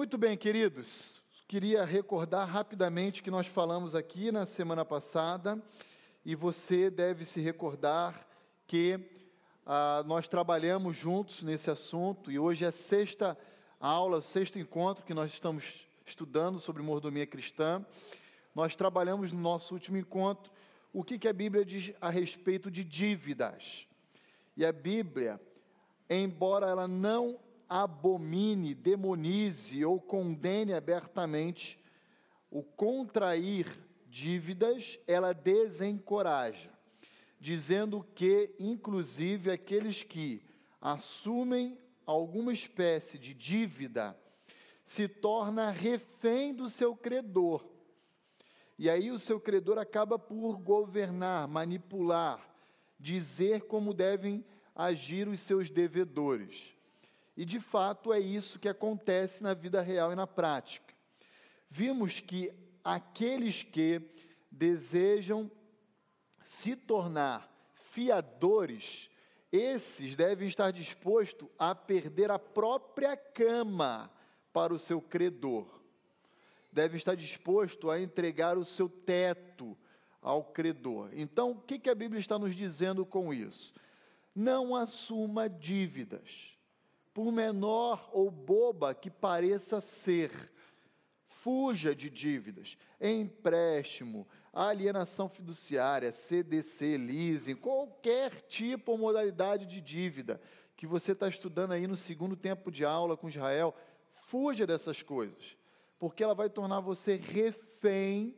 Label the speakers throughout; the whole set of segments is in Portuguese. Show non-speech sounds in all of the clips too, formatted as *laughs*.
Speaker 1: Muito bem, queridos. Queria recordar rapidamente que nós falamos aqui na semana passada, e você deve se recordar que ah, nós trabalhamos juntos nesse assunto, e hoje é a sexta aula, o sexto encontro que nós estamos estudando sobre mordomia cristã. Nós trabalhamos no nosso último encontro o que, que a Bíblia diz a respeito de dívidas. E a Bíblia, embora ela não abomine, demonize ou condene abertamente o contrair dívidas, ela desencoraja, dizendo que, inclusive, aqueles que assumem alguma espécie de dívida se torna refém do seu credor. E aí o seu credor acaba por governar, manipular, dizer como devem agir os seus devedores. E de fato é isso que acontece na vida real e na prática. Vimos que aqueles que desejam se tornar fiadores, esses devem estar dispostos a perder a própria cama para o seu credor. Devem estar disposto a entregar o seu teto ao credor. Então, o que a Bíblia está nos dizendo com isso? Não assuma dívidas por menor ou boba que pareça ser. Fuja de dívidas, empréstimo, alienação fiduciária, CDC, leasing, qualquer tipo ou modalidade de dívida que você está estudando aí no segundo tempo de aula com Israel, fuja dessas coisas, porque ela vai tornar você refém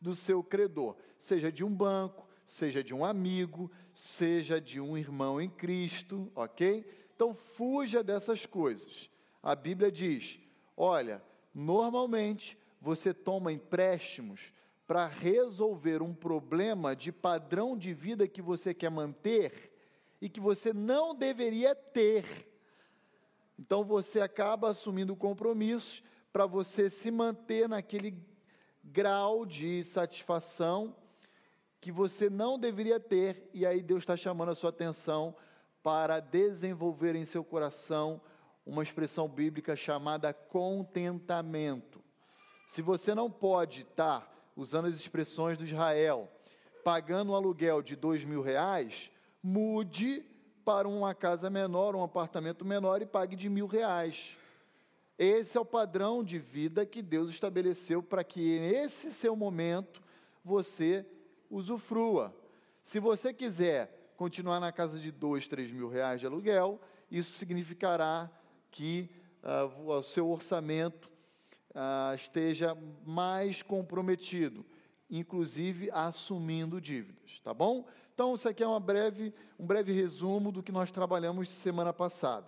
Speaker 1: do seu credor, seja de um banco, seja de um amigo, seja de um irmão em Cristo, ok? Então fuja dessas coisas. A Bíblia diz: olha, normalmente você toma empréstimos para resolver um problema de padrão de vida que você quer manter e que você não deveria ter. Então você acaba assumindo compromissos para você se manter naquele grau de satisfação que você não deveria ter, e aí Deus está chamando a sua atenção para desenvolver em seu coração uma expressão bíblica chamada contentamento. Se você não pode estar usando as expressões do Israel, pagando um aluguel de dois mil reais, mude para uma casa menor, um apartamento menor e pague de mil reais. Esse é o padrão de vida que Deus estabeleceu para que nesse seu momento você usufrua. Se você quiser continuar na casa de dois, três mil reais de aluguel, isso significará que uh, o seu orçamento uh, esteja mais comprometido, inclusive assumindo dívidas, tá bom? Então, isso aqui é uma breve, um breve resumo do que nós trabalhamos semana passada.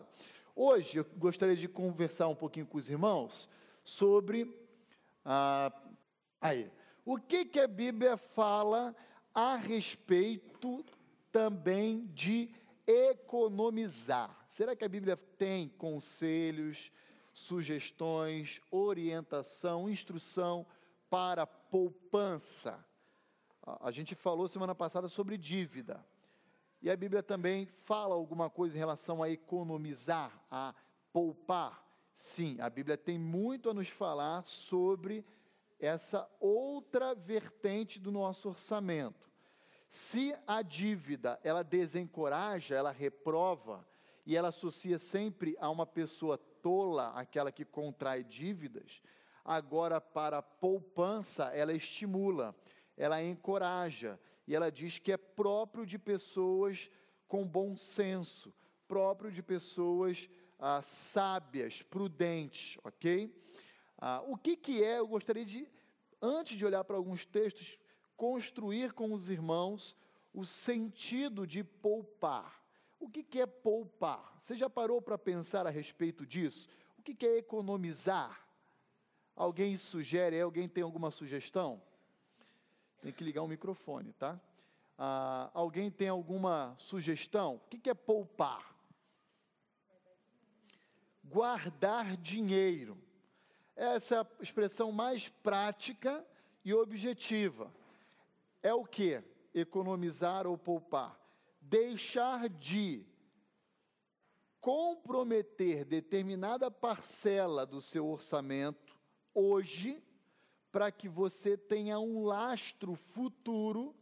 Speaker 1: Hoje eu gostaria de conversar um pouquinho com os irmãos sobre ah, aí, o que, que a Bíblia fala a respeito também de economizar. Será que a Bíblia tem conselhos, sugestões, orientação, instrução para poupança? A gente falou semana passada sobre dívida. E a Bíblia também fala alguma coisa em relação a economizar, a poupar. Sim, a Bíblia tem muito a nos falar sobre essa outra vertente do nosso orçamento. Se a dívida ela desencoraja, ela reprova e ela associa sempre a uma pessoa tola, aquela que contrai dívidas, agora para a poupança ela estimula, ela encoraja e ela diz que é próprio de pessoas com bom senso, próprio de pessoas ah, sábias, prudentes, ok? Ah, o que, que é? Eu gostaria de, antes de olhar para alguns textos, construir com os irmãos o sentido de poupar. O que é poupar? Você já parou para pensar a respeito disso? O que é economizar? Alguém sugere, alguém tem alguma sugestão? Tem que ligar o microfone, tá? Ah, alguém tem alguma sugestão? O que é poupar? Guardar dinheiro. Essa é a expressão mais prática e objetiva é o que? Economizar ou poupar. Deixar de comprometer determinada parcela do seu orçamento hoje, para que você tenha um lastro futuro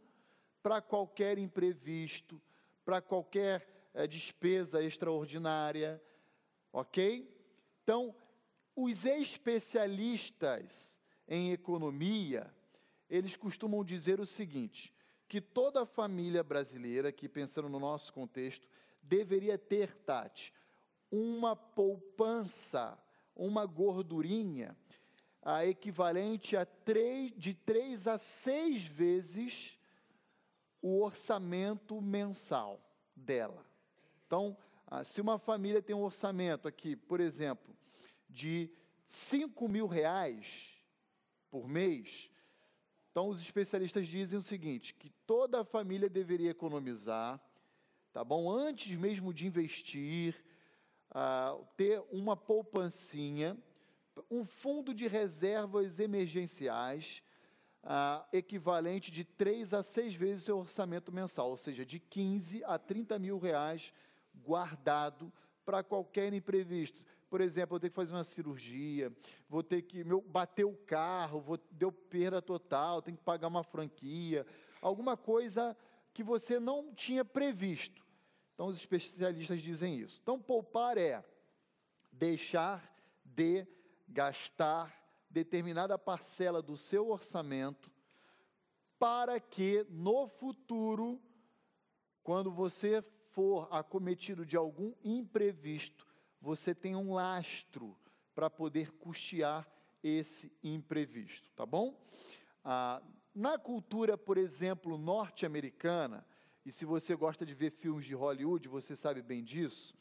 Speaker 1: para qualquer imprevisto, para qualquer é, despesa extraordinária, ok? Então, os especialistas em economia, eles costumam dizer o seguinte: que toda família brasileira, aqui pensando no nosso contexto, deveria ter, Tati, uma poupança, uma gordurinha, a equivalente a três, de três a seis vezes o orçamento mensal dela. Então, ah, se uma família tem um orçamento aqui, por exemplo, de 5 mil reais por mês, então os especialistas dizem o seguinte, que toda a família deveria economizar, tá bom? Antes mesmo de investir, uh, ter uma poupancinha, um fundo de reservas emergenciais, uh, equivalente de 3 a 6 vezes o seu orçamento mensal, ou seja, de 15 a 30 mil reais guardado para qualquer imprevisto. Por exemplo, eu tenho que fazer uma cirurgia, vou ter que meu, bater o carro, vou, deu perda total, tenho que pagar uma franquia, alguma coisa que você não tinha previsto. Então, os especialistas dizem isso. Então, poupar é deixar de gastar determinada parcela do seu orçamento para que no futuro, quando você for acometido de algum imprevisto, você tenha um lastro para poder custear esse imprevisto, tá bom? Ah, na cultura, por exemplo, norte-americana, e se você gosta de ver filmes de Hollywood, você sabe bem disso,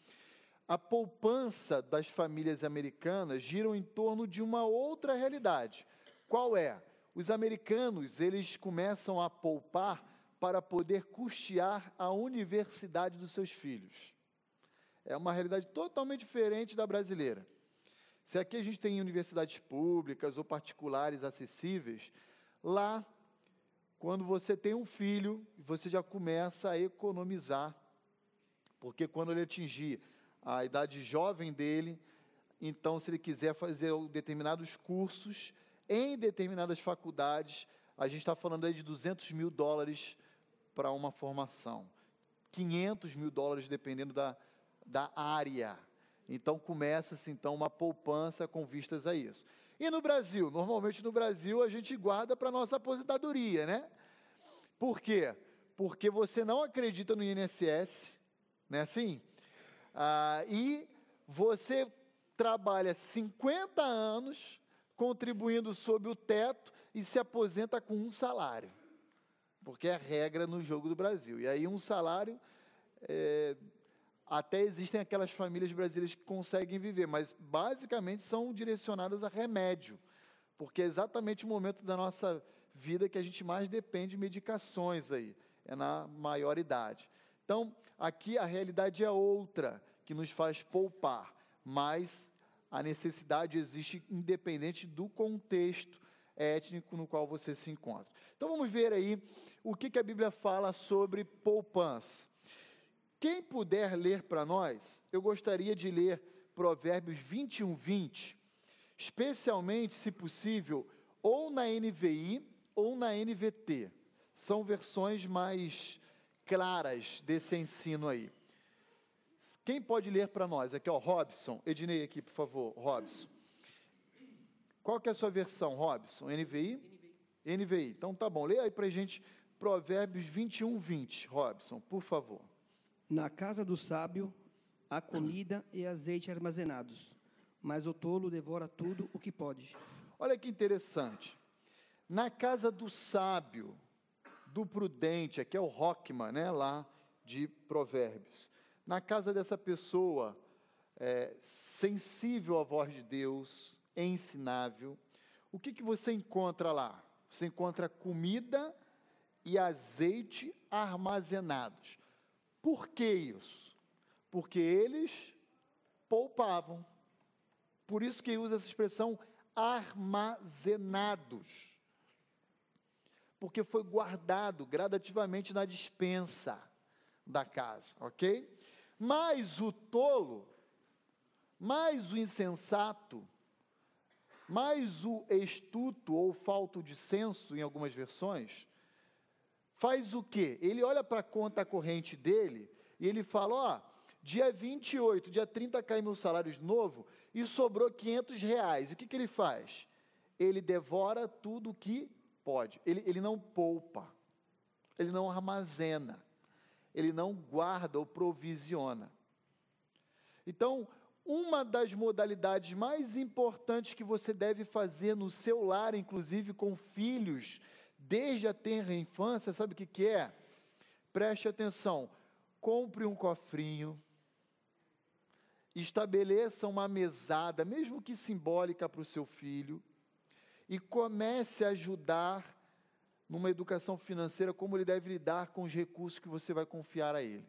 Speaker 1: a poupança das famílias americanas gira em torno de uma outra realidade. Qual é? Os americanos, eles começam a poupar para poder custear a universidade dos seus filhos. É uma realidade totalmente diferente da brasileira. Se aqui a gente tem universidades públicas ou particulares acessíveis, lá, quando você tem um filho, você já começa a economizar, porque quando ele atingir a idade jovem dele, então, se ele quiser fazer determinados cursos em determinadas faculdades, a gente está falando aí de 200 mil dólares para uma formação. 500 mil dólares, dependendo da, da área. Então, começa-se então uma poupança com vistas a isso. E no Brasil? Normalmente no Brasil a gente guarda para nossa aposentadoria, né? Por quê? Porque você não acredita no INSS, não é assim? Ah, e você trabalha 50 anos contribuindo sob o teto e se aposenta com um salário porque é regra no jogo do Brasil. E aí um salário, é, até existem aquelas famílias brasileiras que conseguem viver, mas basicamente são direcionadas a remédio, porque é exatamente o momento da nossa vida que a gente mais depende de medicações aí, é na maior idade. Então, aqui a realidade é outra, que nos faz poupar, mas a necessidade existe independente do contexto étnico no qual você se encontra. Então vamos ver aí o que, que a Bíblia fala sobre poupança. Quem puder ler para nós, eu gostaria de ler Provérbios 21, 20, especialmente, se possível, ou na NVI ou na NVT. São versões mais claras desse ensino aí. Quem pode ler para nós? Aqui, ó, Robson. Ednei aqui, por favor, Robson. Qual que é a sua versão, Robson? NVI? NVI. NVI. Então tá bom. Leia aí para gente Provérbios 21, 20. Robson, por favor.
Speaker 2: Na casa do sábio há comida e azeite armazenados, mas o tolo devora tudo o que pode.
Speaker 1: Olha que interessante. Na casa do sábio, do prudente, aqui é o Rockman, né, lá de Provérbios. Na casa dessa pessoa é, sensível à voz de Deus, ensinável. O que, que você encontra lá? Você encontra comida e azeite armazenados. Por que isso? Porque eles poupavam. Por isso que usa essa expressão armazenados. Porque foi guardado gradativamente na dispensa da casa, ok? Mas o tolo Mas o insensato, mais o estuto ou falto de senso, em algumas versões, faz o quê? Ele olha para a conta corrente dele e ele fala: Ó, dia 28, dia 30 cai meu salário de novo e sobrou 500 reais. O que, que ele faz? Ele devora tudo que pode, ele, ele não poupa, ele não armazena, ele não guarda ou provisiona. Então, uma das modalidades mais importantes que você deve fazer no seu lar, inclusive com filhos, desde a tenra infância, sabe o que, que é? Preste atenção, compre um cofrinho, estabeleça uma mesada, mesmo que simbólica, para o seu filho, e comece a ajudar numa educação financeira como ele deve lidar com os recursos que você vai confiar a ele.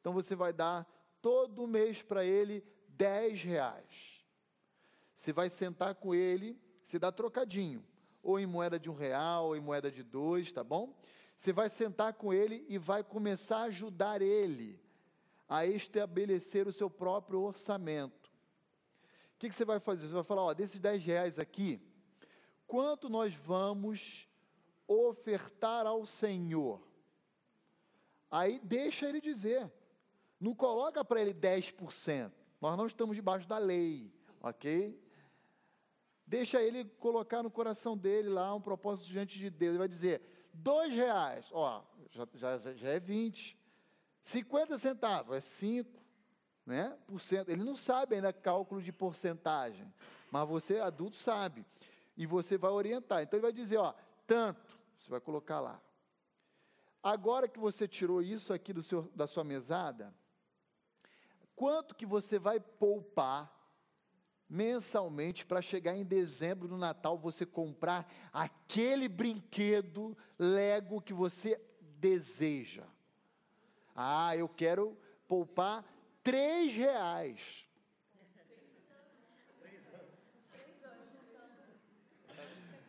Speaker 1: Então você vai dar todo mês para ele 10 reais. Você vai sentar com ele, você dá trocadinho, ou em moeda de um real, ou em moeda de dois, tá bom? Você vai sentar com ele e vai começar a ajudar ele a estabelecer o seu próprio orçamento. O que, que você vai fazer? Você vai falar, ó, desses 10 reais aqui, quanto nós vamos ofertar ao Senhor? Aí deixa ele dizer. Não coloca para ele 10%. Nós não estamos debaixo da lei, ok? Deixa ele colocar no coração dele lá um propósito diante de Deus. Ele vai dizer: dois reais, ó, já, já, já é 20. 50 centavos é 5, né? Por cento. Ele não sabe ainda cálculo de porcentagem, mas você, adulto, sabe. E você vai orientar. Então ele vai dizer: ó, tanto, você vai colocar lá. Agora que você tirou isso aqui do seu, da sua mesada, quanto que você vai poupar mensalmente para chegar em dezembro no Natal você comprar aquele brinquedo Lego que você deseja. Ah, eu quero poupar três reais.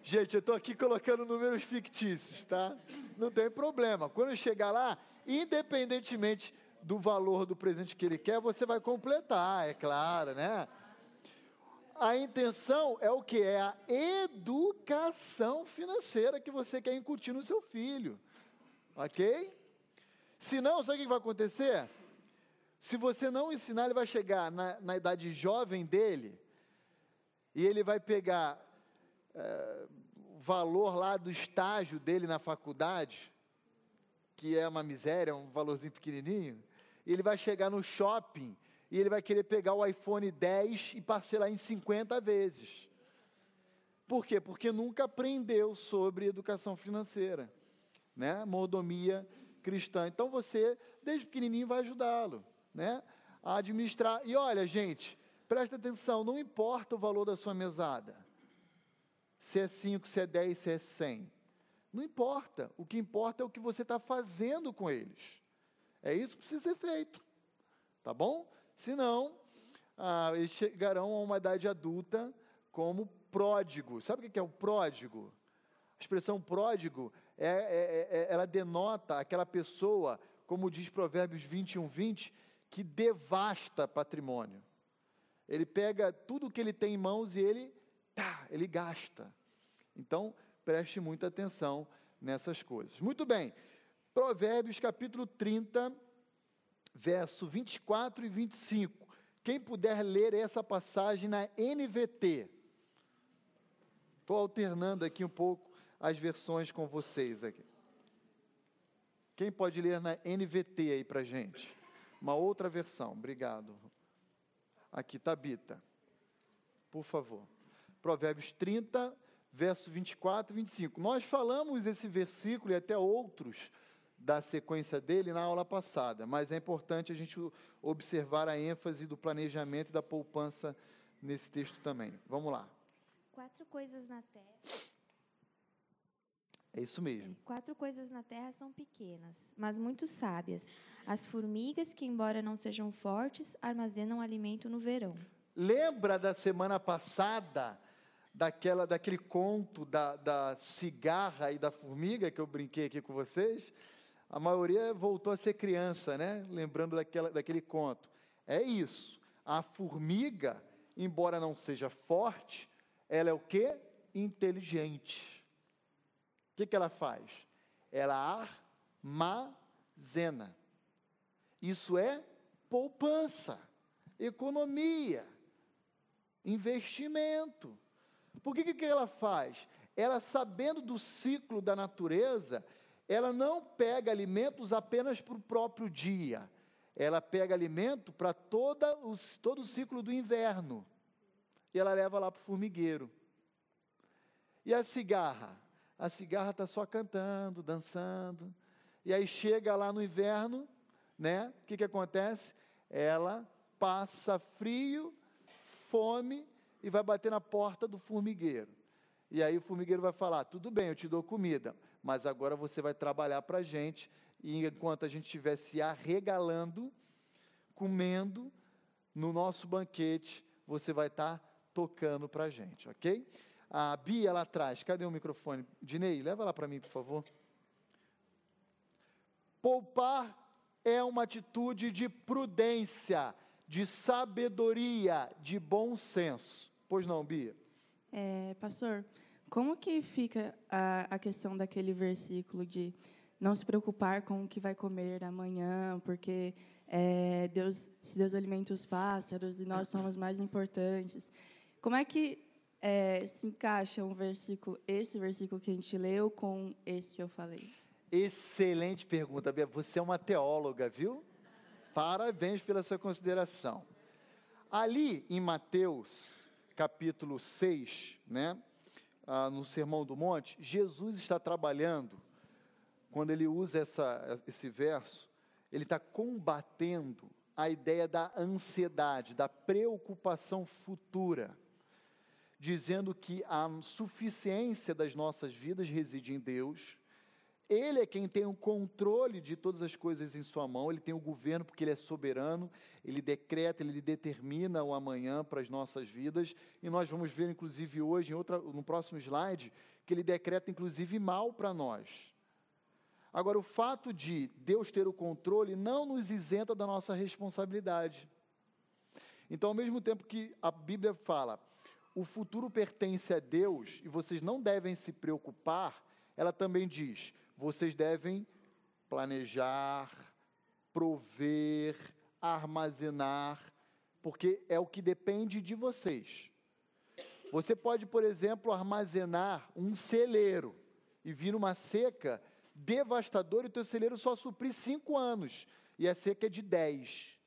Speaker 1: Gente, eu estou aqui colocando números fictícios, tá? Não tem problema. Quando chegar lá, independentemente do valor do presente que ele quer, você vai completar, é claro, né? A intenção é o que? É a educação financeira que você quer incutir no seu filho. Ok? Se não, sabe o que vai acontecer? Se você não ensinar, ele vai chegar na, na idade jovem dele e ele vai pegar é, valor lá do estágio dele na faculdade, que é uma miséria, um valorzinho pequenininho, e ele vai chegar no shopping e ele vai querer pegar o iPhone 10 e parcelar em 50 vezes. Por quê? Porque nunca aprendeu sobre educação financeira, né? Mordomia cristã. Então você, desde pequenininho, vai ajudá-lo, né? A administrar. E olha, gente, presta atenção, não importa o valor da sua mesada. Se é 5, se é 10, se é 100. Não importa. O que importa é o que você está fazendo com eles. É isso que precisa ser feito. Tá bom? Senão, ah, eles chegarão a uma idade adulta como pródigo. Sabe o que é o pródigo? A expressão pródigo, é, é, é, é ela denota aquela pessoa, como diz Provérbios 21, 20, que devasta patrimônio. Ele pega tudo que ele tem em mãos e ele, tá, ele gasta. Então, preste muita atenção nessas coisas. Muito bem. Provérbios capítulo 30, verso 24 e 25. Quem puder ler essa passagem na NVT. Estou alternando aqui um pouco as versões com vocês aqui. Quem pode ler na NVT aí para gente? Uma outra versão, obrigado. Aqui, Tabita. Por favor. Provérbios 30, verso 24 e 25. Nós falamos esse versículo e até outros da sequência dele na aula passada, mas é importante a gente observar a ênfase do planejamento e da poupança nesse texto também. Vamos lá.
Speaker 3: Quatro coisas na terra.
Speaker 1: É isso mesmo.
Speaker 3: Quatro coisas na terra são pequenas, mas muito sábias. As formigas, que, embora não sejam fortes, armazenam alimento no verão.
Speaker 1: Lembra da semana passada, daquela, daquele conto da, da cigarra e da formiga que eu brinquei aqui com vocês? A maioria voltou a ser criança, né? Lembrando daquela, daquele conto. É isso. A formiga, embora não seja forte, ela é o que? Inteligente. O que, que ela faz? Ela armazena. Isso é poupança, economia, investimento. Por que, que ela faz? Ela, sabendo do ciclo da natureza, ela não pega alimentos apenas para o próprio dia, ela pega alimento para todo o ciclo do inverno. E ela leva lá para o formigueiro. E a cigarra? A cigarra está só cantando, dançando. E aí chega lá no inverno, né? O que, que acontece? Ela passa frio, fome e vai bater na porta do formigueiro. E aí o formigueiro vai falar: tudo bem, eu te dou comida, mas agora você vai trabalhar para a gente, e enquanto a gente estiver se arregalando, comendo no nosso banquete, você vai estar tá tocando para a gente, ok? A Bia lá atrás, cadê o microfone? Dinei, leva lá para mim, por favor. Poupar é uma atitude de prudência, de sabedoria, de bom senso. Pois não, Bia?
Speaker 4: É, pastor, como que fica a, a questão daquele versículo de não se preocupar com o que vai comer amanhã, porque é, Deus, se Deus alimenta os pássaros e nós somos mais importantes. Como é que é, se encaixa um versículo, esse versículo que a gente leu com esse que eu falei?
Speaker 1: Excelente pergunta, Bia. Você é uma teóloga, viu? Parabéns pela sua consideração. Ali em Mateus, capítulo 6, né, ah, no Sermão do Monte, Jesus está trabalhando, quando ele usa essa, esse verso, ele está combatendo a ideia da ansiedade, da preocupação futura, dizendo que a suficiência das nossas vidas reside em Deus ele é quem tem o controle de todas as coisas em sua mão, ele tem o governo porque ele é soberano, ele decreta, ele determina o amanhã para as nossas vidas, e nós vamos ver inclusive hoje, em outra, no próximo slide, que ele decreta inclusive mal para nós. Agora, o fato de Deus ter o controle não nos isenta da nossa responsabilidade. Então, ao mesmo tempo que a Bíblia fala, o futuro pertence a Deus e vocês não devem se preocupar, ela também diz: vocês devem planejar, prover, armazenar, porque é o que depende de vocês. Você pode, por exemplo, armazenar um celeiro e vir uma seca devastadora e o teu celeiro só suprir cinco anos e a seca é de dez.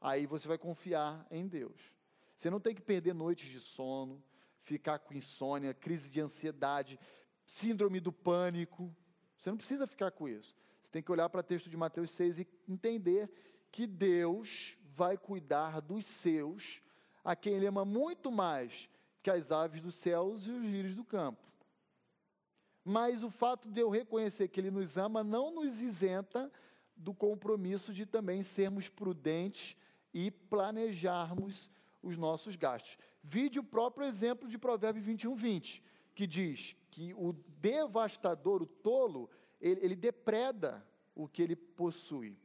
Speaker 1: Aí você vai confiar em Deus. Você não tem que perder noites de sono, ficar com insônia, crise de ansiedade, síndrome do pânico. Você não precisa ficar com isso. Você tem que olhar para o texto de Mateus 6 e entender que Deus vai cuidar dos seus, a quem ele ama muito mais que as aves dos céus e os lírios do campo. Mas o fato de eu reconhecer que ele nos ama não nos isenta do compromisso de também sermos prudentes e planejarmos os nossos gastos. Vide o próprio exemplo de Provérbios 21, 20 que diz que o devastador, o tolo, ele, ele depreda o que ele possui.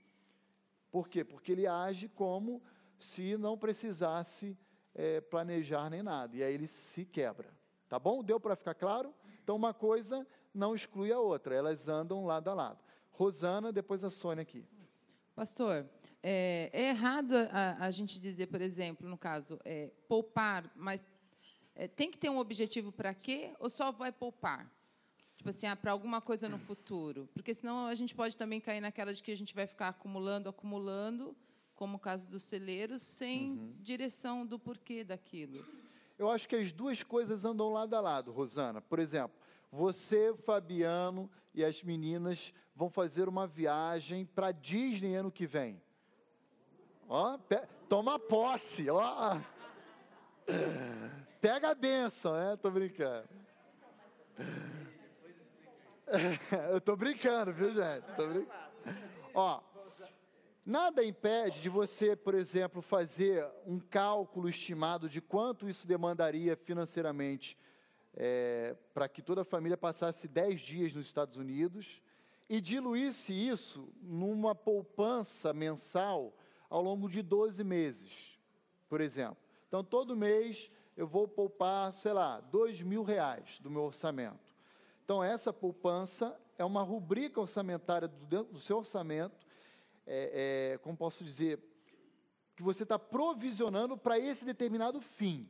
Speaker 1: Por quê? Porque ele age como se não precisasse é, planejar nem nada. E aí ele se quebra. Tá bom? Deu para ficar claro? Então, uma coisa não exclui a outra, elas andam lado a lado. Rosana, depois a Sônia aqui.
Speaker 5: Pastor, é, é errado a, a, gente dizer, por exemplo, no caso, é, poupar, mas é, tem que ter um objetivo para quê ou só vai poupar? Tipo assim, ah, para alguma coisa no futuro. Porque senão a gente pode também cair naquela de que a gente vai ficar acumulando, acumulando, como o caso dos celeiros, sem uhum. direção do porquê daquilo.
Speaker 1: Eu acho que as duas coisas andam lado a lado, Rosana. Por exemplo, você, Fabiano e as meninas vão fazer uma viagem para Disney ano que vem. Ó, toma posse, ó. Pega a benção, né? Tô brincando. *laughs* Eu tô brincando, viu, gente? Tô brincando. Ó, nada impede de você, por exemplo, fazer um cálculo estimado de quanto isso demandaria financeiramente é, para que toda a família passasse 10 dias nos Estados Unidos e diluísse isso numa poupança mensal ao longo de 12 meses. por exemplo. Então, todo mês eu vou poupar, sei lá, dois mil reais do meu orçamento. Então, essa poupança é uma rubrica orçamentária do, do seu orçamento, é, é, como posso dizer, que você está provisionando para esse determinado fim.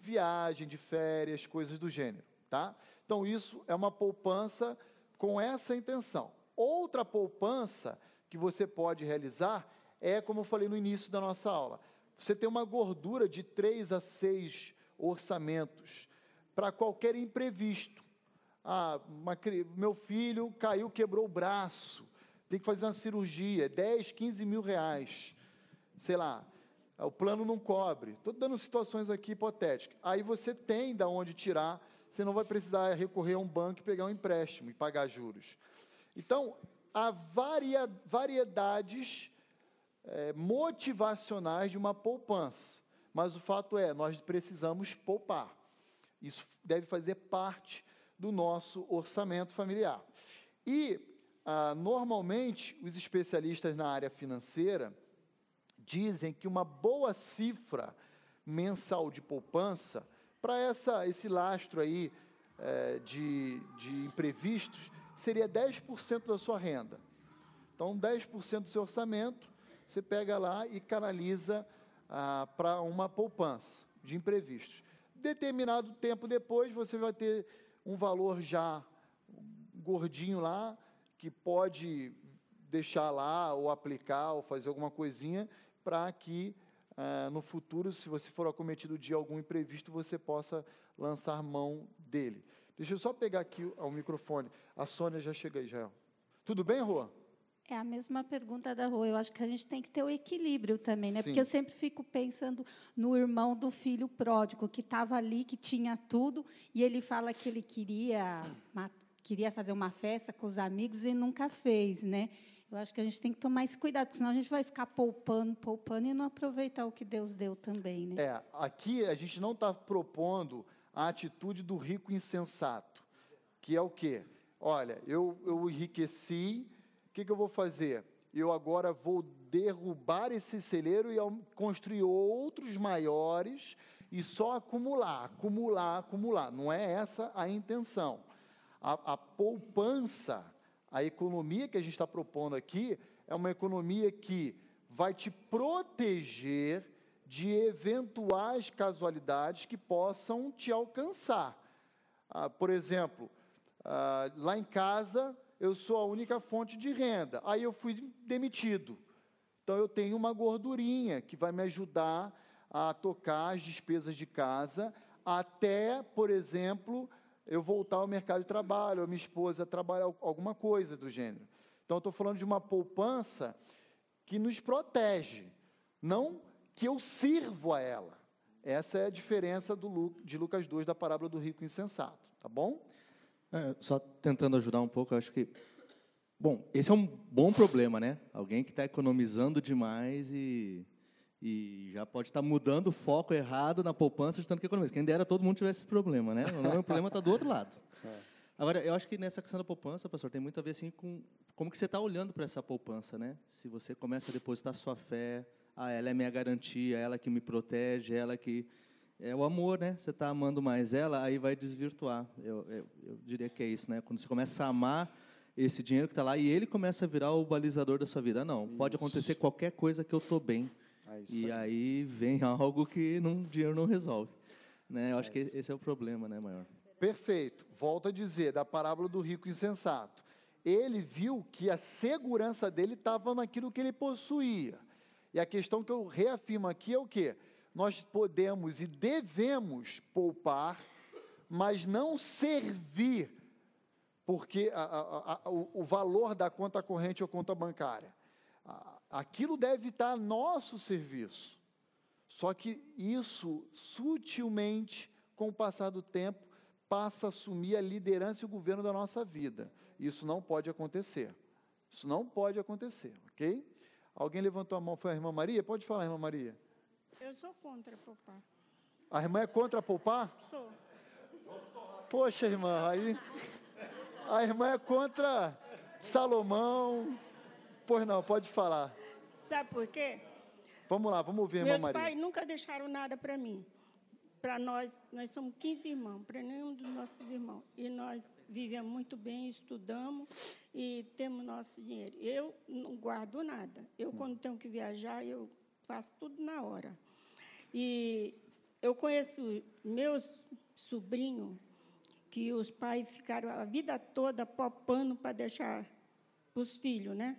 Speaker 1: Viagem de férias, coisas do gênero. Tá? Então, isso é uma poupança com essa intenção. Outra poupança que você pode realizar é, como eu falei no início da nossa aula, você tem uma gordura de três a seis orçamentos para qualquer imprevisto. Ah, uma, meu filho caiu, quebrou o braço, tem que fazer uma cirurgia, 10, 15 mil reais. Sei lá, o plano não cobre. Estou dando situações aqui hipotéticas. Aí você tem da onde tirar, você não vai precisar recorrer a um banco e pegar um empréstimo e pagar juros. Então, há varia, variedades é, motivacionais de uma poupança. Mas o fato é, nós precisamos poupar. Isso deve fazer parte do nosso orçamento familiar. E, ah, normalmente, os especialistas na área financeira dizem que uma boa cifra mensal de poupança, para esse lastro aí é, de, de imprevistos, seria 10% da sua renda. Então, 10% do seu orçamento você pega lá e canaliza ah, para uma poupança de imprevistos. Determinado tempo depois, você vai ter um valor já gordinho lá, que pode deixar lá, ou aplicar, ou fazer alguma coisinha, para que ah, no futuro, se você for acometido de algum imprevisto, você possa lançar mão dele. Deixa eu só pegar aqui o microfone. A Sônia já chega aí, Jael. Tudo bem, Rua?
Speaker 6: É a mesma pergunta da Rua. Eu acho que a gente tem que ter o equilíbrio também, né? Sim. Porque eu sempre fico pensando no irmão do filho pródigo, que estava ali, que tinha tudo, e ele fala que ele queria, queria fazer uma festa com os amigos e nunca fez, né? Eu acho que a gente tem que tomar esse cuidado, porque senão a gente vai ficar poupando, poupando e não aproveitar o que Deus deu também, né?
Speaker 1: É, aqui a gente não está propondo a atitude do rico insensato, que é o quê? Olha, eu, eu enriqueci que, que eu vou fazer? Eu agora vou derrubar esse celeiro e construir outros maiores e só acumular, acumular, acumular. Não é essa a intenção. A, a poupança, a economia que a gente está propondo aqui, é uma economia que vai te proteger de eventuais casualidades que possam te alcançar. Ah, por exemplo, ah, lá em casa, eu sou a única fonte de renda. Aí eu fui demitido. Então eu tenho uma gordurinha que vai me ajudar a tocar as despesas de casa, até, por exemplo, eu voltar ao mercado de trabalho, ou minha esposa trabalhar alguma coisa do gênero. Então estou falando de uma poupança que nos protege, não que eu sirvo a ela. Essa é a diferença do, de Lucas 2 da parábola do rico insensato, tá bom?
Speaker 7: É, só tentando ajudar um pouco, eu acho que. Bom, esse é um bom problema, né? Alguém que está economizando demais e, e já pode estar tá mudando o foco errado na poupança, de tanto que economiza. Quem dera todo mundo tivesse esse problema, né? O problema está do outro lado. É. Agora, eu acho que nessa questão da poupança, pastor, tem muito a ver assim, com como que você está olhando para essa poupança, né? Se você começa a depositar sua fé, ah, ela é minha garantia, ela que me protege, ela que é o amor, né? Você está amando mais ela, aí vai desvirtuar. Eu, eu, eu, diria que é isso, né? Quando você começa a amar esse dinheiro que está lá e ele começa a virar o balizador da sua vida. Não, isso. pode acontecer qualquer coisa que eu estou bem. É e aí. aí vem *laughs* algo que não, dinheiro não resolve. Né? Eu acho é que esse é o problema, né, maior.
Speaker 1: Perfeito. Volto a dizer, da parábola do rico insensato. Ele viu que a segurança dele estava naquilo que ele possuía. E a questão que eu reafirmo aqui é o quê? Nós podemos e devemos poupar, mas não servir, porque a, a, a, o, o, valor da conta corrente ou conta bancária, aquilo deve estar a nosso serviço. Só que isso, sutilmente, com o passar do tempo, passa a assumir a liderança e o governo da nossa vida. Isso não pode acontecer. Isso não pode acontecer, ok? Alguém levantou a mão, foi a irmã Maria? Pode falar, irmã Maria.
Speaker 8: Eu sou contra poupar.
Speaker 1: A irmã é contra poupar?
Speaker 8: Sou.
Speaker 1: Poxa, irmã, aí. *laughs* A irmã é contra Salomão. Pois não, pode falar.
Speaker 8: Sabe por quê?
Speaker 1: Vamos lá, vamos ver,
Speaker 8: Meus
Speaker 1: irmã Maria.
Speaker 8: pais nunca deixaram nada para mim. Para nós, nós somos 15 irmãos, para nenhum dos nossos irmãos. E nós vivemos muito bem, estudamos e temos nosso dinheiro. Eu não guardo nada. Eu, quando tenho que viajar, eu faço tudo na hora. E eu conheço meus sobrinhos que os pais ficaram a vida toda popando para deixar para os filhos, né?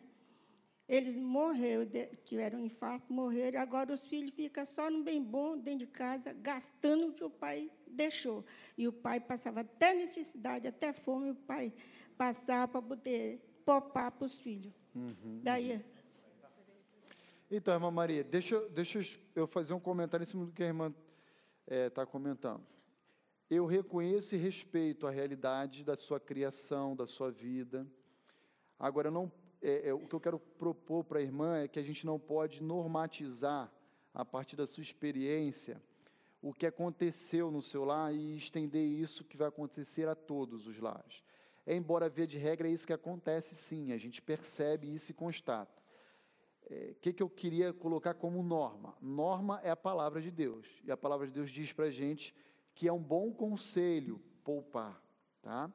Speaker 8: Eles morreram, tiveram um infarto, morreram. Agora os filhos ficam só no bem bom, dentro de casa, gastando o que o pai deixou. E o pai passava até necessidade, até fome, o pai passava para poder popar para os filhos. Uhum. Daí.
Speaker 1: Então, irmã Maria, deixa, deixa eu fazer um comentário em cima do que a irmã está é, comentando. Eu reconheço e respeito a realidade da sua criação, da sua vida. Agora, não é, é, o que eu quero propor para a irmã é que a gente não pode normatizar, a partir da sua experiência, o que aconteceu no seu lar e estender isso que vai acontecer a todos os lares. É, embora via de regra é isso que acontece sim, a gente percebe isso e constata. O é, que, que eu queria colocar como norma? Norma é a palavra de Deus, e a palavra de Deus diz para a gente que é um bom conselho poupar. Tá?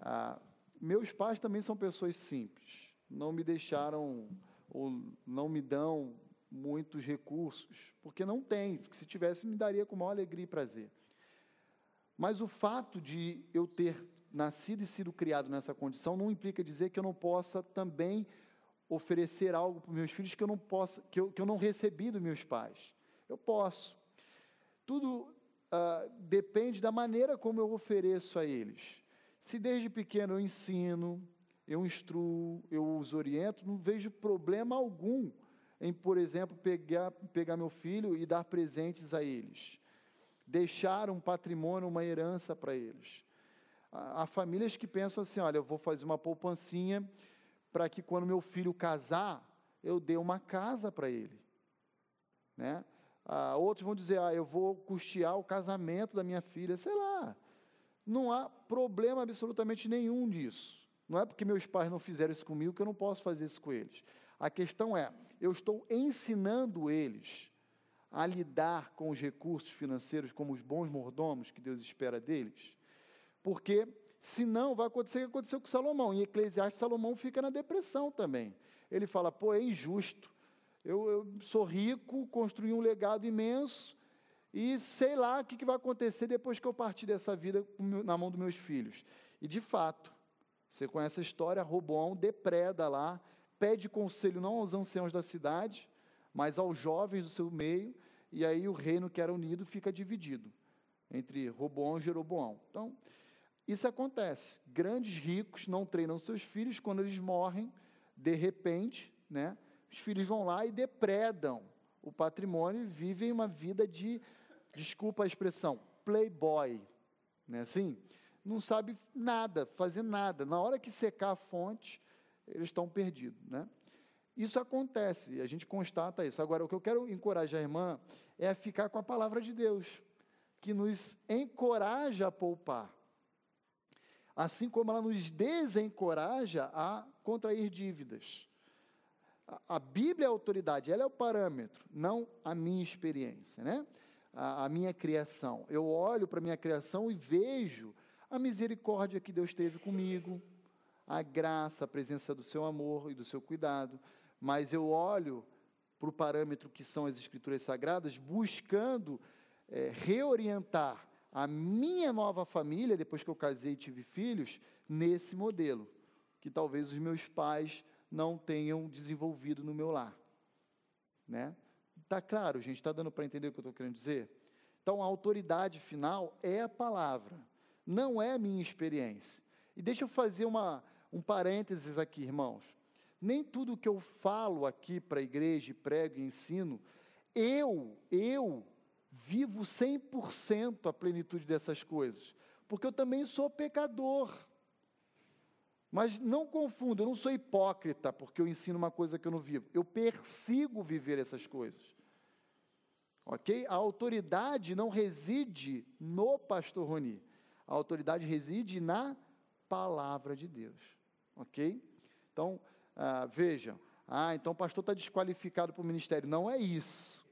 Speaker 1: Ah, meus pais também são pessoas simples não me deixaram ou não me dão muitos recursos, porque não tem, porque se tivesse me daria com maior alegria e prazer. Mas o fato de eu ter nascido e sido criado nessa condição não implica dizer que eu não possa também oferecer algo para meus filhos que eu não possa, que eu, que eu não recebi dos meus pais. Eu posso. Tudo uh, depende da maneira como eu ofereço a eles. Se desde pequeno eu ensino, eu instruo, eu os oriento, não vejo problema algum em, por exemplo, pegar, pegar meu filho e dar presentes a eles, deixar um patrimônio, uma herança para eles. Há famílias que pensam assim: olha, eu vou fazer uma poupancinha para que quando meu filho casar, eu dê uma casa para ele. Né? Ah, outros vão dizer: ah, eu vou custear o casamento da minha filha, sei lá. Não há problema absolutamente nenhum disso. Não é porque meus pais não fizeram isso comigo que eu não posso fazer isso com eles. A questão é, eu estou ensinando eles a lidar com os recursos financeiros como os bons mordomos que Deus espera deles, porque senão vai acontecer o que aconteceu com Salomão. Em Eclesiastes, Salomão fica na depressão também. Ele fala, pô, é injusto. Eu, eu sou rico, construí um legado imenso, e sei lá o que, que vai acontecer depois que eu partir dessa vida na mão dos meus filhos. E de fato, você conhece a história, Roboão depreda lá, pede conselho não aos anciãos da cidade, mas aos jovens do seu meio, e aí o reino que era unido fica dividido entre Roboão e Jeroboão. Então, isso acontece. Grandes ricos não treinam seus filhos, quando eles morrem, de repente, né, os filhos vão lá e depredam o patrimônio e vivem uma vida de, desculpa a expressão, playboy, né, assim? não sabe nada, fazer nada. Na hora que secar a fonte, eles estão perdidos, né? Isso acontece, a gente constata isso. Agora, o que eu quero encorajar a irmã é a ficar com a palavra de Deus, que nos encoraja a poupar. Assim como ela nos desencoraja a contrair dívidas. A, Bíblia é a autoridade, ela é o parâmetro, não a minha experiência, né? a, a minha criação. Eu olho para a minha criação e vejo a misericórdia que Deus teve comigo, a graça, a presença do seu amor e do seu cuidado, mas eu olho para o parâmetro que são as Escrituras Sagradas, buscando é, reorientar a minha nova família, depois que eu casei e tive filhos, nesse modelo, que talvez os meus pais não tenham desenvolvido no meu lar. Né? Está claro, gente? Está dando para entender o que eu estou querendo dizer? Então, a autoridade final é a palavra não é minha experiência. E deixa eu fazer uma, um parênteses aqui, irmãos. Nem tudo que eu falo aqui para a igreja, prego e ensino, eu, eu vivo 100% a plenitude dessas coisas, porque eu também sou pecador. Mas não confunda, eu não sou hipócrita porque eu ensino uma coisa que eu não vivo. Eu persigo viver essas coisas. Ok? A autoridade não reside no pastor Roni. A autoridade reside na palavra de Deus. Ok? Então, ah, vejam, Ah, então o pastor está desqualificado para o ministério. Não é isso.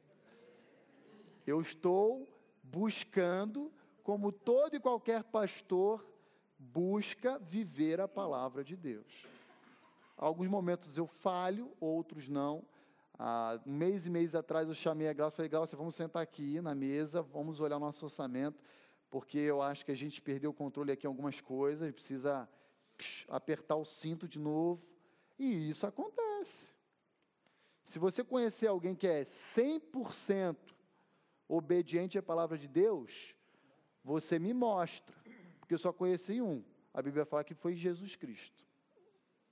Speaker 1: Eu estou buscando, como todo e qualquer pastor busca viver a palavra de Deus. Alguns momentos eu falho, outros não. Há um mês e mês atrás eu chamei a Glaucia e falei, Glaucia, vamos sentar aqui na mesa, vamos olhar o nosso orçamento, porque eu acho que a gente perdeu o controle aqui em algumas coisas, precisa apertar o cinto de novo. E isso acontece. Se você conhecer alguém que é 100% obediente à palavra de Deus, você me mostra, porque eu só conheci um. A Bíblia fala que foi Jesus Cristo.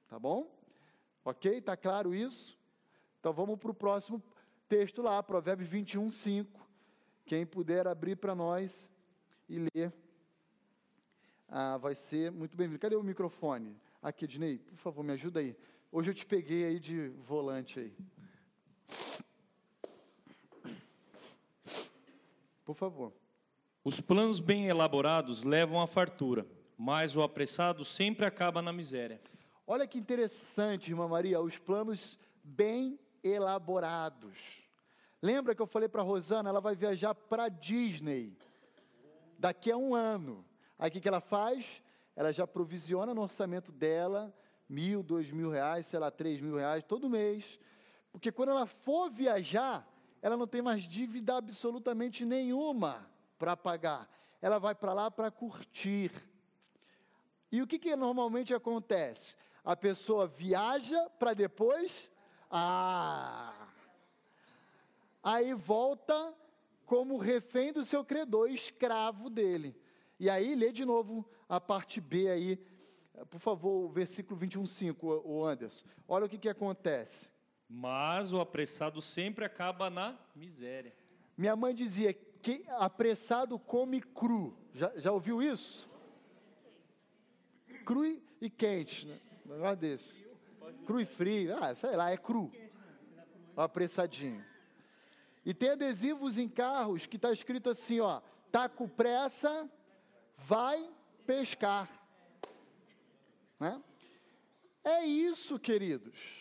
Speaker 1: Tá bom? Ok? Está claro isso? Então vamos para o próximo texto lá, Provérbios 21, 5. Quem puder abrir para nós e ler, ah, vai ser muito bem-vindo. Cadê o microfone? Aqui, Dinei, por favor, me ajuda aí. Hoje eu te peguei aí de volante aí. Por favor.
Speaker 9: Os planos bem elaborados levam à fartura, mas o apressado sempre acaba na miséria.
Speaker 1: Olha que interessante, irmã Maria, os planos bem elaborados. Lembra que eu falei para Rosana, ela vai viajar para Disney daqui a um ano. Aí o que, que ela faz? Ela já provisiona no orçamento dela mil, dois mil reais, sei lá, três mil reais todo mês. Porque quando ela for viajar, ela não tem mais dívida absolutamente nenhuma para pagar. Ela vai para lá para curtir. E o que, que normalmente acontece? A pessoa viaja para depois. Ah! Aí volta como refém do seu credor, escravo dele. E aí, lê de novo a parte B aí, por favor, o versículo 21, 5, o Anderson. Olha o que, que acontece.
Speaker 9: Mas o apressado sempre acaba na miséria.
Speaker 1: Minha mãe dizia que apressado come cru. Já, já ouviu isso? Cru e, quente, né? Um negócio desse. Cru e frio. Ah, sei lá, é cru. Apressadinho. E tem adesivos em carros que está escrito assim, ó, tá com pressa, vai pescar. Né? É isso, queridos.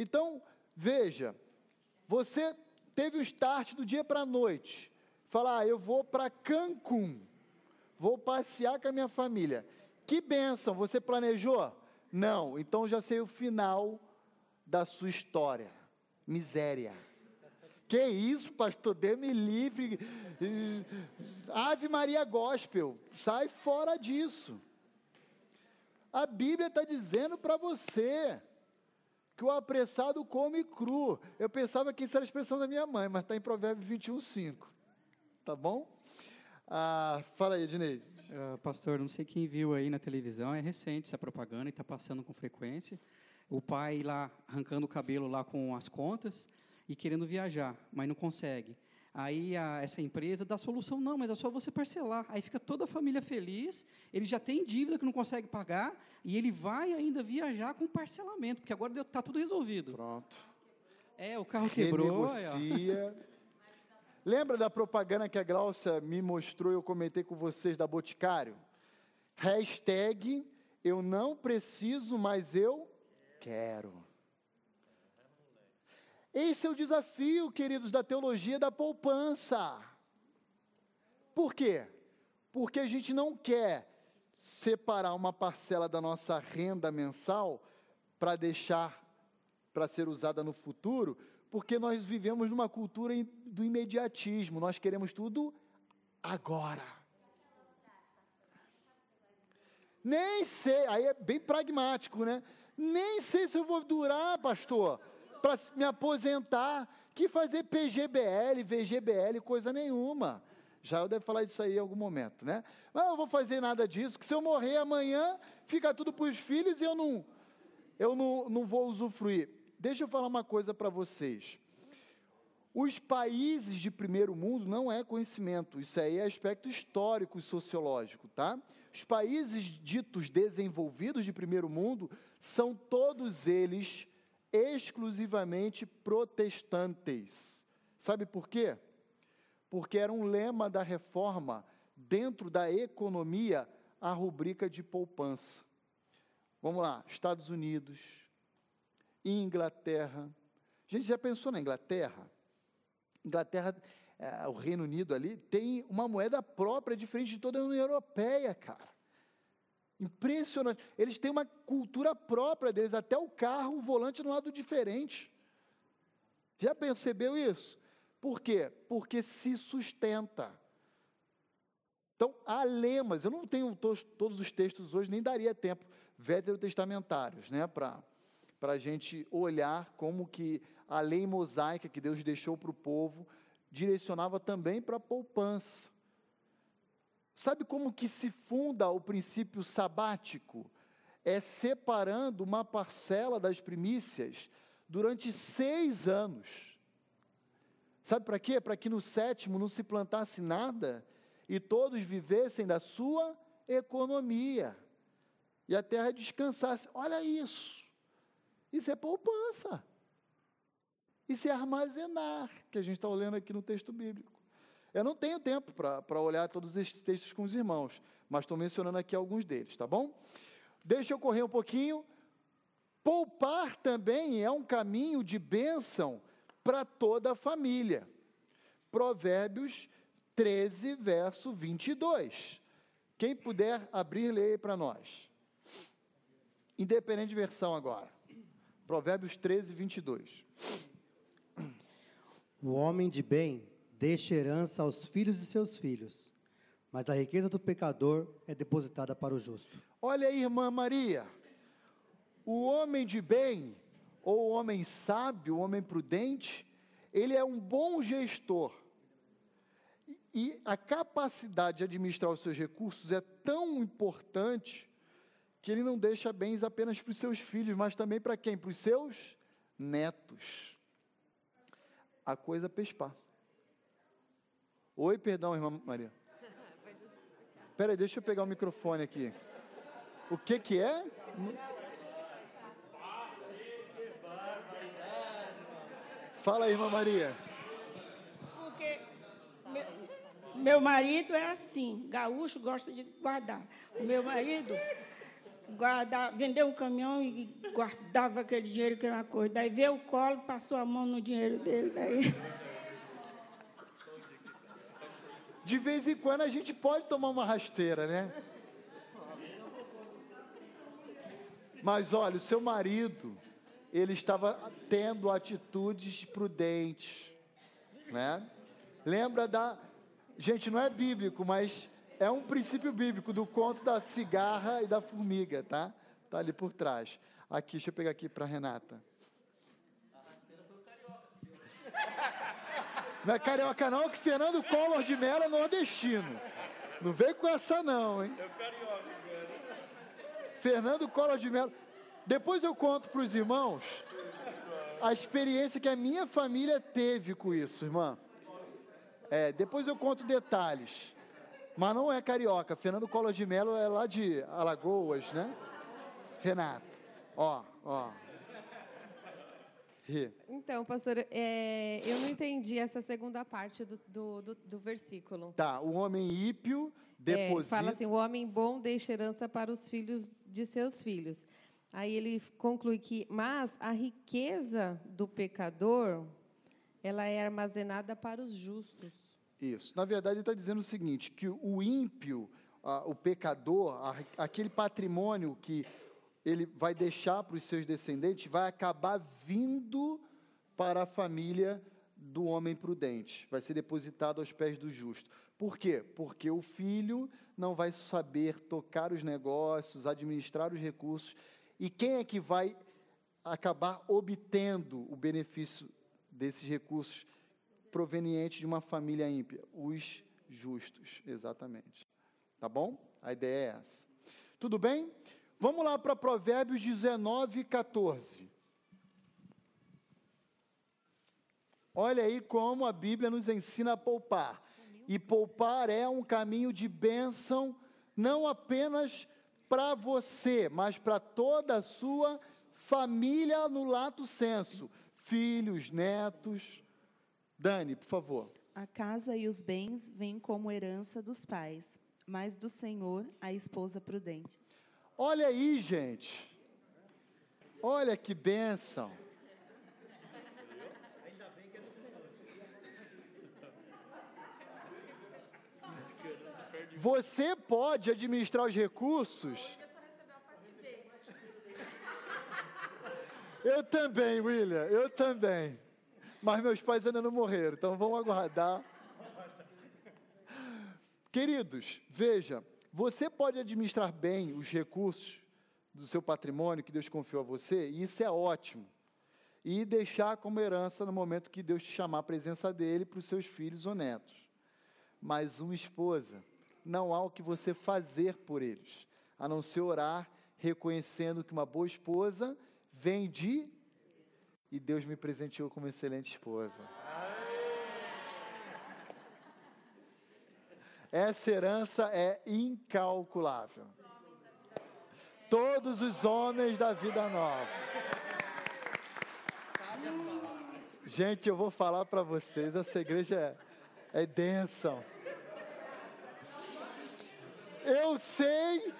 Speaker 1: Então, veja, você teve o start do dia para a noite. Falar, ah, eu vou para Cancún, vou passear com a minha família. Que bênção, você planejou? Não, então já sei o final da sua história. Miséria. Que isso, pastor? Dê-me livre. Ave Maria Gospel. Sai fora disso. A Bíblia está dizendo para você que o apressado come cru. Eu pensava que isso era a expressão da minha mãe, mas está em Provérbios 21, 5. Tá bom? Ah, fala aí, Ednei.
Speaker 10: Uh, pastor, não sei quem viu aí na televisão, é recente essa propaganda e está passando com frequência. O pai lá arrancando o cabelo lá com as contas e querendo viajar, mas não consegue. Aí a, essa empresa dá a solução, não, mas é só você parcelar. Aí fica toda a família feliz, ele já tem dívida que não consegue pagar, e ele vai ainda viajar com parcelamento, porque agora está tudo resolvido.
Speaker 1: Pronto.
Speaker 10: É, o carro quebrou.
Speaker 1: Renegocia. Lembra da propaganda que a Glaucia me mostrou, eu comentei com vocês da Boticário? Hashtag, eu não preciso, mas eu quero. Esse é o desafio, queridos, da teologia da poupança. Por quê? Porque a gente não quer separar uma parcela da nossa renda mensal para deixar para ser usada no futuro, porque nós vivemos numa cultura do imediatismo, nós queremos tudo agora. Nem sei, aí é bem pragmático, né? Nem sei se eu vou durar, pastor para me aposentar, que fazer PGBL, VGBL, coisa nenhuma. Já eu deve falar disso aí em algum momento, né? Mas eu não vou fazer nada disso, que se eu morrer amanhã, fica tudo para os filhos e eu não, eu não, não vou usufruir. Deixa eu falar uma coisa para vocês. Os países de primeiro mundo não é conhecimento, isso aí é aspecto histórico e sociológico, tá? Os países ditos desenvolvidos de primeiro mundo são todos eles exclusivamente protestantes. Sabe por quê? Porque era um lema da reforma, dentro da economia, a rubrica de poupança. Vamos lá, Estados Unidos, Inglaterra. A gente já pensou na Inglaterra? Inglaterra, é, o Reino Unido ali, tem uma moeda própria, diferente de toda a União Europeia, cara. Impressionante. Eles têm uma cultura própria deles, até o carro, o volante no lado diferente. Já percebeu isso? Por quê? Porque se sustenta. Então, há lemas, eu não tenho todos, todos os textos hoje, nem daria tempo, veterotestamentários, né, para a gente olhar como que a lei mosaica que Deus deixou para o povo direcionava também para a poupança. Sabe como que se funda o princípio sabático? É separando uma parcela das primícias durante seis anos. Sabe para quê? Para que no sétimo não se plantasse nada e todos vivessem da sua economia e a terra descansasse. Olha isso. Isso é poupança. Isso é armazenar, que a gente está olhando aqui no texto bíblico. Eu não tenho tempo para olhar todos esses textos com os irmãos, mas estou mencionando aqui alguns deles, tá bom? Deixa eu correr um pouquinho. Poupar também é um caminho de bênção para toda a família. Provérbios 13, verso 22. Quem puder abrir, leia para nós. Independente de versão agora. Provérbios 13, 22.
Speaker 11: O homem de bem deixa herança aos filhos de seus filhos, mas a riqueza do pecador é depositada para o justo.
Speaker 1: Olha aí, irmã Maria, o homem de bem, ou o homem sábio, o homem prudente, ele é um bom gestor. E a capacidade de administrar os seus recursos é tão importante que ele não deixa bens apenas para os seus filhos, mas também para quem? Para os seus netos. A coisa pespassa. Oi, perdão, irmã Maria. Espera aí, deixa eu pegar o microfone aqui. O que que é? Fala aí, irmã Maria.
Speaker 8: Porque meu, meu marido é assim, gaúcho gosta de guardar. O meu marido guarda, vendeu um caminhão e guardava aquele dinheiro que é uma coisa. Daí veio o colo, passou a mão no dinheiro dele. Daí...
Speaker 1: De vez em quando a gente pode tomar uma rasteira, né? Mas olha, o seu marido, ele estava tendo atitudes prudentes, né? Lembra da. Gente, não é bíblico, mas é um princípio bíblico do conto da cigarra e da formiga, tá? Tá ali por trás. Aqui, deixa eu pegar aqui para Renata. Não é carioca não, que Fernando Collor de Mello é nordestino. Não vem com essa não, hein? É carioca, Fernando Collor de Mello. Depois eu conto para os irmãos a experiência que a minha família teve com isso, irmã. É, depois eu conto detalhes. Mas não é carioca. Fernando Collor de Mello é lá de Alagoas, né? Renato. Ó, ó.
Speaker 12: Então, pastor, é, eu não entendi essa segunda parte do, do, do, do versículo.
Speaker 1: Tá, o homem ímpio deposita...
Speaker 12: É, fala assim, o homem bom deixa herança para os filhos de seus filhos. Aí ele conclui que, mas a riqueza do pecador, ela é armazenada para os justos.
Speaker 1: Isso. Na verdade, ele está dizendo o seguinte, que o ímpio, o pecador, aquele patrimônio que ele vai deixar para os seus descendentes, vai acabar vindo para a família do homem prudente, vai ser depositado aos pés do justo. Por quê? Porque o filho não vai saber tocar os negócios, administrar os recursos, e quem é que vai acabar obtendo o benefício desses recursos provenientes de uma família ímpia? Os justos, exatamente. Tá bom? A ideia é essa. Tudo bem? Vamos lá para Provérbios 19, 14. Olha aí como a Bíblia nos ensina a poupar. E poupar é um caminho de bênção, não apenas para você, mas para toda a sua família no lato senso. Filhos, netos. Dani, por favor.
Speaker 4: A casa e os bens vêm como herança dos pais, mas do Senhor a esposa prudente.
Speaker 1: Olha aí, gente. Olha que bênção. Você pode administrar os recursos. Eu também, William, eu também. Mas meus pais ainda não morreram, então vamos aguardar. Queridos, veja, você pode administrar bem os recursos do seu patrimônio que Deus confiou a você, e isso é ótimo. E deixar como herança no momento que Deus te chamar a presença dele para os seus filhos ou netos. Mas uma esposa, não há o que você fazer por eles, a não ser orar, reconhecendo que uma boa esposa vem de. E Deus me presenteou como excelente esposa. Essa herança é incalculável. Todos os homens da vida nova. Gente, eu vou falar para vocês, essa igreja é, é bênção. Eu sei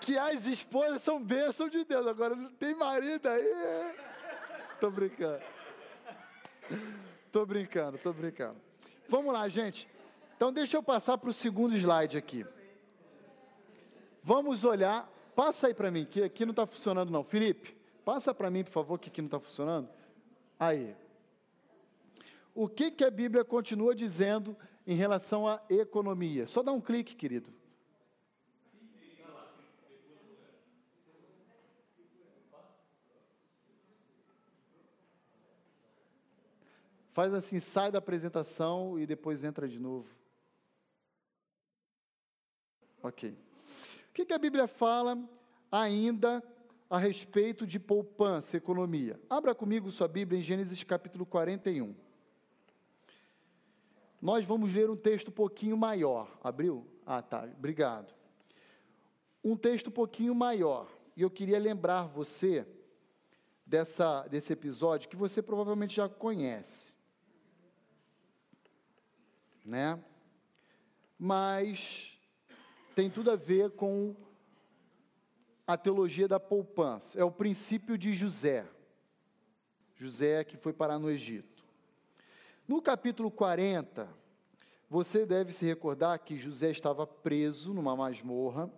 Speaker 1: que as esposas são bênção de Deus. Agora não tem marido aí. É... Tô brincando. Tô brincando, tô brincando. Vamos lá, gente. Então deixa eu passar para o segundo slide aqui. Vamos olhar. Passa aí para mim, que aqui não está funcionando não. Felipe, passa para mim, por favor, que aqui não está funcionando. Aí. O que, que a Bíblia continua dizendo em relação à economia? Só dá um clique, querido. Faz assim, sai da apresentação e depois entra de novo. Ok. O que, que a Bíblia fala ainda a respeito de poupança, economia? Abra comigo sua Bíblia em Gênesis capítulo 41. Nós vamos ler um texto um pouquinho maior. Abriu? Ah, tá. Obrigado. Um texto um pouquinho maior. E eu queria lembrar você dessa, desse episódio que você provavelmente já conhece né? Mas tem tudo a ver com a teologia da poupança. É o princípio de José. José que foi parar no Egito. No capítulo 40, você deve se recordar que José estava preso numa masmorra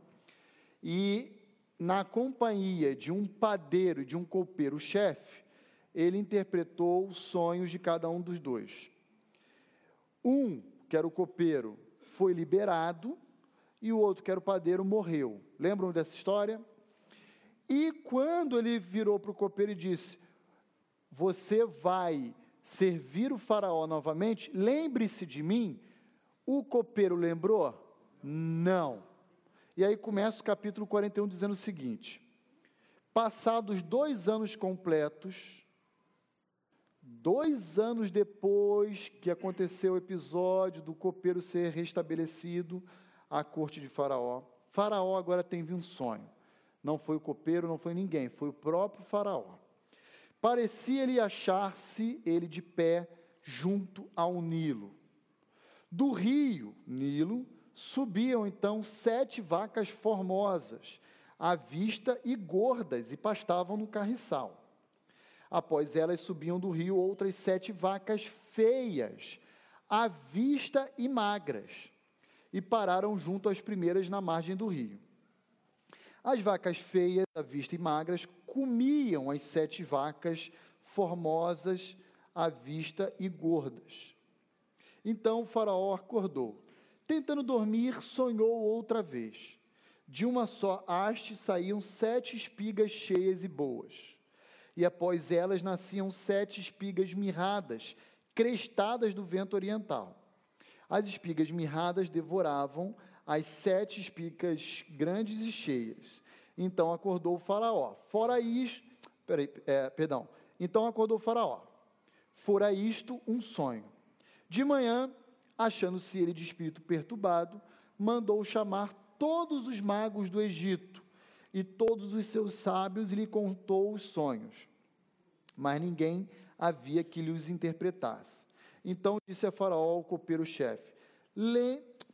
Speaker 1: e na companhia de um padeiro e de um copeiro-chefe, ele interpretou os sonhos de cada um dos dois. Um que era o copeiro, foi liberado e o outro, que era o padeiro, morreu. Lembram dessa história? E quando ele virou para o copeiro e disse: Você vai servir o Faraó novamente, lembre-se de mim. O copeiro lembrou? Não. E aí começa o capítulo 41 dizendo o seguinte: Passados dois anos completos, Dois anos depois que aconteceu o episódio do copeiro ser restabelecido à corte de Faraó, Faraó agora teve um sonho. Não foi o copeiro, não foi ninguém, foi o próprio Faraó. Parecia-lhe achar-se ele de pé junto ao Nilo. Do rio Nilo subiam então sete vacas formosas, à vista e gordas, e pastavam no carriçal. Após elas subiam do rio outras sete vacas feias, à vista e magras, e pararam junto às primeiras na margem do rio. As vacas feias, à vista e magras, comiam as sete vacas formosas, à vista e gordas. Então o Faraó acordou. Tentando dormir, sonhou outra vez. De uma só haste saíam sete espigas cheias e boas e após elas nasciam sete espigas mirradas, crestadas do vento oriental. As espigas mirradas devoravam as sete espigas grandes e cheias. Então acordou o faraó. Fora isto, peraí, é, perdão. Então acordou o faraó. Fora isto um sonho. De manhã, achando-se ele de espírito perturbado, mandou chamar todos os magos do Egito e todos os seus sábios e lhe contou os sonhos. Mas ninguém havia que lhe os interpretasse. Então disse a Faraó, o copeiro-chefe,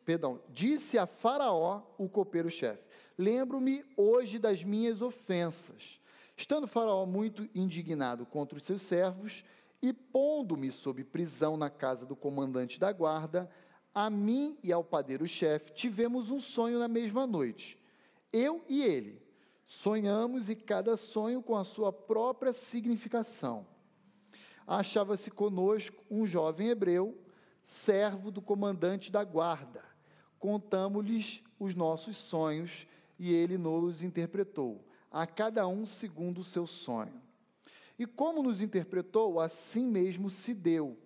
Speaker 1: perdão, disse a Faraó, o copeiro-chefe, lembro-me hoje das minhas ofensas. Estando Faraó muito indignado contra os seus servos, e pondo-me sob prisão na casa do comandante da guarda, a mim e ao padeiro-chefe tivemos um sonho na mesma noite. Eu e ele sonhamos e cada sonho com a sua própria significação. Achava-se conosco um jovem hebreu, servo do comandante da guarda. Contamos-lhes os nossos sonhos e ele nos interpretou, a cada um segundo o seu sonho. E como nos interpretou, assim mesmo se deu.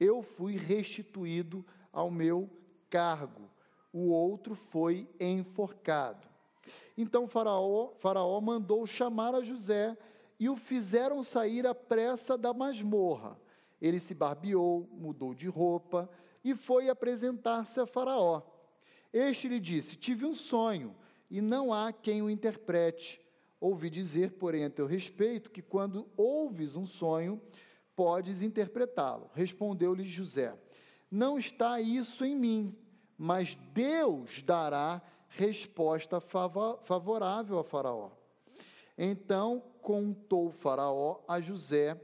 Speaker 1: Eu fui restituído ao meu cargo. O outro foi enforcado. Então faraó, faraó mandou chamar a José e o fizeram sair à pressa da masmorra. Ele se barbeou, mudou de roupa e foi apresentar-se a Faraó. Este lhe disse: Tive um sonho e não há quem o interprete. Ouvi dizer, porém, a teu respeito, que quando ouves um sonho, podes interpretá-lo. Respondeu-lhe José: não está isso em mim, mas Deus dará resposta favorável a Faraó. Então contou Faraó a José: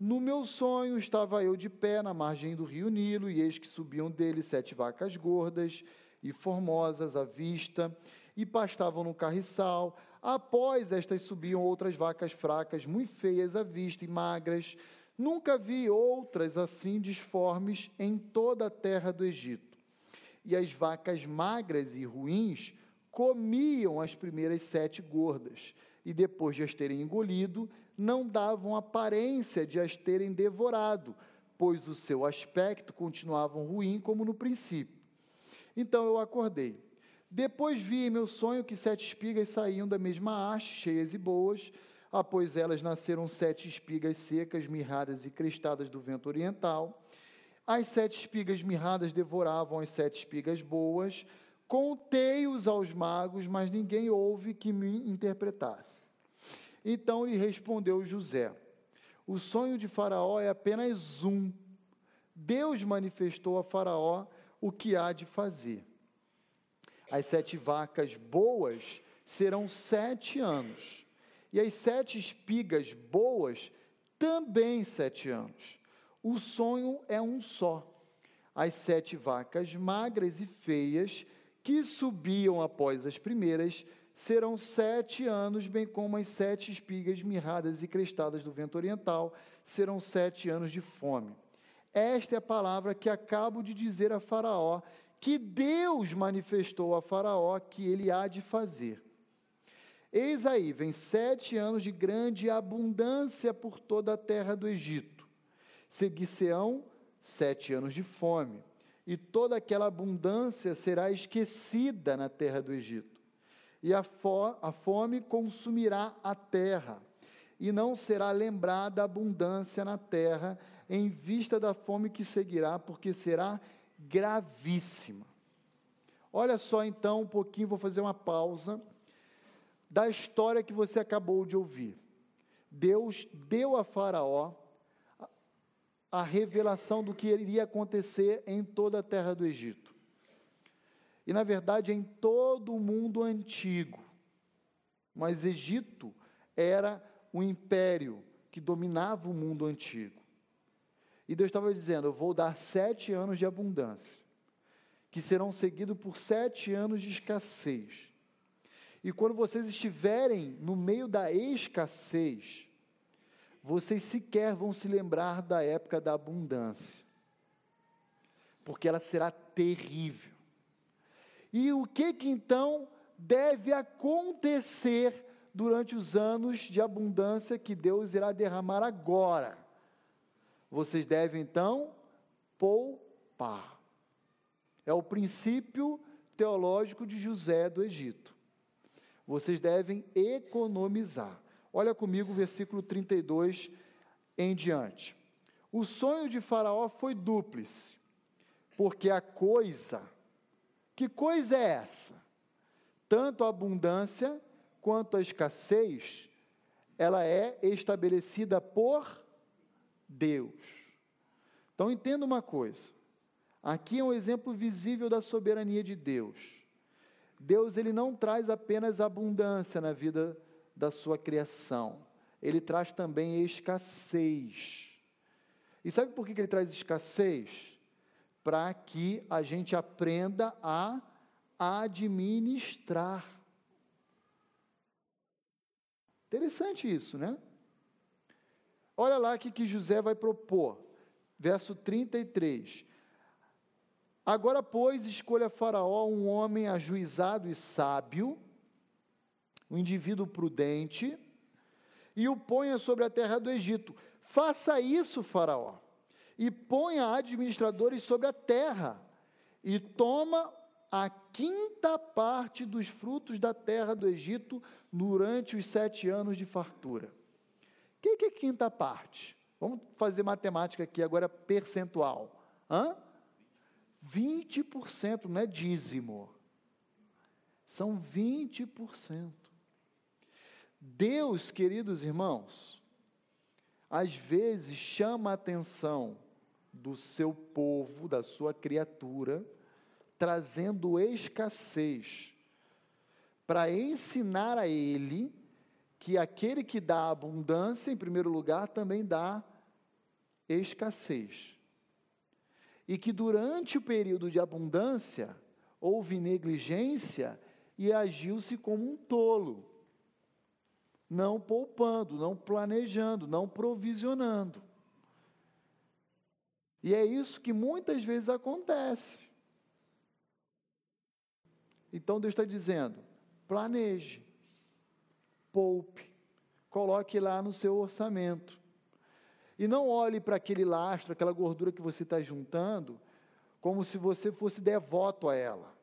Speaker 1: No meu sonho estava eu de pé na margem do rio Nilo, e eis que subiam dele sete vacas gordas e formosas à vista, e pastavam no carriçal. Após estas subiam outras vacas fracas, muito feias à vista e magras, Nunca vi outras assim disformes em toda a terra do Egito. E as vacas magras e ruins comiam as primeiras sete gordas, e depois de as terem engolido, não davam aparência de as terem devorado, pois o seu aspecto continuava ruim como no princípio. Então eu acordei. Depois vi em meu sonho que sete espigas saíam da mesma haste, cheias e boas, Após elas nasceram sete espigas secas, mirradas e crestadas do vento oriental. As sete espigas mirradas devoravam as sete espigas boas. Contei-os aos magos, mas ninguém houve que me interpretasse. Então lhe respondeu José: O sonho de Faraó é apenas um. Deus manifestou a Faraó o que há de fazer. As sete vacas boas serão sete anos e as sete espigas boas, também sete anos. O sonho é um só. As sete vacas magras e feias, que subiam após as primeiras, serão sete anos, bem como as sete espigas mirradas e crestadas do vento oriental, serão sete anos de fome. Esta é a palavra que acabo de dizer a Faraó, que Deus manifestou a Faraó que ele há de fazer. Eis aí, vem sete anos de grande abundância por toda a terra do Egito. Seguir-se-ão sete anos de fome, e toda aquela abundância será esquecida na terra do Egito. E a, fo a fome consumirá a terra, e não será lembrada a abundância na terra, em vista da fome que seguirá, porque será gravíssima. Olha só então um pouquinho, vou fazer uma pausa da história que você acabou de ouvir. Deus deu a Faraó a revelação do que iria acontecer em toda a terra do Egito. E, na verdade, em todo o mundo antigo. Mas Egito era o império que dominava o mundo antigo. E Deus estava dizendo: Eu vou dar sete anos de abundância, que serão seguidos por sete anos de escassez. E quando vocês estiverem no meio da escassez, vocês sequer vão se lembrar da época da abundância, porque ela será terrível. E o que que então deve acontecer durante os anos de abundância que Deus irá derramar agora? Vocês devem então poupar. É o princípio teológico de José do Egito vocês devem economizar. Olha comigo o versículo 32 em diante. O sonho de Faraó foi dúplice, porque a coisa, que coisa é essa? Tanto a abundância quanto a escassez, ela é estabelecida por Deus. Então entenda uma coisa. Aqui é um exemplo visível da soberania de Deus. Deus ele não traz apenas abundância na vida da sua criação, ele traz também escassez. E sabe por que ele traz escassez? Para que a gente aprenda a administrar. Interessante isso, né? Olha lá o que José vai propor. Verso 33. Agora, pois, escolha Faraó um homem ajuizado e sábio, um indivíduo prudente, e o ponha sobre a terra do Egito. Faça isso, Faraó, e ponha administradores sobre a terra, e toma a quinta parte dos frutos da terra do Egito durante os sete anos de fartura. O que, que é quinta parte? Vamos fazer matemática aqui agora percentual. Hã? 20% não é dízimo. São 20%. Deus, queridos irmãos, às vezes chama a atenção do seu povo, da sua criatura, trazendo escassez, para ensinar a ele que aquele que dá abundância, em primeiro lugar, também dá escassez. E que durante o período de abundância, houve negligência e agiu-se como um tolo não poupando, não planejando, não provisionando. E é isso que muitas vezes acontece. Então Deus está dizendo: planeje, poupe, coloque lá no seu orçamento. E não olhe para aquele lastro, aquela gordura que você está juntando, como se você fosse devoto a ela.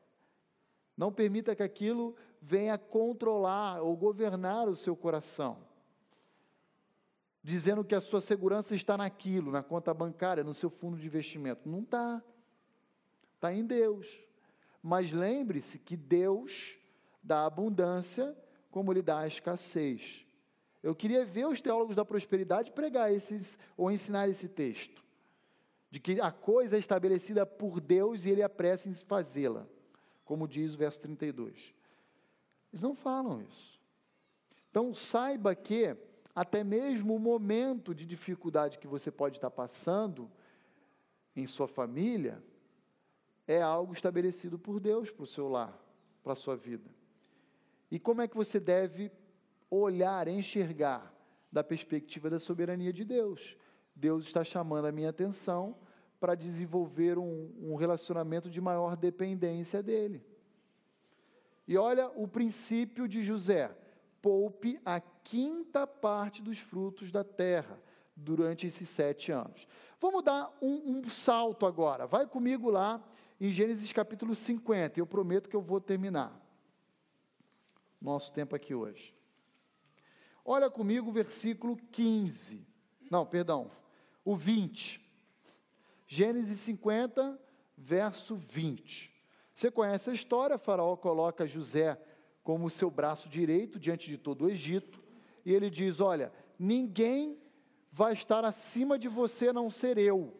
Speaker 1: Não permita que aquilo venha controlar ou governar o seu coração, dizendo que a sua segurança está naquilo, na conta bancária, no seu fundo de investimento. Não está. Está em Deus. Mas lembre-se que Deus dá abundância como Ele dá a escassez. Eu queria ver os teólogos da prosperidade pregar esses, ou ensinar esse texto, de que a coisa é estabelecida por Deus e Ele apressa em fazê-la como diz o verso 32. Eles não falam isso. Então, saiba que até mesmo o momento de dificuldade que você pode estar passando em sua família é algo estabelecido por Deus para o seu lar, para a sua vida. E como é que você deve olhar, enxergar da perspectiva da soberania de Deus? Deus está chamando a minha atenção para desenvolver um, um relacionamento de maior dependência dele. E olha o princípio de José: poupe a quinta parte dos frutos da terra durante esses sete anos. Vamos dar um, um, salto agora. Vai comigo lá em Gênesis capítulo 50. Eu prometo que eu vou terminar. Nosso tempo aqui hoje. Olha comigo o versículo 15. Não, perdão. O 20. Gênesis 50, verso 20. Você conhece a história, Faraó coloca José como seu braço direito diante de todo o Egito, e ele diz: Olha, ninguém vai estar acima de você a não ser eu.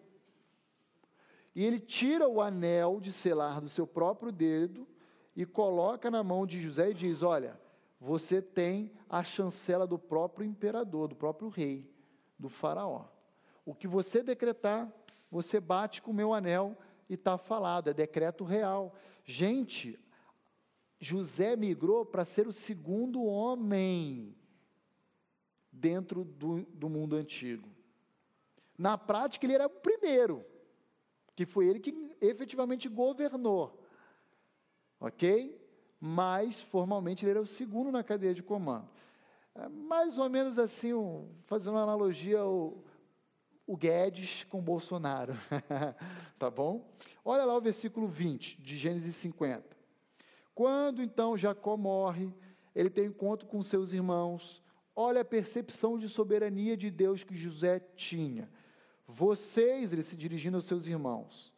Speaker 1: E ele tira o anel de selar do seu próprio dedo e coloca na mão de José e diz: Olha, você tem a chancela do próprio imperador, do próprio rei, do Faraó. O que você decretar, você bate com o meu anel e está falado, é decreto real. Gente, José migrou para ser o segundo homem dentro do, do mundo antigo. Na prática, ele era o primeiro, que foi ele que efetivamente governou. Ok? Mas, formalmente, ele era o segundo na cadeia de comando. É mais ou menos assim, um, fazendo uma analogia ao, o Guedes com Bolsonaro. *laughs* tá bom? Olha lá o versículo 20 de Gênesis 50. Quando então Jacó morre, ele tem encontro com seus irmãos. Olha a percepção de soberania de Deus que José tinha. Vocês, ele se dirigindo aos seus irmãos,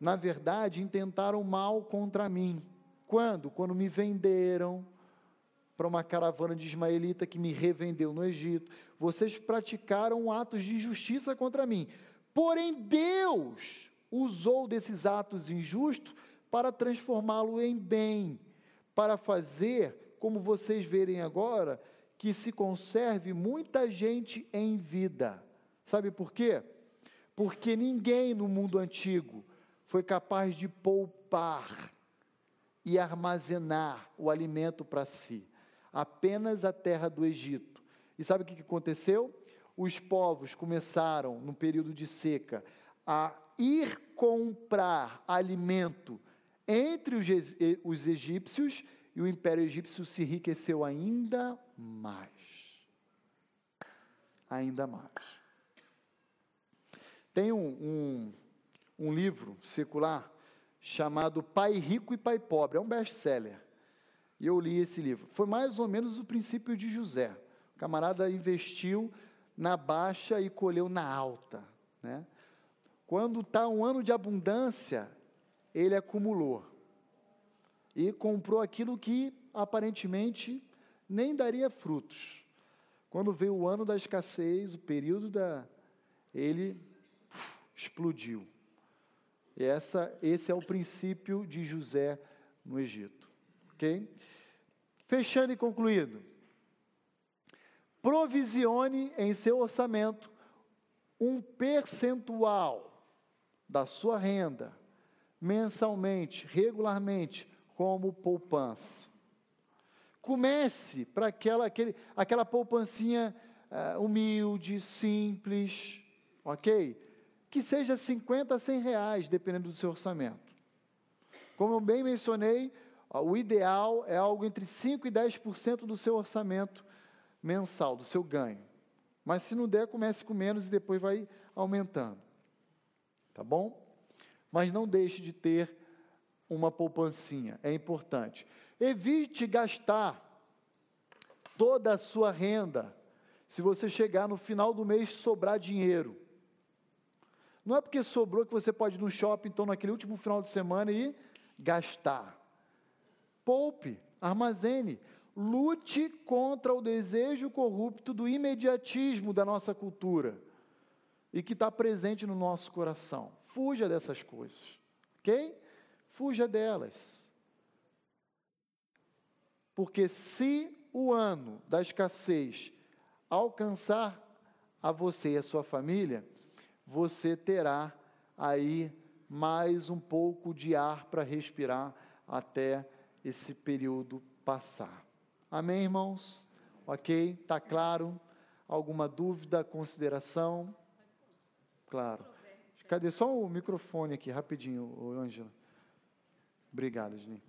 Speaker 1: na verdade, intentaram mal contra mim. Quando? Quando me venderam, para uma caravana de ismaelita que me revendeu no Egito. Vocês praticaram atos de injustiça contra mim. Porém, Deus usou desses atos injustos para transformá-lo em bem, para fazer, como vocês verem agora, que se conserve muita gente em vida. Sabe por quê? Porque ninguém no mundo antigo foi capaz de poupar e armazenar o alimento para si. Apenas a terra do Egito. E sabe o que aconteceu? Os povos começaram, no período de seca, a ir comprar alimento entre os egípcios e o império egípcio se enriqueceu ainda mais. Ainda mais. Tem um, um, um livro secular chamado Pai Rico e Pai Pobre, é um best-seller. E eu li esse livro. Foi mais ou menos o princípio de José. O camarada investiu na baixa e colheu na alta. Né? Quando está um ano de abundância, ele acumulou. E comprou aquilo que aparentemente nem daria frutos. Quando veio o ano da escassez, o período da. Ele explodiu. E essa, esse é o princípio de José no Egito. Ok? Fechando e concluído. Provisione em seu orçamento um percentual da sua renda, mensalmente, regularmente, como poupança. Comece para aquela, aquela poupancinha uh, humilde, simples, ok? Que seja 50 a 100 reais, dependendo do seu orçamento. Como eu bem mencionei, o ideal é algo entre 5% e 10% do seu orçamento mensal, do seu ganho. Mas se não der, comece com menos e depois vai aumentando. Tá bom? Mas não deixe de ter uma poupancinha, é importante. Evite gastar toda a sua renda se você chegar no final do mês sobrar dinheiro. Não é porque sobrou que você pode ir no shopping, então, naquele último final de semana e gastar. Poupe, armazene, lute contra o desejo corrupto do imediatismo da nossa cultura e que está presente no nosso coração. Fuja dessas coisas, ok? Fuja delas. Porque se o ano da escassez alcançar a você e a sua família, você terá aí mais um pouco de ar para respirar até esse período passar. Amém, irmãos? Ok? Está claro? Alguma dúvida, consideração? Claro. Cadê só o microfone aqui, rapidinho, Ângela? Obrigado, Juninho.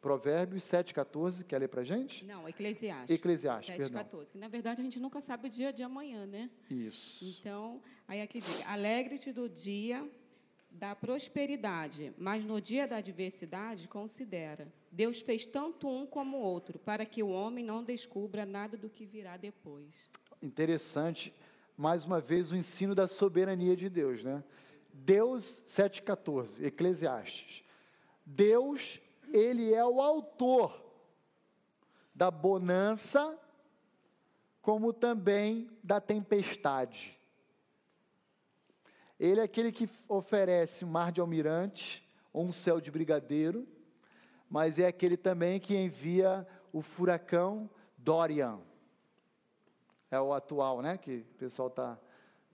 Speaker 1: Provérbios 7,14, quer ler para gente?
Speaker 13: Não, Eclesiastes.
Speaker 1: Eclesiastes,
Speaker 13: 7,14. Na verdade, a gente nunca sabe o dia de amanhã, né?
Speaker 1: Isso.
Speaker 13: Então, aí aqui diz, alegre-te do dia da prosperidade, mas no dia da adversidade, considera. Deus fez tanto um como o outro, para que o homem não descubra nada do que virá depois.
Speaker 1: Interessante, mais uma vez, o ensino da soberania de Deus, né? Deus, 7,14, Eclesiastes Deus, ele é o autor da bonança, como também da tempestade. Ele é aquele que oferece um mar de almirante ou um céu de brigadeiro, mas é aquele também que envia o furacão Dorian. É o atual, né, que o pessoal está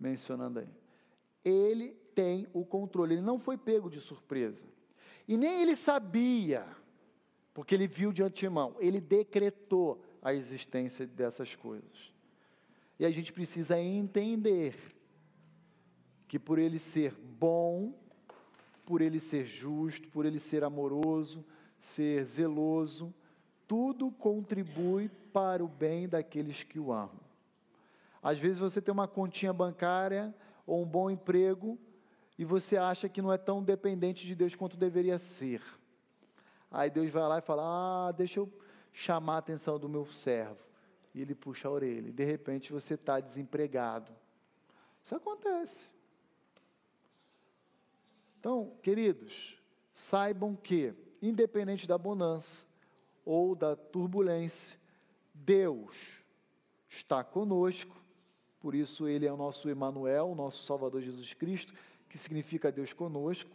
Speaker 1: mencionando aí. Ele tem o controle, ele não foi pego de surpresa. E nem ele sabia, porque ele viu de antemão, ele decretou a existência dessas coisas. E a gente precisa entender que por ele ser bom, por ele ser justo, por ele ser amoroso, ser zeloso, tudo contribui para o bem daqueles que o amam. Às vezes você tem uma continha bancária ou um bom emprego, e você acha que não é tão dependente de Deus quanto deveria ser. Aí Deus vai lá e fala: Ah, deixa eu chamar a atenção do meu servo. E ele puxa a orelha. E de repente você está desempregado. Isso acontece. Então, queridos, saibam que, independente da bonança ou da turbulência, Deus está conosco, por isso Ele é o nosso Emanuel, o nosso Salvador Jesus Cristo, que significa Deus conosco,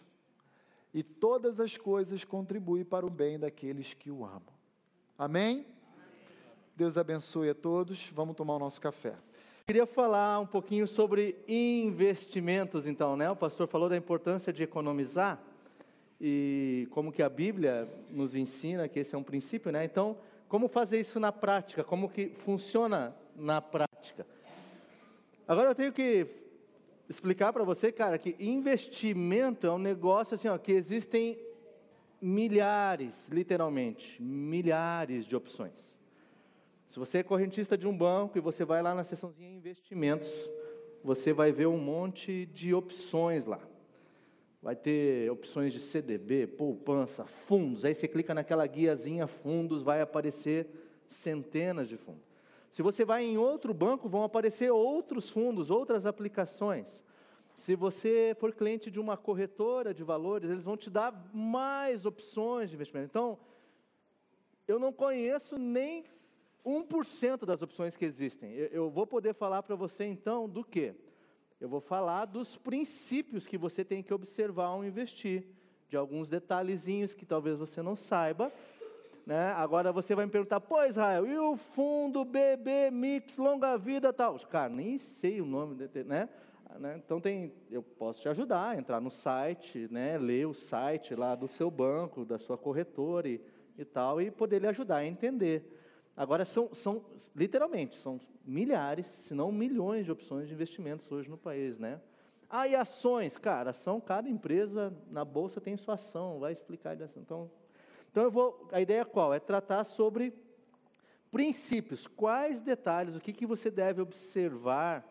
Speaker 1: e todas as coisas contribuem para o bem daqueles que o amam. Amém? Amém. Deus abençoe a todos. Vamos tomar o nosso café.
Speaker 7: Queria falar um pouquinho sobre investimentos, então, né? O pastor falou da importância de economizar e como que a Bíblia nos ensina que esse é um princípio, né? Então, como fazer isso na prática? Como que funciona na prática? Agora eu tenho que explicar para você, cara, que investimento é um negócio assim, ó, que existem milhares, literalmente, milhares de opções. Se você é correntista de um banco e você vai lá na seçãozinha investimentos, você vai ver um monte de opções lá. Vai ter opções de CDB, poupança, fundos. Aí você clica naquela guiazinha fundos, vai aparecer centenas de fundos. Se você vai em outro banco, vão aparecer outros fundos, outras aplicações. Se você for cliente de uma corretora de valores, eles vão te dar mais opções de investimento. Então, eu não conheço nem 1% das opções que existem. Eu, vou poder falar para você então do que? Eu vou falar dos princípios que você tem que observar ao investir, de alguns detalhezinhos que talvez você não saiba. Né? Agora você vai me perguntar, pois Israel, e o fundo BB Mix Longa Vida tal? Cara, nem sei o nome, né? né? Então tem, eu posso te ajudar, entrar no site, né? ler o site lá do seu banco, da sua corretora e, e tal, e poder lhe ajudar a entender. Agora, são, são, literalmente, são milhares, se não milhões de opções de investimentos hoje no país, né? Ah, e ações, cara, ação, cada empresa na bolsa tem sua ação, vai explicar dessa. Então, então eu vou, a ideia é qual? É tratar sobre princípios, quais detalhes, o que, que você deve observar,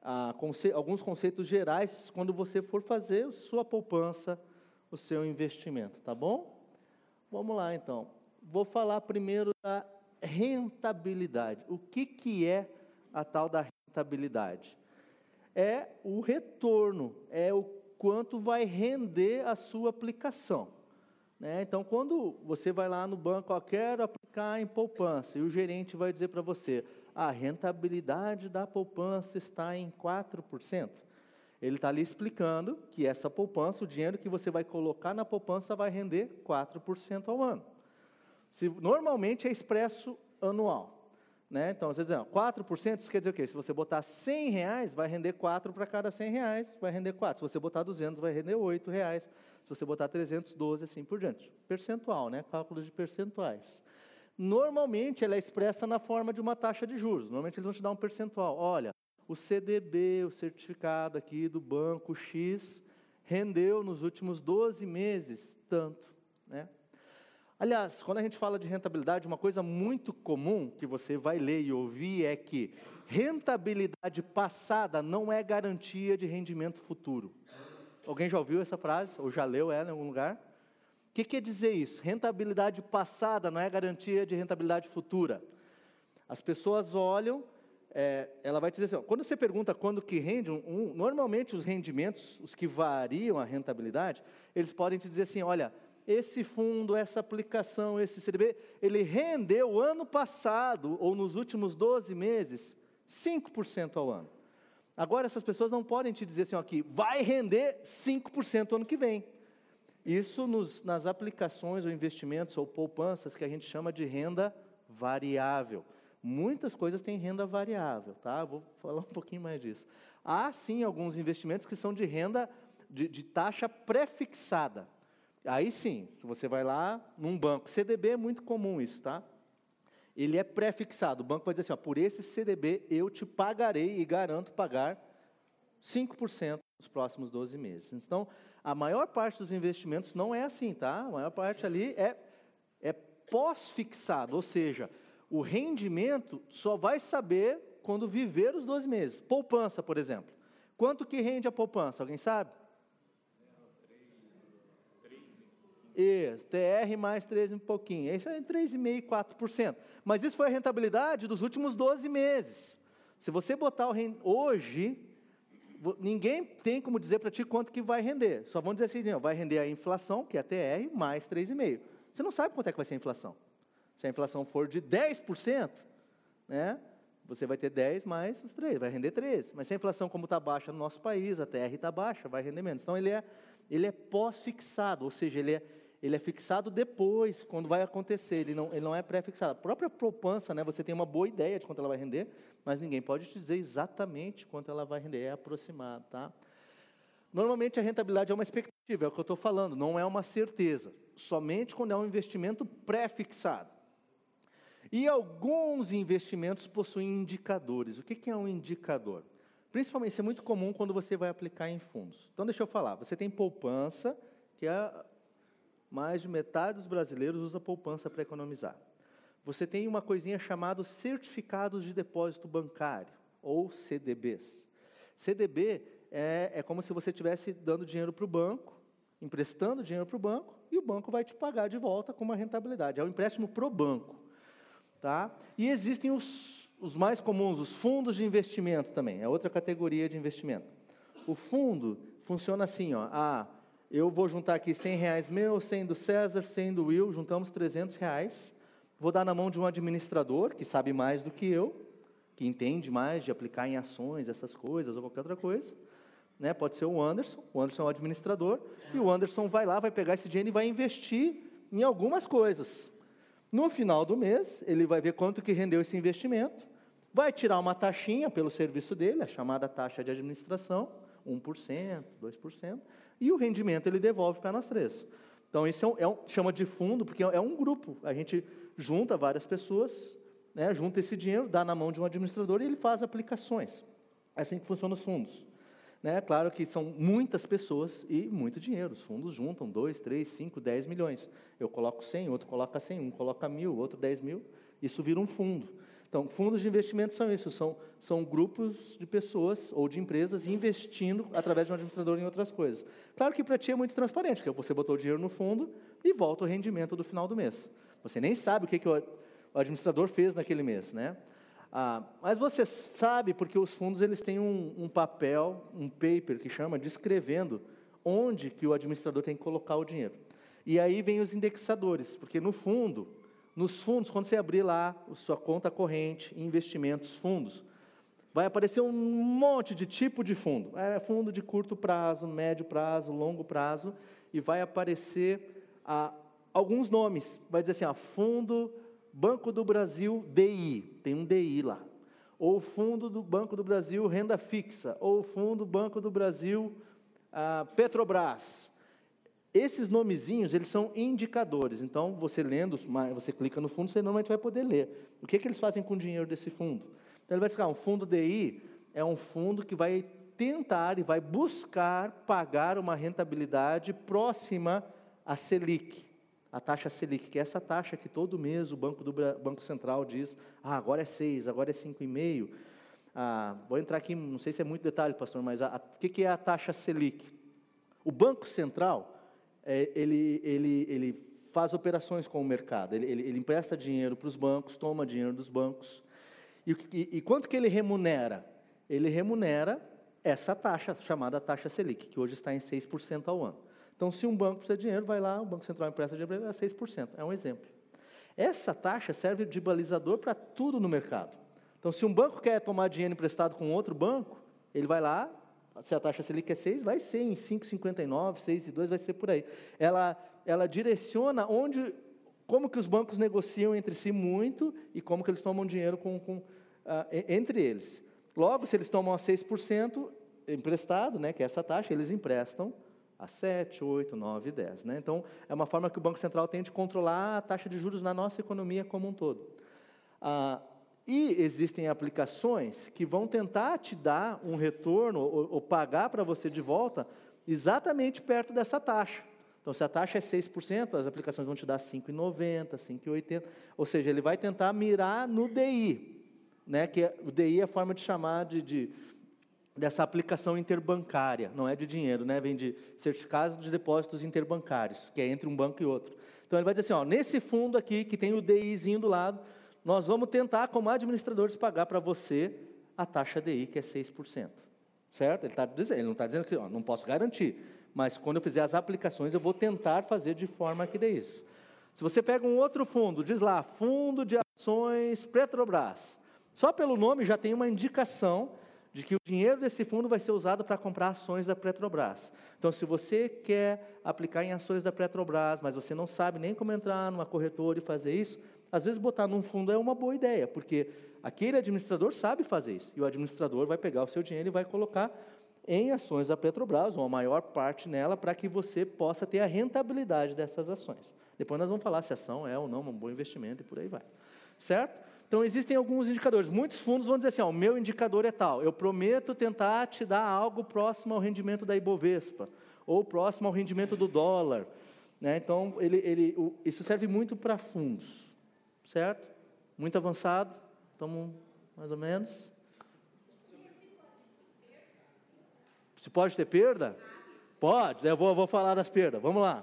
Speaker 7: ah, conce, alguns conceitos gerais quando você for fazer sua poupança, o seu investimento, tá bom? Vamos lá então. Vou falar primeiro da rentabilidade. O que, que é a tal da rentabilidade? É o retorno, é o quanto vai render a sua aplicação. Né? Então, quando você vai lá no banco, ó, quero aplicar em poupança, e o gerente vai dizer para você, a rentabilidade da poupança está em 4%. Ele está ali explicando que essa poupança, o dinheiro que você vai colocar na poupança vai render 4% ao ano. Se, normalmente é expresso anual. Né? Então, você diz, 4%, isso quer dizer o quê? Se você botar 100 reais, vai render 4 para cada 100 reais, vai render 4. Se você botar 200, vai render 8 reais. Se você botar 300, 12, assim por diante. Percentual, né? cálculo de percentuais. Normalmente, ela é expressa na forma de uma taxa de juros. Normalmente, eles vão te dar um percentual. Olha, o CDB, o certificado aqui do banco X, rendeu nos últimos 12 meses tanto. Né? Aliás, quando a gente fala de rentabilidade, uma coisa muito comum que você vai ler e ouvir é que rentabilidade passada não é garantia de rendimento futuro. Alguém já ouviu essa frase? Ou já leu ela em algum lugar? O que quer dizer isso? Rentabilidade passada não é garantia de rentabilidade futura. As pessoas olham, é, ela vai te dizer assim, ó, quando você pergunta quando que rende, um, normalmente os rendimentos, os que variam a rentabilidade, eles podem te dizer assim, olha, esse fundo, essa aplicação, esse CDB, ele rendeu ano passado, ou nos últimos 12 meses, 5% ao ano. Agora, essas pessoas não podem te dizer assim, ó, que vai render 5% ano que vem. Isso nos, nas aplicações ou investimentos ou poupanças que a gente chama de renda variável. Muitas coisas têm renda variável, tá? Vou falar um pouquinho mais disso. Há sim alguns investimentos que são de renda de, de taxa prefixada. Aí sim, se você vai lá num banco, CDB é muito comum isso, tá? Ele é pré-fixado. O banco vai dizer assim: ó, por esse CDB eu te pagarei e garanto pagar 5% nos próximos 12 meses. Então, a maior parte dos investimentos não é assim, tá? A maior parte ali é, é pós-fixado, ou seja, o rendimento só vai saber quando viver os 12 meses. Poupança, por exemplo. Quanto que rende a poupança? Alguém sabe? Isso, TR mais 13 um pouquinho. Isso é 3,5%, 4%. Mas isso foi a rentabilidade dos últimos 12 meses. Se você botar o rend... hoje, ninguém tem como dizer para ti quanto que vai render. Só vão dizer assim, não, vai render a inflação, que é a TR, mais 3,5%. Você não sabe quanto é que vai ser a inflação. Se a inflação for de 10%, né, você vai ter 10 mais os 3, vai render 13. Mas se a inflação, como está baixa no nosso país, a TR está baixa, vai render menos. Então, ele é, ele é pós-fixado, ou seja, ele é ele é fixado depois, quando vai acontecer, ele não, ele não é pré-fixado. A própria poupança, né, você tem uma boa ideia de quanto ela vai render, mas ninguém pode te dizer exatamente quanto ela vai render, é aproximado. Tá? Normalmente a rentabilidade é uma expectativa, é o que eu estou falando, não é uma certeza, somente quando é um investimento pré-fixado. E alguns investimentos possuem indicadores. O que é um indicador? Principalmente, isso é muito comum quando você vai aplicar em fundos. Então, deixa eu falar, você tem poupança, que é mais de metade dos brasileiros usa poupança para economizar. Você tem uma coisinha chamada certificados de depósito bancário, ou CDBs. CDB é, é como se você estivesse dando dinheiro para o banco, emprestando dinheiro para o banco, e o banco vai te pagar de volta com uma rentabilidade. É um empréstimo para o banco. Tá? E existem os, os mais comuns, os fundos de investimento também, é outra categoria de investimento. O fundo funciona assim, ó, ah, eu vou juntar aqui 100 reais meu, 100 do César, 100 do Will, juntamos 300 reais, vou dar na mão de um administrador, que sabe mais do que eu, que entende mais de aplicar em ações, essas coisas, ou qualquer outra coisa, né? pode ser o Anderson, o Anderson é o administrador, e o Anderson vai lá, vai pegar esse dinheiro e vai investir em algumas coisas. No final do mês, ele vai ver quanto que rendeu esse investimento, vai tirar uma taxinha pelo serviço dele, a chamada taxa de administração, 1%, 2%, e o rendimento ele devolve para nós três. Então, isso é um, é um, chama de fundo, porque é um grupo. A gente junta várias pessoas, né, junta esse dinheiro, dá na mão de um administrador e ele faz aplicações. É assim que funcionam os fundos. Né? Claro que são muitas pessoas e muito dinheiro. Os fundos juntam 2, 3, 5, 10 milhões. Eu coloco 100, outro coloca 100, um coloca mil, outro 10 mil. Isso vira um fundo. Então, fundos de investimento são isso, são, são grupos de pessoas ou de empresas investindo através de um administrador em outras coisas. Claro que para ti é muito transparente, porque você botou o dinheiro no fundo e volta o rendimento do final do mês. Você nem sabe o que, que o administrador fez naquele mês, né? Ah, mas você sabe porque os fundos eles têm um, um, papel, um paper que chama descrevendo onde que o administrador tem que colocar o dinheiro. E aí vem os indexadores, porque no fundo, nos fundos, quando você abrir lá sua conta corrente, investimentos, fundos, vai aparecer um monte de tipo de fundo. É fundo de curto prazo, médio prazo, longo prazo, e vai aparecer ah, alguns nomes. Vai dizer assim, ah, fundo Banco do Brasil DI, tem um DI lá. Ou Fundo do Banco do Brasil Renda Fixa, ou Fundo Banco do Brasil ah, Petrobras. Esses nomezinhos, eles são indicadores. Então, você lendo, você clica no fundo, você normalmente vai poder ler. O que, é que eles fazem com o dinheiro desse fundo? Então, ele vai dizer, ah, um fundo DI é um fundo que vai tentar e vai buscar pagar uma rentabilidade próxima à Selic a taxa Selic, que é essa taxa que todo mês o Banco, do, Banco Central diz, ah, agora é 6, agora é 5,5. Ah, vou entrar aqui, não sei se é muito detalhe, pastor, mas o que, que é a taxa Selic? O Banco Central, é, ele, ele, ele faz operações com o mercado, ele, ele, ele empresta dinheiro para os bancos, toma dinheiro dos bancos. E, e, e quanto que ele remunera? Ele remunera essa taxa, chamada taxa Selic, que hoje está em 6% ao ano. Então, se um banco precisa de dinheiro, vai lá, o Banco Central empresta dinheiro, é 6%. É um exemplo. Essa taxa serve de balizador para tudo no mercado. Então, se um banco quer tomar dinheiro emprestado com outro banco, ele vai lá, se a taxa Selic é 6, vai ser em 5,59, 6,2, vai ser por aí. Ela, ela direciona onde, como que os bancos negociam entre si muito e como que eles tomam dinheiro com, com, uh, entre eles. Logo, se eles tomam a 6% emprestado, né, que é essa taxa, eles emprestam a 7, 8, 9, 10. Né? Então, é uma forma que o Banco Central tem de controlar a taxa de juros na nossa economia como um todo. Ah, e existem aplicações que vão tentar te dar um retorno ou, ou pagar para você de volta exatamente perto dessa taxa. Então, se a taxa é 6%, as aplicações vão te dar 5,90, 5,80. Ou seja, ele vai tentar mirar no DI. Né, que é, o DI é a forma de chamar de, de dessa aplicação interbancária, não é de dinheiro, né? vem de certificados de depósitos interbancários, que é entre um banco e outro. Então ele vai dizer assim, ó, nesse fundo aqui, que tem o DIzinho do lado, nós vamos tentar, como administradores, pagar para você a taxa DI, que é 6%. Certo? Ele, tá dizendo, ele não está dizendo que ó, não posso garantir, mas quando eu fizer as aplicações, eu vou tentar fazer de forma que dê isso. Se você pega um outro fundo, diz lá, Fundo de Ações Petrobras, só pelo nome já tem uma indicação de que o dinheiro desse fundo vai ser usado para comprar ações da Petrobras. Então, se você quer aplicar em ações da Petrobras, mas você não sabe nem como entrar numa corretora e fazer isso, às vezes botar num fundo é uma boa ideia, porque aquele administrador sabe fazer isso, e o administrador vai pegar o seu dinheiro e vai colocar em ações da Petrobras, ou a maior parte nela, para que você possa ter a rentabilidade dessas ações. Depois nós vamos falar se a ação é ou não um bom investimento e por aí vai. Certo? Então, existem alguns indicadores. Muitos fundos vão dizer assim: ó, o meu indicador é tal. Eu prometo tentar te dar algo próximo ao rendimento da Ibovespa, ou próximo ao rendimento do dólar. Né? Então, ele, ele, o, isso serve muito para fundos. Certo? Muito avançado. Estamos mais ou menos. Se pode ter perda? Pode, eu vou, vou falar das perdas. Vamos lá.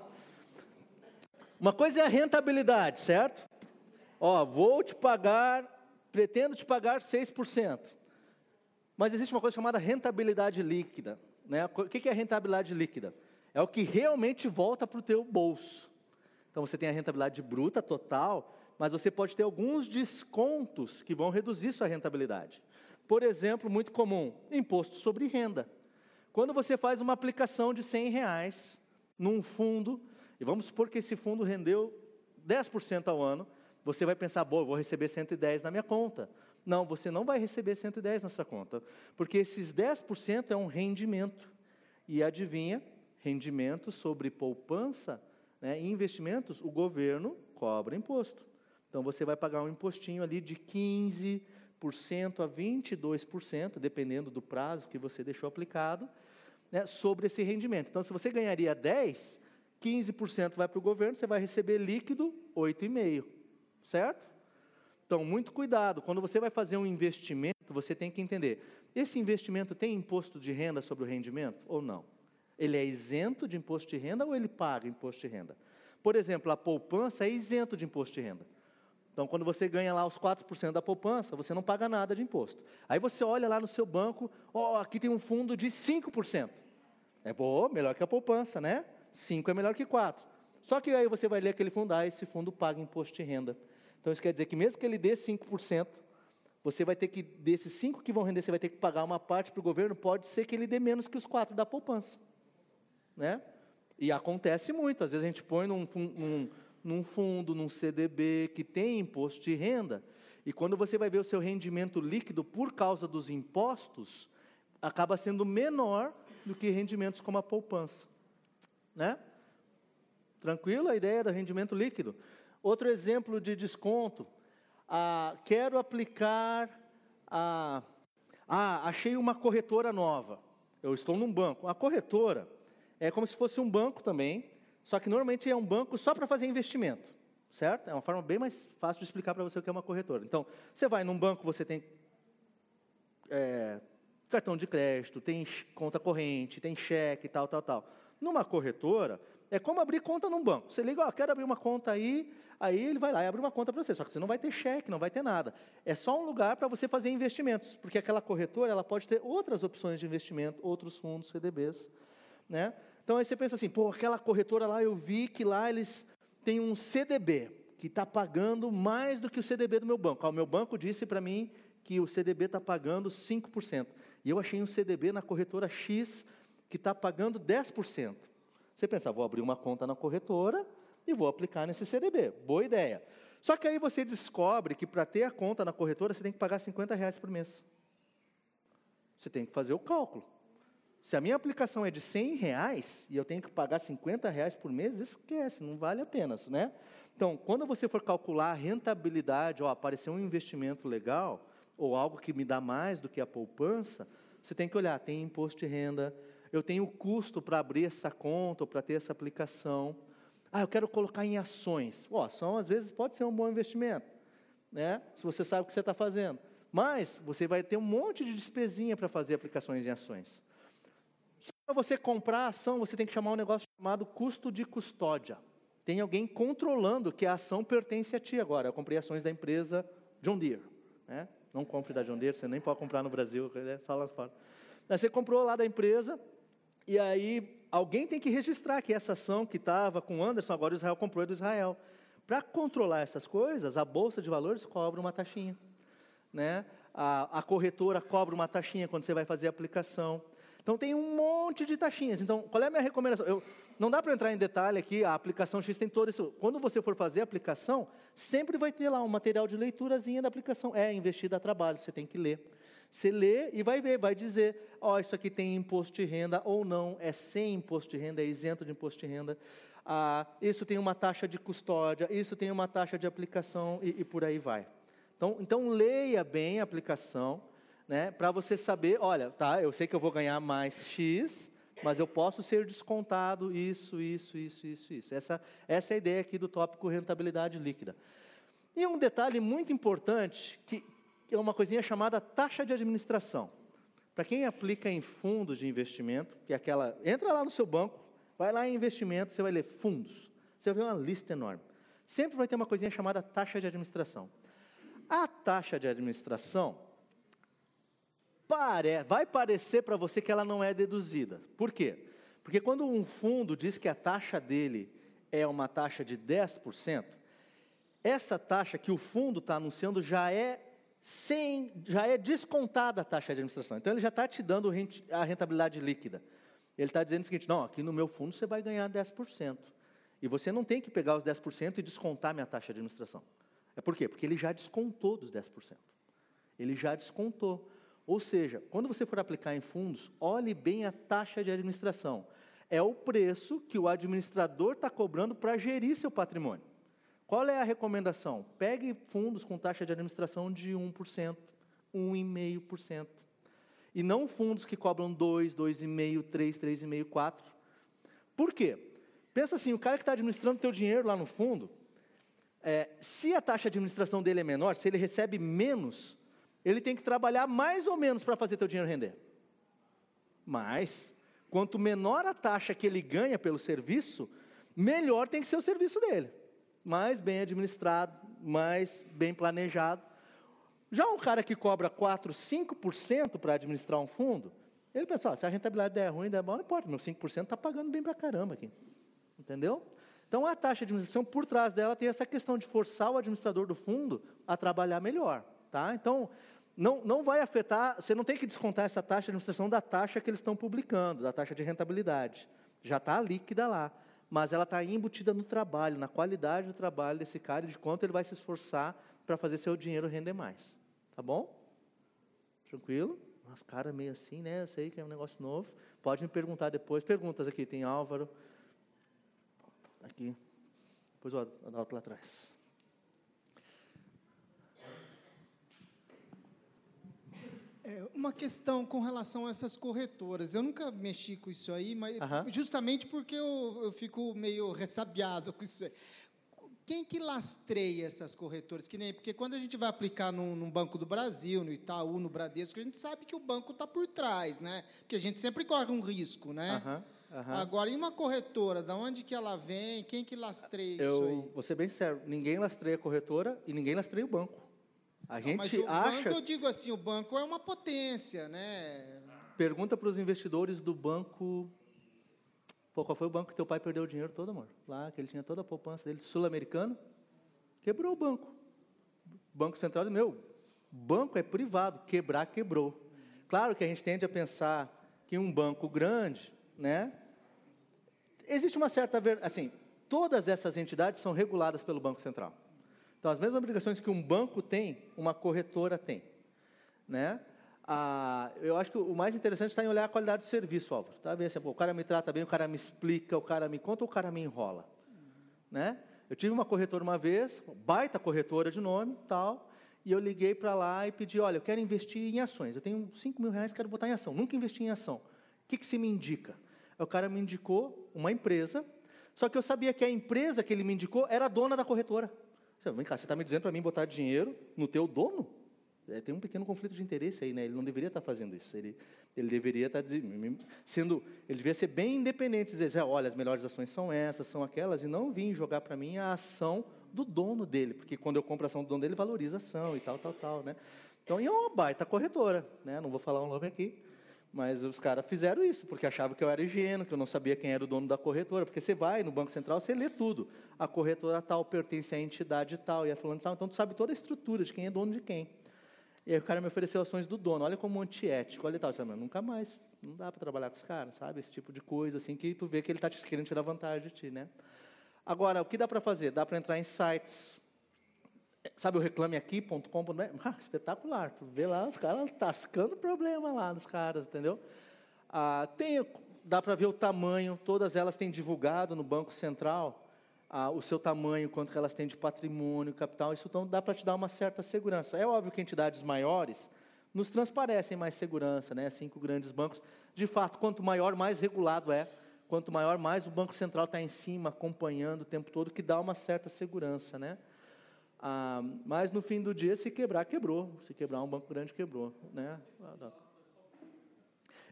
Speaker 7: Uma coisa é a rentabilidade, certo? Ó, vou te pagar, pretendo te pagar 6%. Mas existe uma coisa chamada rentabilidade líquida. Né? O que é rentabilidade líquida? É o que realmente volta para o teu bolso. Então você tem a rentabilidade bruta total, mas você pode ter alguns descontos que vão reduzir sua rentabilidade. Por exemplo, muito comum, imposto sobre renda. Quando você faz uma aplicação de 100 reais num fundo, e vamos supor que esse fundo rendeu 10% ao ano, você vai pensar, bom, vou receber 110 na minha conta. Não, você não vai receber 110 nessa conta, porque esses 10% é um rendimento. E adivinha, rendimento sobre poupança né, e investimentos, o governo cobra imposto. Então você vai pagar um impostinho ali de 15% a 22%, dependendo do prazo que você deixou aplicado, né, sobre esse rendimento. Então, se você ganharia 10, 15% vai para o governo, você vai receber líquido 8,5%. Certo? Então, muito cuidado. Quando você vai fazer um investimento, você tem que entender: esse investimento tem imposto de renda sobre o rendimento ou não? Ele é isento de imposto de renda ou ele paga imposto de renda? Por exemplo, a poupança é isento de imposto de renda. Então, quando você ganha lá os 4% da poupança, você não paga nada de imposto. Aí você olha lá no seu banco, ó, oh, aqui tem um fundo de 5%. É bom, melhor que a poupança, né? 5 é melhor que 4. Só que aí você vai ler aquele fundo, ah, esse fundo paga imposto de renda. Então isso quer dizer que mesmo que ele dê 5%, você vai ter que, desses 5 que vão render, você vai ter que pagar uma parte para o governo, pode ser que ele dê menos que os 4 da poupança. Né? E acontece muito, às vezes a gente põe num, num, num fundo, num CDB que tem imposto de renda, e quando você vai ver o seu rendimento líquido por causa dos impostos, acaba sendo menor do que rendimentos como a poupança. Né? Tranquilo a ideia do rendimento líquido? Outro exemplo de desconto. Ah, quero aplicar. A, ah, achei uma corretora nova. Eu estou num banco. A corretora é como se fosse um banco também, só que normalmente é um banco só para fazer investimento, certo? É uma forma bem mais fácil de explicar para você o que é uma corretora. Então, você vai num banco, você tem é, cartão de crédito, tem conta corrente, tem cheque, tal, tal, tal. Numa corretora, é como abrir conta num banco. Você liga, ó, quero abrir uma conta aí, aí ele vai lá e abre uma conta para você. Só que você não vai ter cheque, não vai ter nada. É só um lugar para você fazer investimentos, porque aquela corretora ela pode ter outras opções de investimento, outros fundos, CDBs. Né? Então aí você pensa assim, pô, aquela corretora lá, eu vi que lá eles têm um CDB, que está pagando mais do que o CDB do meu banco. Ah, o meu banco disse para mim que o CDB está pagando 5%. E eu achei um CDB na corretora X que está pagando 10%. Você pensa, vou abrir uma conta na corretora e vou aplicar nesse CDB. Boa ideia. Só que aí você descobre que para ter a conta na corretora você tem que pagar 50 reais por mês. Você tem que fazer o cálculo. Se a minha aplicação é de 100 reais e eu tenho que pagar 50 reais por mês, esquece, não vale a pena, né? Então, quando você for calcular a rentabilidade, ó, aparecer um investimento legal, ou algo que me dá mais do que a poupança, você tem que olhar, tem imposto de renda, eu tenho custo para abrir essa conta ou para ter essa aplicação. Ah, eu quero colocar em ações. Oh, ação às vezes pode ser um bom investimento, né? Se você sabe o que você está fazendo. Mas você vai ter um monte de despesinha para fazer aplicações em ações. Para você comprar a ação, você tem que chamar um negócio chamado custo de custódia. Tem alguém controlando que a ação pertence a ti agora. Eu comprei ações da empresa John Deere. Né? Não compre da John Deere, você nem pode comprar no Brasil, é só lá fora. Você comprou lá da empresa, e aí, alguém tem que registrar que essa ação que estava com Anderson, agora o Israel comprou é do Israel. Para controlar essas coisas, a Bolsa de Valores cobra uma taxinha. Né? A, a corretora cobra uma taxinha quando você vai fazer a aplicação. Então tem um monte de taxinhas. Então, qual é a minha recomendação? Eu, não dá para entrar em detalhe aqui, a aplicação X tem todo isso. Quando você for fazer a aplicação, sempre vai ter lá um material de leiturazinha da aplicação. É investida a trabalho, você tem que ler. Você lê e vai ver, vai dizer, ó, oh, isso aqui tem imposto de renda ou não, é sem imposto de renda, é isento de imposto de renda. Ah, isso tem uma taxa de custódia, isso tem uma taxa de aplicação e, e por aí vai. Então, então leia bem a aplicação, né, para você saber, olha, tá, eu sei que eu vou ganhar mais X, mas eu posso ser descontado isso, isso, isso, isso, isso. Essa, essa é a ideia aqui do tópico rentabilidade líquida. E um detalhe muito importante, que, é uma coisinha chamada taxa de administração. Para quem aplica em fundos de investimento, que é aquela, entra lá no seu banco, vai lá em investimento, você vai ler fundos. Você vai ver uma lista enorme. Sempre vai ter uma coisinha chamada taxa de administração. A taxa de administração pare, vai parecer para você que ela não é deduzida. Por quê? Porque quando um fundo diz que a taxa dele é uma taxa de 10%, essa taxa que o fundo está anunciando já é sem, já é descontada a taxa de administração. Então ele já está te dando a rentabilidade líquida. Ele está dizendo o seguinte: não, aqui no meu fundo você vai ganhar 10%. E você não tem que pegar os 10% e descontar minha taxa de administração. É por quê? Porque ele já descontou dos 10%. Ele já descontou. Ou seja, quando você for aplicar em fundos, olhe bem a taxa de administração. É o preço que o administrador está cobrando para gerir seu patrimônio. Qual é a recomendação? Pegue fundos com taxa de administração de 1%, 1,5%. E não fundos que cobram 2, 2,5%, 3, 3,5%, 4%. Por quê? Pensa assim, o cara que está administrando teu dinheiro lá no fundo, é, se a taxa de administração dele é menor, se ele recebe menos, ele tem que trabalhar mais ou menos para fazer teu dinheiro render. Mas, quanto menor a taxa que ele ganha pelo serviço, melhor tem que ser o serviço dele. Mais bem administrado, mais bem planejado. Já um cara que cobra 4, 5% para administrar um fundo, ele pensa, ó, se a rentabilidade der ruim, der bom, não importa, meu 5% está pagando bem para caramba aqui. Entendeu? Então a taxa de administração, por trás dela, tem essa questão de forçar o administrador do fundo a trabalhar melhor. Tá? Então, não, não vai afetar, você não tem que descontar essa taxa de administração da taxa que eles estão publicando, da taxa de rentabilidade. Já está líquida lá. Mas ela está embutida no trabalho, na qualidade do trabalho desse cara e de quanto ele vai se esforçar para fazer seu dinheiro render mais. Tá bom? Tranquilo? As caras meio assim, né? Eu sei que é um negócio novo. Pode me perguntar depois. Perguntas aqui, tem Álvaro. Aqui. Depois o Adalto lá atrás.
Speaker 14: É, uma questão com relação a essas corretoras. Eu nunca mexi com isso aí, mas justamente porque eu, eu fico meio ressabiado com isso aí. Quem que lastreia essas corretoras? Que nem, porque quando a gente vai aplicar num, num, Banco do Brasil, no Itaú, no Bradesco, a gente sabe que o banco está por trás, né? Porque a gente sempre corre um risco, né? Uhum, uhum. Agora, em uma corretora, da onde que ela vem? Quem que lastreia
Speaker 7: eu,
Speaker 14: isso aí?
Speaker 7: Vou ser bem sério, ninguém lastreia a corretora e ninguém lastreia o banco. A gente
Speaker 14: mas o
Speaker 7: acha.
Speaker 14: Banco, eu digo assim, o banco é uma potência, né?
Speaker 7: Pergunta para os investidores do banco. Pô, qual foi o banco que teu pai perdeu o dinheiro todo, amor? Lá, que ele tinha toda a poupança dele, sul-americano. Quebrou o banco. Banco Central, meu, banco é privado, quebrar, quebrou. Claro que a gente tende a pensar que um banco grande, né? Existe uma certa. Assim, todas essas entidades são reguladas pelo Banco Central. Então, as mesmas obrigações que um banco tem, uma corretora tem. Né? Ah, eu acho que o mais interessante está em olhar a qualidade do serviço, Álvaro. Tá? Ver assim, o cara me trata bem, o cara me explica, o cara me conta o cara me enrola. Né? Eu tive uma corretora uma vez, baita corretora de nome, tal, e eu liguei para lá e pedi, olha, eu quero investir em ações. Eu tenho 5 mil reais, quero botar em ação. Nunca investi em ação. O que, que me indica? O cara me indicou uma empresa, só que eu sabia que a empresa que ele me indicou era dona da corretora. Vem cá, você está me dizendo para mim botar dinheiro no teu dono? É, tem um pequeno conflito de interesse aí, né? Ele não deveria estar tá fazendo isso. Ele, ele deveria estar tá sendo, ele deveria ser bem independente, dizer, olha, as melhores ações são essas, são aquelas, e não vir jogar para mim a ação do dono dele, porque quando eu compro a ação do dono dele, valoriza a ação e tal, tal, tal, né? Então, e é uma baita corretora, né? Não vou falar o nome aqui, mas os caras fizeram isso, porque achavam que eu era higieno, que eu não sabia quem era o dono da corretora. Porque você vai no Banco Central, você lê tudo. A corretora tal pertence à entidade tal, e falando tal. Então, tu sabe toda a estrutura de quem é dono de quem. E aí o cara me ofereceu ações do dono. Olha como antiético, olha tal. Eu disse, nunca mais, não dá para trabalhar com os caras, sabe? Esse tipo de coisa, assim, que tu vê que ele está querendo tirar vantagem de ti, né? Agora, o que dá para fazer? Dá para entrar em sites, sabe o reclameaqui.com.br? *laughs* Ah, espetacular, tu vê lá os caras tascando problema lá dos caras, entendeu? Ah, tem, dá para ver o tamanho, todas elas têm divulgado no Banco Central ah, o seu tamanho, quanto elas têm de patrimônio, capital, isso então dá para te dar uma certa segurança. É óbvio que entidades maiores nos transparecem mais segurança, né? Cinco grandes bancos. De fato, quanto maior, mais regulado é. Quanto maior, mais o Banco Central está em cima, acompanhando o tempo todo, que dá uma certa segurança, né? Ah, mas no fim do dia, se quebrar, quebrou. Se quebrar um banco grande, quebrou, né?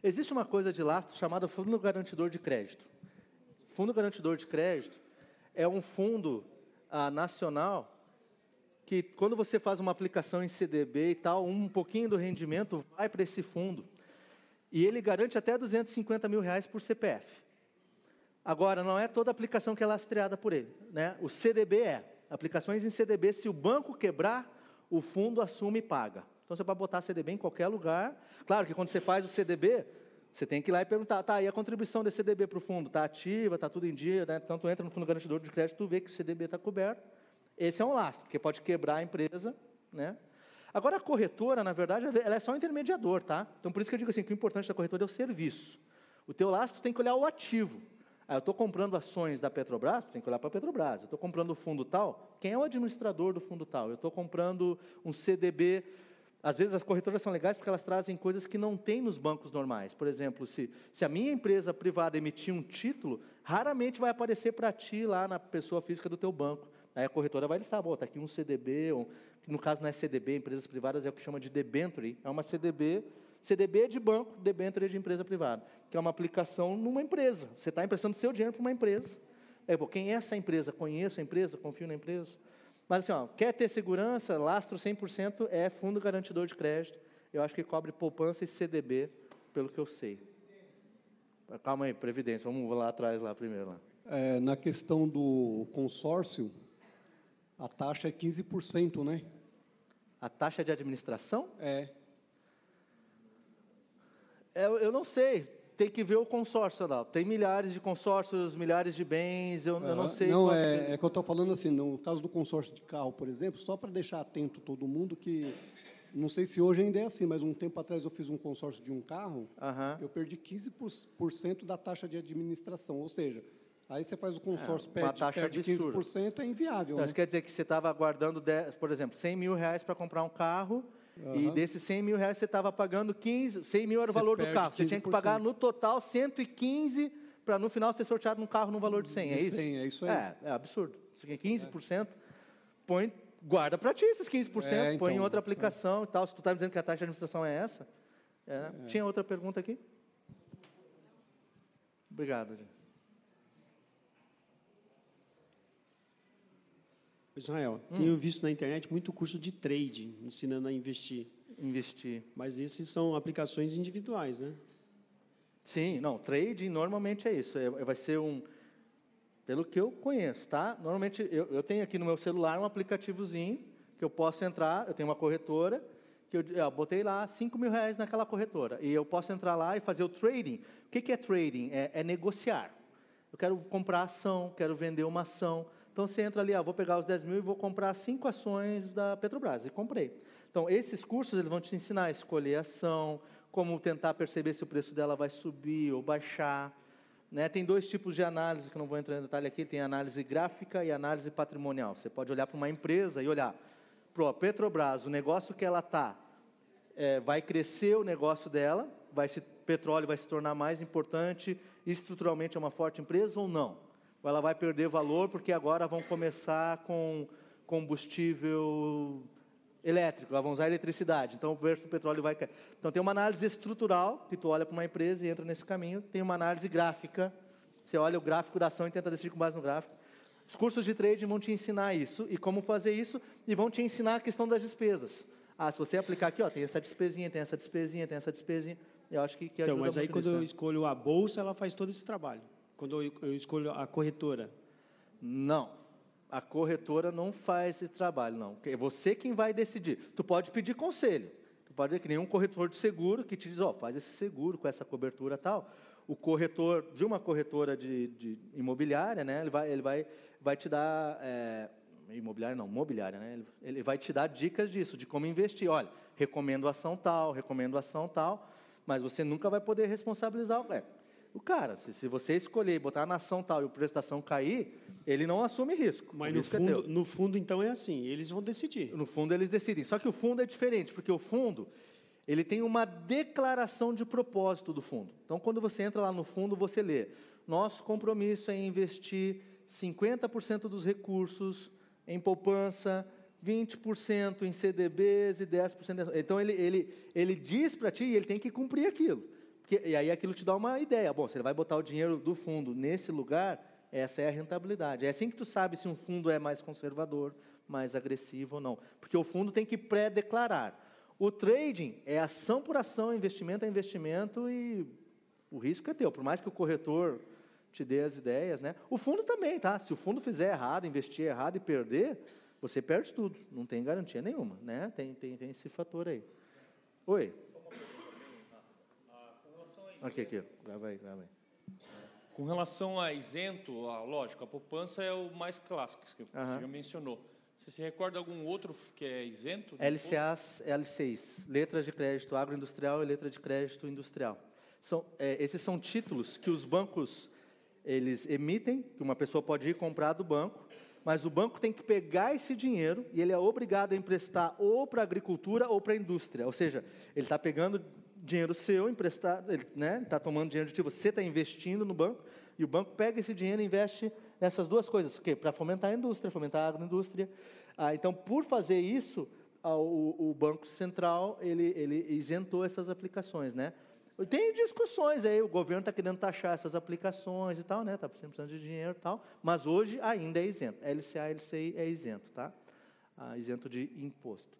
Speaker 7: Existe uma coisa de lastro chamada Fundo Garantidor de Crédito. Fundo Garantidor de Crédito é um fundo ah, nacional que, quando você faz uma aplicação em CDB e tal, um pouquinho do rendimento vai para esse fundo. E ele garante até 250 mil reais por CPF. Agora, não é toda aplicação que é lastreada por ele. Né? O CDB é. Aplicações em CDB, se o banco quebrar, o fundo assume e paga. Então, você pode botar CDB em qualquer lugar. Claro que quando você faz o CDB, você tem que ir lá e perguntar, tá, e a contribuição desse CDB para o fundo? Está ativa, está tudo em dia, né? Então, tu entra no fundo garantidor de crédito, tu vê que o CDB está coberto. Esse é um lastro, que pode quebrar a empresa, né? Agora, a corretora, na verdade, ela é só um intermediador, tá? Então, por isso que eu digo assim, que o importante da corretora é o serviço. O teu lastro tem que olhar o ativo. Ah, eu estou comprando ações da Petrobras, tem que olhar para a Petrobras. Eu estou comprando o fundo tal, quem é o administrador do fundo tal? Eu estou comprando um CDB às vezes as corretoras são legais porque elas trazem coisas que não tem nos bancos normais. Por exemplo, se, se a minha empresa privada emitir um título, raramente vai aparecer para ti lá na pessoa física do teu banco. Aí a corretora vai listar, está aqui um CDB, no caso não é CDB, empresas privadas é o que chama de debenture, é uma CDB, CDB é de banco, debenture é de empresa privada, que é uma aplicação numa empresa. Você está emprestando seu dinheiro para uma empresa. É, pô, quem é essa empresa? Conheço a empresa, confio na empresa. Mas assim, ó, quer ter segurança, lastro 100% é fundo garantidor de crédito. Eu acho que cobre poupança e CDB, pelo que eu sei. Calma aí, previdência, vamos lá atrás lá primeiro. Lá.
Speaker 15: É, na questão do consórcio, a taxa é 15%, né?
Speaker 7: A taxa de administração?
Speaker 15: É.
Speaker 7: é eu, eu não sei tem que ver o consórcio lá. Tem milhares de consórcios, milhares de bens, eu, eu não sei.
Speaker 15: Não, é, é que eu estou falando assim, no caso do consórcio de carro, por exemplo, só para deixar atento todo mundo que, não sei se hoje ainda é assim, mas um tempo atrás eu fiz um consórcio de um carro, eu perdi 15% da taxa de administração, ou seja, Aí você faz o consórcio, é, perde, taxa perde 15%, é inviável.
Speaker 7: Então,
Speaker 15: né?
Speaker 7: Isso quer dizer que você estava guardando, 10, por exemplo, 100 mil reais para comprar um carro, Uhum. E desses 100 mil reais você estava pagando 15, 100 mil era o valor do carro. 15%. Você tinha que pagar no total 115 para no final ser sorteado num carro no valor de 100. É isso?
Speaker 15: 100, é isso aí.
Speaker 7: É, é absurdo. Você quer 15%, põe, guarda para ti esses 15%, é, então, põe em então, outra aplicação é. e tal. Se tu está dizendo que a taxa de administração é essa. É. é. Tinha outra pergunta aqui? Obrigado, gente.
Speaker 16: Israel, hum. tenho visto na internet muito curso de trade, ensinando a investir.
Speaker 7: Investir.
Speaker 16: Mas esses são aplicações individuais, né?
Speaker 7: Sim, não, trading normalmente é isso. É, vai ser um. Pelo que eu conheço, tá? Normalmente eu, eu tenho aqui no meu celular um aplicativozinho que eu posso entrar, eu tenho uma corretora, que eu, eu botei lá 5 mil reais naquela corretora. E eu posso entrar lá e fazer o trading. O que, que é trading? É, é negociar. Eu quero comprar ação, quero vender uma ação. Então você entra ali, ah, vou pegar os 10 mil e vou comprar cinco ações da Petrobras. E comprei. Então, esses cursos eles vão te ensinar a escolher ação, como tentar perceber se o preço dela vai subir ou baixar. Né? Tem dois tipos de análise, que não vou entrar em detalhe aqui, tem análise gráfica e análise patrimonial. Você pode olhar para uma empresa e olhar para a Petrobras, o negócio que ela está, é, vai crescer o negócio dela, vai se, petróleo vai se tornar mais importante, estruturalmente é uma forte empresa ou não? Ou ela vai perder valor porque agora vão começar com combustível elétrico, vão usar eletricidade, então o preço do petróleo vai cair. Então tem uma análise estrutural, que tu olha para uma empresa e entra nesse caminho, tem uma análise gráfica, você olha o gráfico da ação e tenta decidir com base no gráfico. Os cursos de trading vão te ensinar isso e como fazer isso e vão te ensinar a questão das despesas. Ah, se você aplicar aqui, ó, tem essa despesinha, tem essa despesinha, tem essa despesinha, eu acho que, que
Speaker 16: então, ajuda Então, mas aí quando eu escolho a bolsa, ela faz todo esse trabalho quando eu escolho a corretora?
Speaker 7: Não. A corretora não faz esse trabalho, não. É você quem vai decidir. Tu pode pedir conselho. pode ver que nenhum corretor de seguro que te diz, ó, oh, faz esse seguro com essa cobertura tal. O corretor de uma corretora de, de imobiliária, né, ele vai, ele vai, vai te dar é, imobiliária não, mobiliária, né? Ele, ele, vai te dar dicas disso, de como investir. Olha, recomendo ação tal, recomendo ação tal, mas você nunca vai poder responsabilizar o, é, o cara. Se, se, você escolher botar na ação tal e o preço da ação cair, ele não assume risco.
Speaker 16: Mas no é fundo, é no fundo, então, é assim, eles vão decidir.
Speaker 7: No fundo, eles decidem. Só que o fundo é diferente, porque o fundo, ele tem uma declaração de propósito do fundo. Então, quando você entra lá no fundo, você lê, nosso compromisso é investir 50% dos recursos em poupança, 20% em CDBs e 10%. Então, ele, ele, ele diz para ti e ele tem que cumprir aquilo. Porque, e aí aquilo te dá uma ideia. Bom, se ele vai botar o dinheiro do fundo nesse lugar, essa é a rentabilidade. É assim que tu sabe se um fundo é mais conservador, mais agressivo ou não. Porque o fundo tem que pré-declarar. O trading é ação por ação, investimento é investimento e o risco é teu. Por mais que o corretor te dê as ideias, né? O fundo também, tá? Se o fundo fizer errado, investir errado e perder, você perde tudo. Não tem garantia nenhuma, né? Tem, tem, tem esse fator aí. Oi. Aqui, aqui. Grava aí, grava aí.
Speaker 9: Com relação a isento, lógico, a poupança é o mais clássico que você já mencionou. Você se recorda algum outro que é isento?
Speaker 7: LCAs, L6, letras de crédito agroindustrial e letra de crédito industrial. São, é, esses são títulos que os bancos eles emitem, que uma pessoa pode ir comprar do banco, mas o banco tem que pegar esse dinheiro e ele é obrigado a emprestar ou para a agricultura ou para a indústria. Ou seja, ele está pegando dinheiro seu, emprestado, ele né, está tomando dinheiro de ti, você está investindo no banco, e o banco pega esse dinheiro e investe nessas duas coisas, para fomentar a indústria, fomentar a agroindústria. Ah, então, por fazer isso, ah, o, o, Banco Central ele, ele isentou essas aplicações, né? Tem discussões aí, o governo está querendo taxar essas aplicações e tal, né? Está precisando de dinheiro e tal, mas hoje ainda é isento. LCA, LCI é isento, tá? Ah, isento de imposto.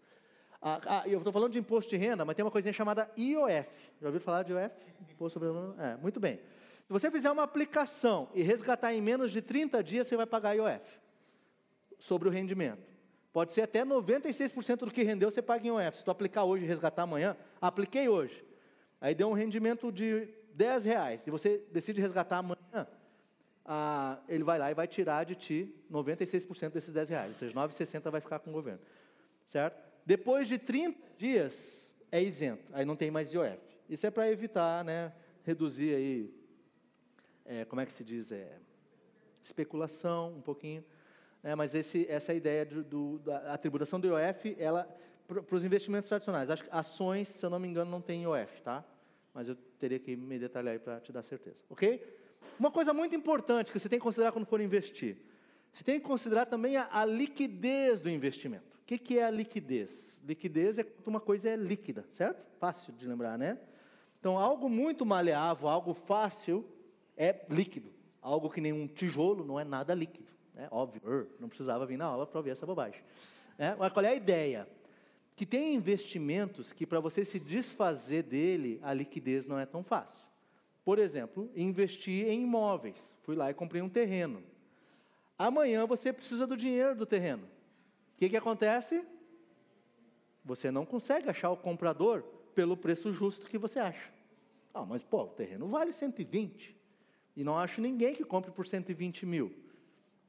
Speaker 7: Ah, ah, eu estou falando de imposto de renda, mas tem uma coisinha chamada IOF. Já ouviu falar de IOF? Imposto sobre... É, muito bem. Se você fizer uma aplicação e resgatar em menos de 30 dias, você vai pagar IOF sobre o rendimento. Pode ser até 96% do que rendeu, você paga em IOF. Se tu aplicar hoje e resgatar amanhã, apliquei hoje. Aí deu um rendimento de 10 reais, e você decide resgatar amanhã, ah, ele vai lá e vai tirar de ti 96% desses 10 reais, ou seja, 9,60 vai ficar com o governo. Certo? Depois de 30 dias, é isento, aí não tem mais IOF. Isso é para evitar, né, reduzir aí, é, como é que se diz, é, especulação um pouquinho, né, mas esse, essa é a ideia do, do, da atribuição do IOF, ela para os investimentos tradicionais. Acho que ações, se eu não me engano, não tem IOF, tá? mas eu teria que me detalhar aí para te dar certeza, ok? Uma coisa muito importante que você tem que considerar quando for investir, você tem que considerar também a, a liquidez do investimento. O que, que é a liquidez? Liquidez é quando uma coisa é líquida, certo? Fácil de lembrar, né? Então, algo muito maleável, algo fácil, é líquido. Algo que nem um tijolo não é nada líquido. É óbvio, não precisava vir na aula para ouvir essa bobagem. É, mas qual é a ideia? que tem investimentos que para você se desfazer dele, a liquidez não é tão fácil. Por exemplo, investir em imóveis. Fui lá e comprei um terreno. Amanhã você precisa do dinheiro do terreno. O que, que acontece? Você não consegue achar o comprador pelo preço justo que você acha. Ah, mas pô, o terreno vale 120. E não acho ninguém que compre por 120 mil.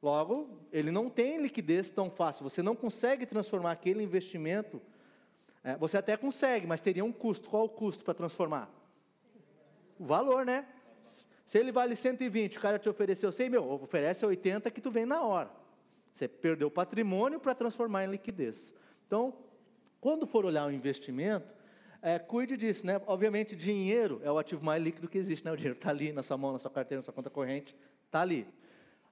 Speaker 7: Logo, ele não tem liquidez tão fácil. Você não consegue transformar aquele investimento é, você até consegue, mas teria um custo. Qual o custo para transformar? O valor, né? Se ele vale 120, o cara te ofereceu 100 mil, oferece 80 que tu vem na hora. Você perdeu patrimônio para transformar em liquidez. Então, quando for olhar o investimento, é, cuide disso, né? Obviamente, dinheiro é o ativo mais líquido que existe, né? O dinheiro está ali na sua mão, na sua carteira, na sua conta corrente, está ali.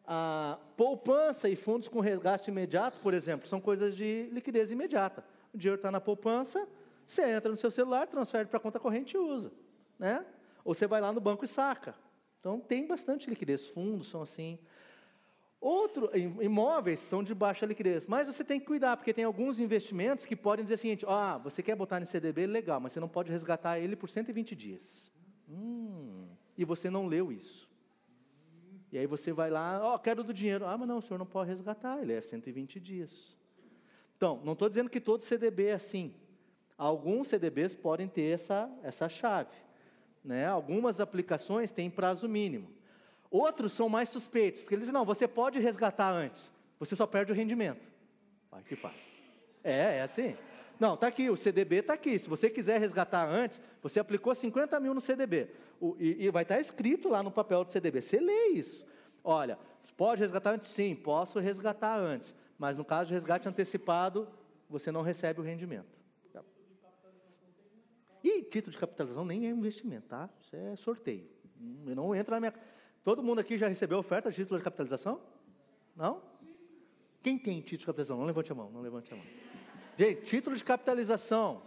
Speaker 7: A poupança e fundos com resgate imediato, por exemplo, são coisas de liquidez imediata o dinheiro está na poupança, você entra no seu celular, transfere para a conta corrente e usa. Né? Ou você vai lá no banco e saca. Então, tem bastante liquidez. Fundos são assim. Outro, imóveis são de baixa liquidez, mas você tem que cuidar, porque tem alguns investimentos que podem dizer o seguinte: ah, você quer botar no CDB, legal, mas você não pode resgatar ele por 120 dias. Hum, e você não leu isso. E aí você vai lá, ó, oh, quero do dinheiro. Ah, mas não, o senhor não pode resgatar, ele é 120 dias. Então, não estou dizendo que todo CDB é assim. Alguns CDBs podem ter essa, essa chave. Né? Algumas aplicações têm prazo mínimo. Outros são mais suspeitos, porque eles dizem, não, você pode resgatar antes, você só perde o rendimento. Ai, que fácil. É, é assim. Não, está aqui, o CDB está aqui. Se você quiser resgatar antes, você aplicou 50 mil no CDB. O, e, e, vai estar tá escrito lá no papel do CDB. Você lê isso. Olha, pode resgatar antes? Sim, posso resgatar antes. Mas no caso de resgate antecipado, você não recebe o rendimento. E título de capitalização nem é investimento, tá? Isso é sorteio. Hum, não entra na minha. Todo mundo aqui já recebeu oferta de título de capitalização? Não? Quem tem título de capitalização? Não levante a mão, não levante a mão. Gente, título de capitalização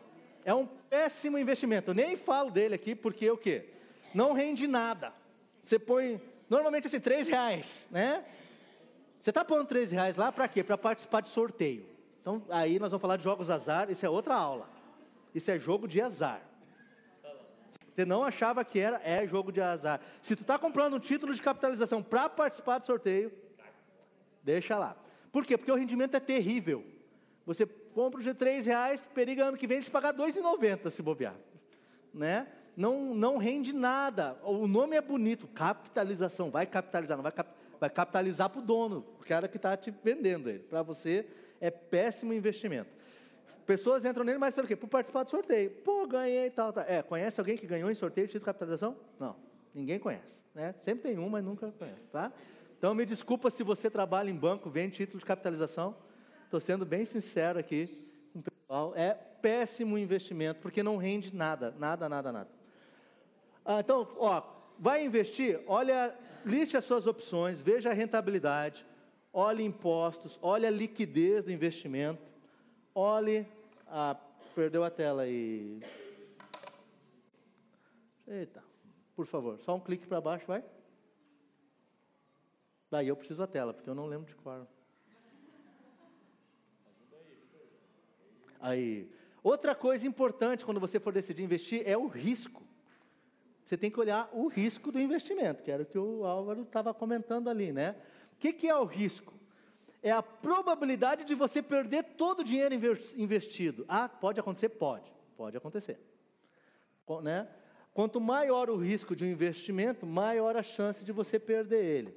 Speaker 7: é um péssimo investimento. Eu nem falo dele aqui porque o quê? Não rende nada. Você põe, normalmente assim, três reais, né? Você está pondo três reais lá para quê? Para participar de sorteio. Então, aí nós vamos falar de jogos azar, isso é outra aula. Isso é jogo de azar. Você não achava que era, é jogo de azar. Se tu está comprando um título de capitalização para participar do sorteio, deixa lá. Por quê? Porque o rendimento é terrível. Você compra de três reais, periga ano que vem de pagar R$ 2,90 se bobear. Né? Não, não rende nada. O nome é bonito, capitalização. Vai capitalizar, não vai, cap, vai capitalizar para o dono, o cara que está te vendendo ele. Para você é péssimo investimento. Pessoas entram nele, mas pelo quê? Por participar do sorteio. Pô, ganhei e tal, tal. É, conhece alguém que ganhou em sorteio de título de capitalização? Não, ninguém conhece. Né? Sempre tem um, mas nunca conhece, tá? Então, me desculpa se você trabalha em banco, vende título de capitalização. Estou sendo bem sincero aqui com o pessoal. É péssimo investimento, porque não rende nada, nada, nada, nada. Ah, então, ó, vai investir, olha, liste as suas opções, veja a rentabilidade, olhe impostos, olhe a liquidez do investimento, olhe ah, perdeu a tela aí. Eita, por favor, só um clique para baixo, vai. Daí eu preciso a tela, porque eu não lembro de cor. Aí. Outra coisa importante quando você for decidir investir é o risco. Você tem que olhar o risco do investimento, que era o que o Álvaro estava comentando ali, né? O que, que é o risco? É a probabilidade de você perder todo o dinheiro investido. Ah, pode acontecer? Pode, pode acontecer. Né? Quanto maior o risco de um investimento, maior a chance de você perder ele.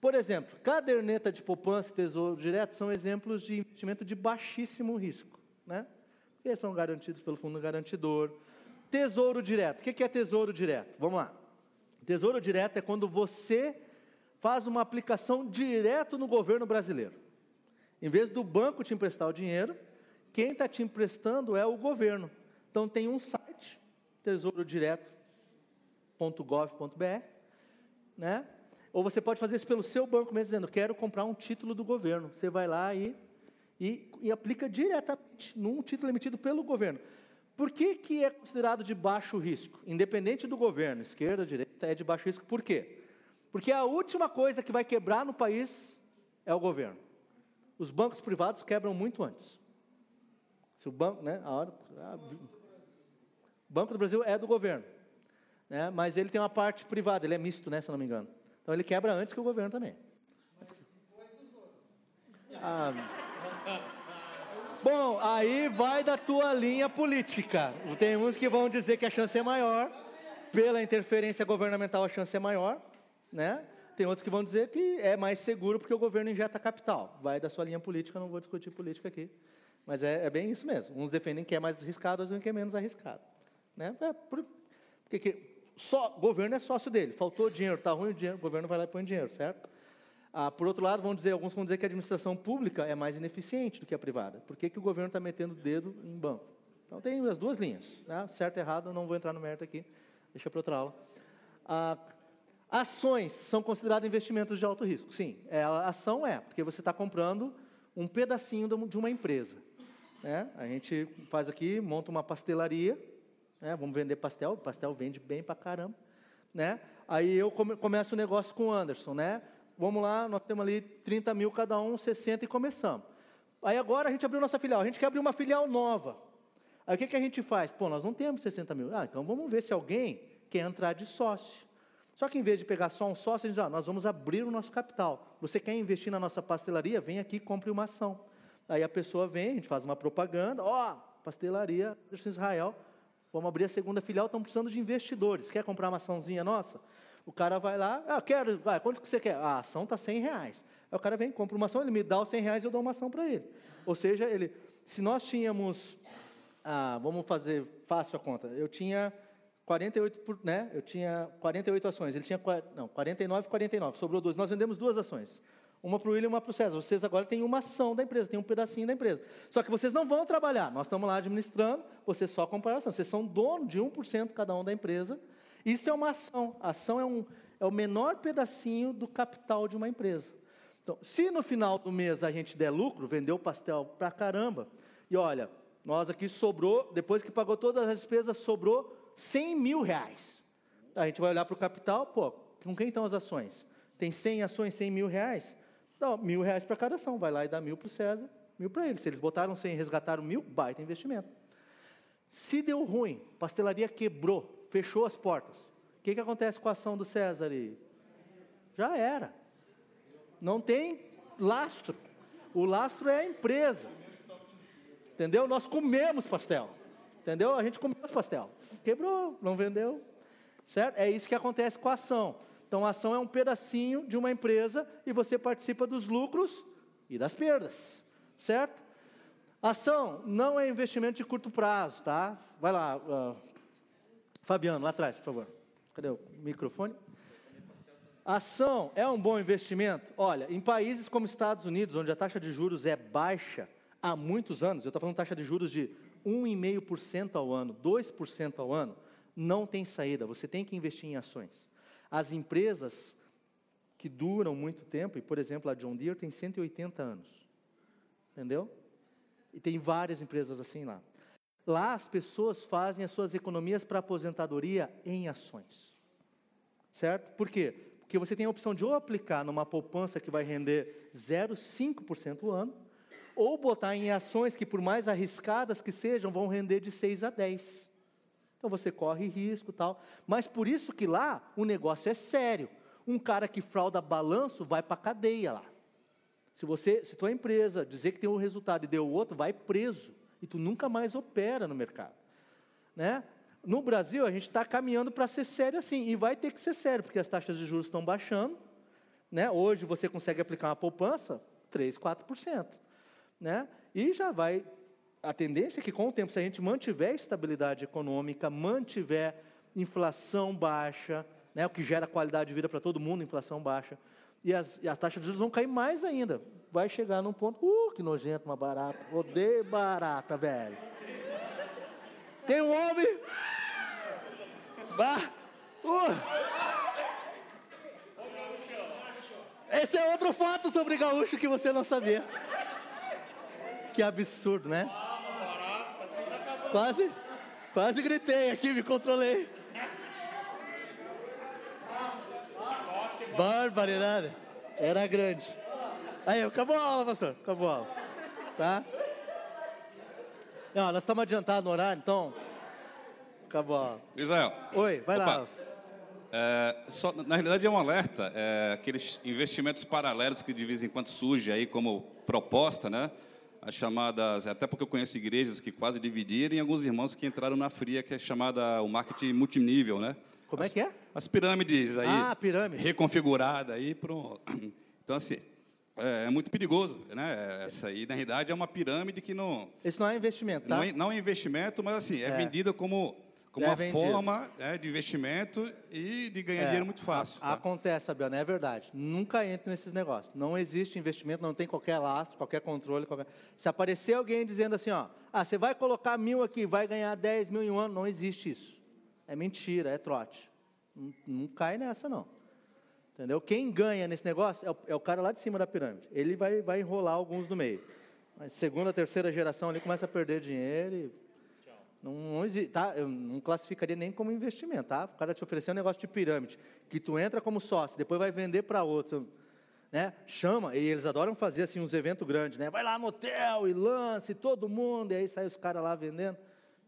Speaker 7: Por exemplo, caderneta de poupança e tesouro direto são exemplos de investimento de baixíssimo risco, né? Porque são garantidos pelo fundo garantidor. Tesouro direto. O que é tesouro direto? Vamos lá. Tesouro direto é quando você faz uma aplicação direto no governo brasileiro. Em vez do banco te emprestar o dinheiro, quem está te emprestando é o governo. Então tem um site, tesourodireto.gov.br, né? Ou você pode fazer isso pelo seu banco mesmo, dizendo, quero comprar um título do governo. Você vai lá e, e, e aplica diretamente num título emitido pelo governo. Por que, que é considerado de baixo risco? Independente do governo, esquerda, direita, é de baixo risco. Por quê? Porque a última coisa que vai quebrar no país é o governo. Os bancos privados quebram muito antes. Se o banco, né, a hora, o Banco do Brasil é do governo, né, mas ele tem uma parte privada, ele é misto, né, se não me engano. Então ele quebra antes que o governo também. Ah, bom, aí vai da tua linha política. Tem uns que vão dizer que a chance é maior, pela interferência governamental a chance é maior, né? Tem outros que vão dizer que é mais seguro porque o governo injeta capital. Vai da sua linha política, não vou discutir política aqui. Mas é, é bem isso mesmo. Uns defendem que é mais arriscado, outros que é menos arriscado. Né? É por, porque que, só, governo é sócio dele. Faltou dinheiro, está ruim o dinheiro, o governo vai lá e põe dinheiro, certo? Ah, por outro lado, vão dizer, alguns vão dizer que a administração pública é mais ineficiente do que a privada. Por que, que o governo está metendo o dedo em banco? Então tem as duas linhas. Né? Certo e errado, não vou entrar no mérito aqui. Deixa para outra aula. Ah, Ações são consideradas investimentos de alto risco. Sim, é, a ação é, porque você está comprando um pedacinho de uma empresa. Né? A gente faz aqui, monta uma pastelaria, né? vamos vender pastel, pastel vende bem para caramba. Né? Aí eu come, começo o negócio com o Anderson, né? Vamos lá, nós temos ali 30 mil cada um, 60 e começamos. Aí agora a gente abriu nossa filial, a gente quer abrir uma filial nova. Aí o que, que a gente faz? Pô, nós não temos 60 mil. Ah, então vamos ver se alguém quer entrar de sócio. Só que em vez de pegar só um sócio, a gente diz, ah, nós vamos abrir o nosso capital. Você quer investir na nossa pastelaria? Vem aqui e compre uma ação. Aí a pessoa vem, a gente faz uma propaganda, ó, oh, pastelaria Israel, vamos abrir a segunda filial, estamos precisando de investidores. Quer comprar uma açãozinha nossa? O cara vai lá, ah, quero, vai, quanto que você quer? Ah, a ação está 100 reais. Aí o cara vem, compra uma ação, ele me dá os 100 reais e eu dou uma ação para ele. Ou seja, ele, se nós tínhamos, ah, vamos fazer fácil a conta, eu tinha 48, por, né, eu tinha 48 ações, ele tinha, não, 49, 49, sobrou duas. Nós vendemos duas ações. Uma para o William e uma para o César. Vocês agora têm uma ação da empresa, têm um pedacinho da empresa. Só que vocês não vão trabalhar. Nós estamos lá administrando, vocês só compraram ação. Vocês são dono de 1% cada um da empresa. Isso é uma ação. A ação é, um, é o menor pedacinho do capital de uma empresa. Então, se no final do mês a gente der lucro, vendeu pastel para caramba, e olha, nós aqui sobrou, depois que pagou todas as despesas, sobrou 100 mil reais. A gente vai olhar para o capital, pô, com quem estão as ações? Tem 100 ações, 100 mil reais? Dá mil reais para cada ação, vai lá e dá mil para o César, mil para ele. Se eles botaram 100 e resgataram mil, baita investimento. Se deu ruim, pastelaria quebrou, fechou as portas, o que, que acontece com a ação do César ali? Já era. Não tem lastro. O lastro é a empresa. Entendeu? Nós comemos pastel. Entendeu? A gente comeu os pastel. Quebrou, não vendeu. Certo? É isso que acontece com a ação. Então, a ação é um pedacinho de uma empresa e você participa dos lucros e das perdas, certo? Ação não é investimento de curto prazo, tá? Vai lá, uh, Fabiano, lá atrás, por favor. Cadê o microfone? Ação é um bom investimento? Olha, em países como Estados Unidos, onde a taxa de juros é baixa há muitos anos, eu estou falando taxa de juros de 1,5% ao ano, 2% ao ano, não tem saída, você tem que investir em ações. As empresas que duram muito tempo, e por exemplo a John Deere tem 180 anos, entendeu? E tem várias empresas assim lá. Lá as pessoas fazem as suas economias para aposentadoria em ações, certo? Por quê? Porque você tem a opção de ou aplicar numa poupança que vai render 0,5% ao ano, ou botar em ações que, por mais arriscadas que sejam, vão render de 6 a 10. Então você corre risco tal. Mas por isso que lá o negócio é sério. Um cara que frauda balanço vai para a cadeia lá. Se você, se tua empresa dizer que tem um resultado e deu outro, vai preso. E tu nunca mais opera no mercado. Né? No Brasil, a gente está caminhando para ser sério assim. E vai ter que ser sério, porque as taxas de juros estão baixando. Né? Hoje você consegue aplicar uma poupança 3, 4%. Né? E já vai a tendência é que, com o tempo, se a gente mantiver estabilidade econômica, mantiver inflação baixa, né, o que gera qualidade de vida para todo mundo, inflação baixa, e as, e de juros vão cair mais ainda. Vai chegar num ponto, uh, que nojento, uma barata. Odeio barata, velho. Tem um homem. Bah, uh. Esse é outro fato sobre gaúcho que você não sabia. Que absurdo, né? Quase, quase gritei aqui, me controlei. Barbaridade. Era grande. Aí, acabou a aula, pastor. Acabou a aula. Tá? Não, nós estamos adiantados no horário, então. Acabou a aula.
Speaker 17: Israel.
Speaker 7: Oi, vai
Speaker 17: Opa.
Speaker 7: lá.
Speaker 17: É, só, na realidade é um alerta, é, aqueles investimentos paralelos que de vez em quando surge aí como proposta, né? As chamadas, até porque eu conheço igrejas que quase dividiram e alguns irmãos que entraram na fria, que é chamada o marketing multinível, né?
Speaker 7: Como
Speaker 17: as,
Speaker 7: é que é?
Speaker 17: As pirâmides aí.
Speaker 7: Ah, pirâmide.
Speaker 17: Reconfigurada aí para *clears throat* Então, assim, é, é, muito perigoso, né? Essa aí, na realidade, é uma pirâmide que não...
Speaker 7: Isso não é investimento, tá?
Speaker 17: Não é, não é investimento, mas, assim, é,
Speaker 7: É.
Speaker 17: vendida como, como
Speaker 7: É
Speaker 17: uma
Speaker 7: vendido.
Speaker 17: forma é, de investimento e de ganhar
Speaker 7: É,
Speaker 17: dinheiro muito fácil.
Speaker 7: a- Acontece, Fabiano, é verdade. Nunca entre nesses negócios. Não existe investimento, não tem qualquer lastro, qualquer controle. Qualquer... Se aparecer alguém dizendo assim, ó, ah, você vai colocar mil aqui, vai ganhar 10 mil em um ano, não existe isso. É mentira, é trote. Não, não cai nessa, não. Entendeu? Quem ganha nesse negócio é o, é o cara lá de cima da pirâmide. Ele vai, vai enrolar alguns no meio. Mas segunda, terceira geração ali começa a perder dinheiro e não, não tá? Eu não classificaria nem como investimento, tá? O cara te oferecer um negócio de pirâmide, que tu entra como sócio, depois vai vender para outro, né? Chama, e eles adoram fazer assim uns eventos grandes, né? Vai lá no hotel e lance todo mundo, e aí sai os caras lá vendendo.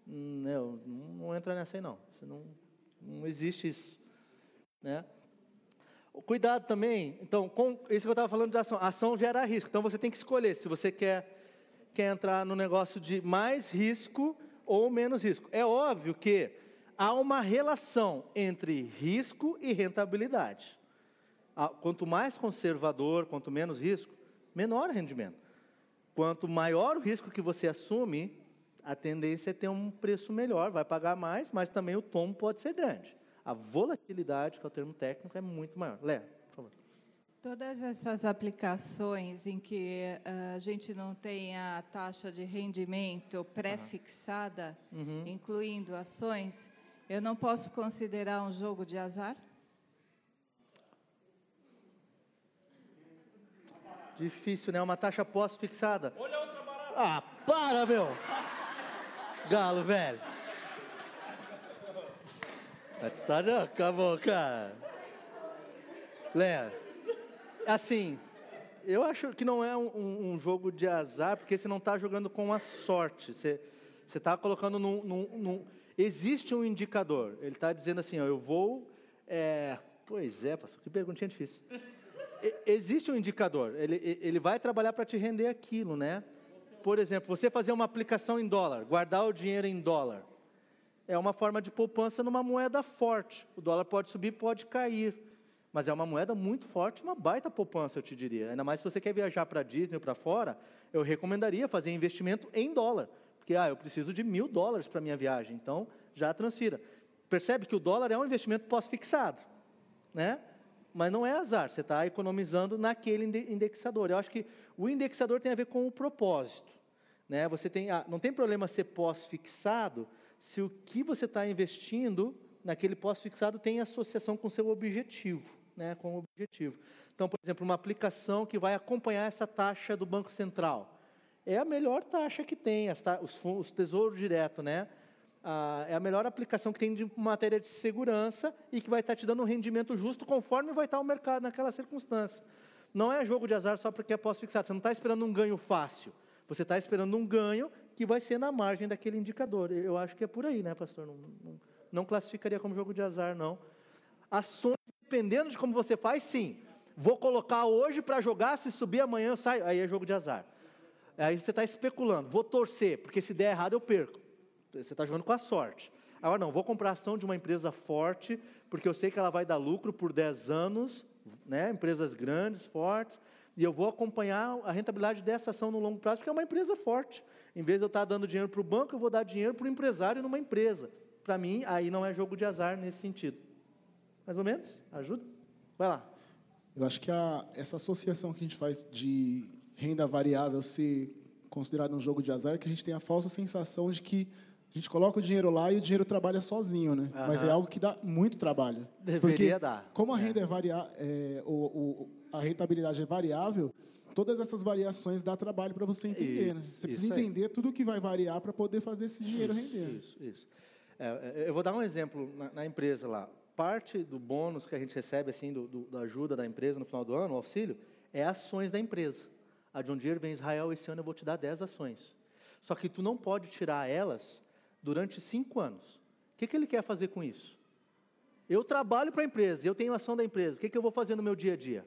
Speaker 7: Não, não entra nessa aí não. Isso não, não existe isso, né? Cuidado também, então, com isso que eu estava falando de ação. Ação gera risco, então você tem que escolher se você quer quer entrar no negócio de mais risco ou menos risco. É óbvio que há uma relação entre risco e rentabilidade. Quanto mais conservador, quanto menos risco, menor rendimento. Quanto maior o risco que você assume, a tendência é ter um preço melhor, vai pagar mais, mas também o tombo pode ser grande. A volatilidade, que é o termo técnico, é muito maior. Favor.
Speaker 18: Todas essas aplicações em que uh, a gente não tem a taxa de rendimento pré-fixada, uhum. incluindo ações, eu não posso considerar um jogo de azar?
Speaker 7: Difícil, né? Uma taxa pós-fixada. Ah, para, meu! Galo, velho. Tá, não, acabou, cara. Léa, assim, eu acho que não é um, um, jogo de azar, porque você não está jogando com a sorte. Você está colocando num, num, num, Existe um indicador. Ele está dizendo assim, ó, eu vou... É... Pois é, pastor, que perguntinha difícil. existe um indicador. Ele, ele vai trabalhar para te render aquilo, né? Por exemplo, você fazer uma aplicação em dólar, guardar o dinheiro em dólar é uma forma de poupança numa moeda forte. O dólar pode subir, pode cair. Mas é uma moeda muito forte, uma baita poupança, eu te diria. Ainda mais se você quer viajar para Disney ou para fora, eu recomendaria fazer investimento em dólar. Porque, ah, eu preciso de mil dólares para minha viagem, então já transfira. Percebe que o dólar é um investimento pós-fixado, né? Mas não é azar, você está economizando naquele indexador. Eu acho que o indexador tem a ver com o propósito. Né? Você tem, ah, não tem problema ser pós-fixado, se o que você está investindo naquele pós-fixado tem associação com o seu objetivo, né, com o objetivo. Então, por exemplo, uma aplicação que vai acompanhar essa taxa do Banco Central. É a melhor taxa que tem, as os, os tesouros direto, né? Ah, é a melhor aplicação que tem de matéria de segurança e que vai estar te dando um rendimento justo conforme vai estar o mercado naquela circunstância. Não é jogo de azar só porque é pós-fixado. Você não está esperando um ganho fácil. Você está esperando um ganho que vai ser na margem daquele indicador. Eu acho que é por aí, né, pastor? Não, não, não classificaria como jogo de azar, não. Ações, dependendo de como você faz, sim. Vou colocar hoje para jogar, se subir amanhã eu saio. Aí é jogo de azar. Aí você está especulando. Vou torcer, porque se der errado eu perco. Você está jogando com a sorte. Agora não, vou comprar ação de uma empresa forte, porque eu sei que ela vai dar lucro por 10 anos, né? empresas grandes, fortes, e eu vou acompanhar a rentabilidade dessa ação no longo prazo, porque é uma empresa forte. Em vez de eu estar dando dinheiro para o banco, eu vou dar dinheiro para o empresário numa empresa. Para mim, aí não é jogo de azar nesse sentido. Mais ou menos? Ajuda? Vai lá.
Speaker 19: Eu acho que a, essa associação que a gente faz de renda variável ser considerada um jogo de azar, é que a gente tem a falsa sensação de que a gente coloca o dinheiro lá e o dinheiro trabalha sozinho, né? Uhum. Mas é algo que dá muito trabalho.
Speaker 7: Deveria
Speaker 19: Porque,
Speaker 7: dar.
Speaker 19: Como a é. renda é, é variável, é, a rentabilidade é variável, todas essas variações dá trabalho para você entender. Né? Isso, né? Você precisa entender tudo o que vai variar para poder fazer esse dinheiro
Speaker 7: isso,
Speaker 19: render.
Speaker 7: Isso, isso. É, é, eu vou dar um exemplo na, na, empresa lá. Parte do bônus que a gente recebe, assim, do, do, da ajuda da empresa no final do ano, o auxílio, é ações da empresa. A John Deere vem Israel, esse ano eu vou te dar 10 ações. Só que tu não pode tirar elas durante cinco anos. O que, que ele quer fazer com isso? Eu trabalho para a empresa, eu tenho ação da empresa. O que, que eu vou fazer no meu dia a dia?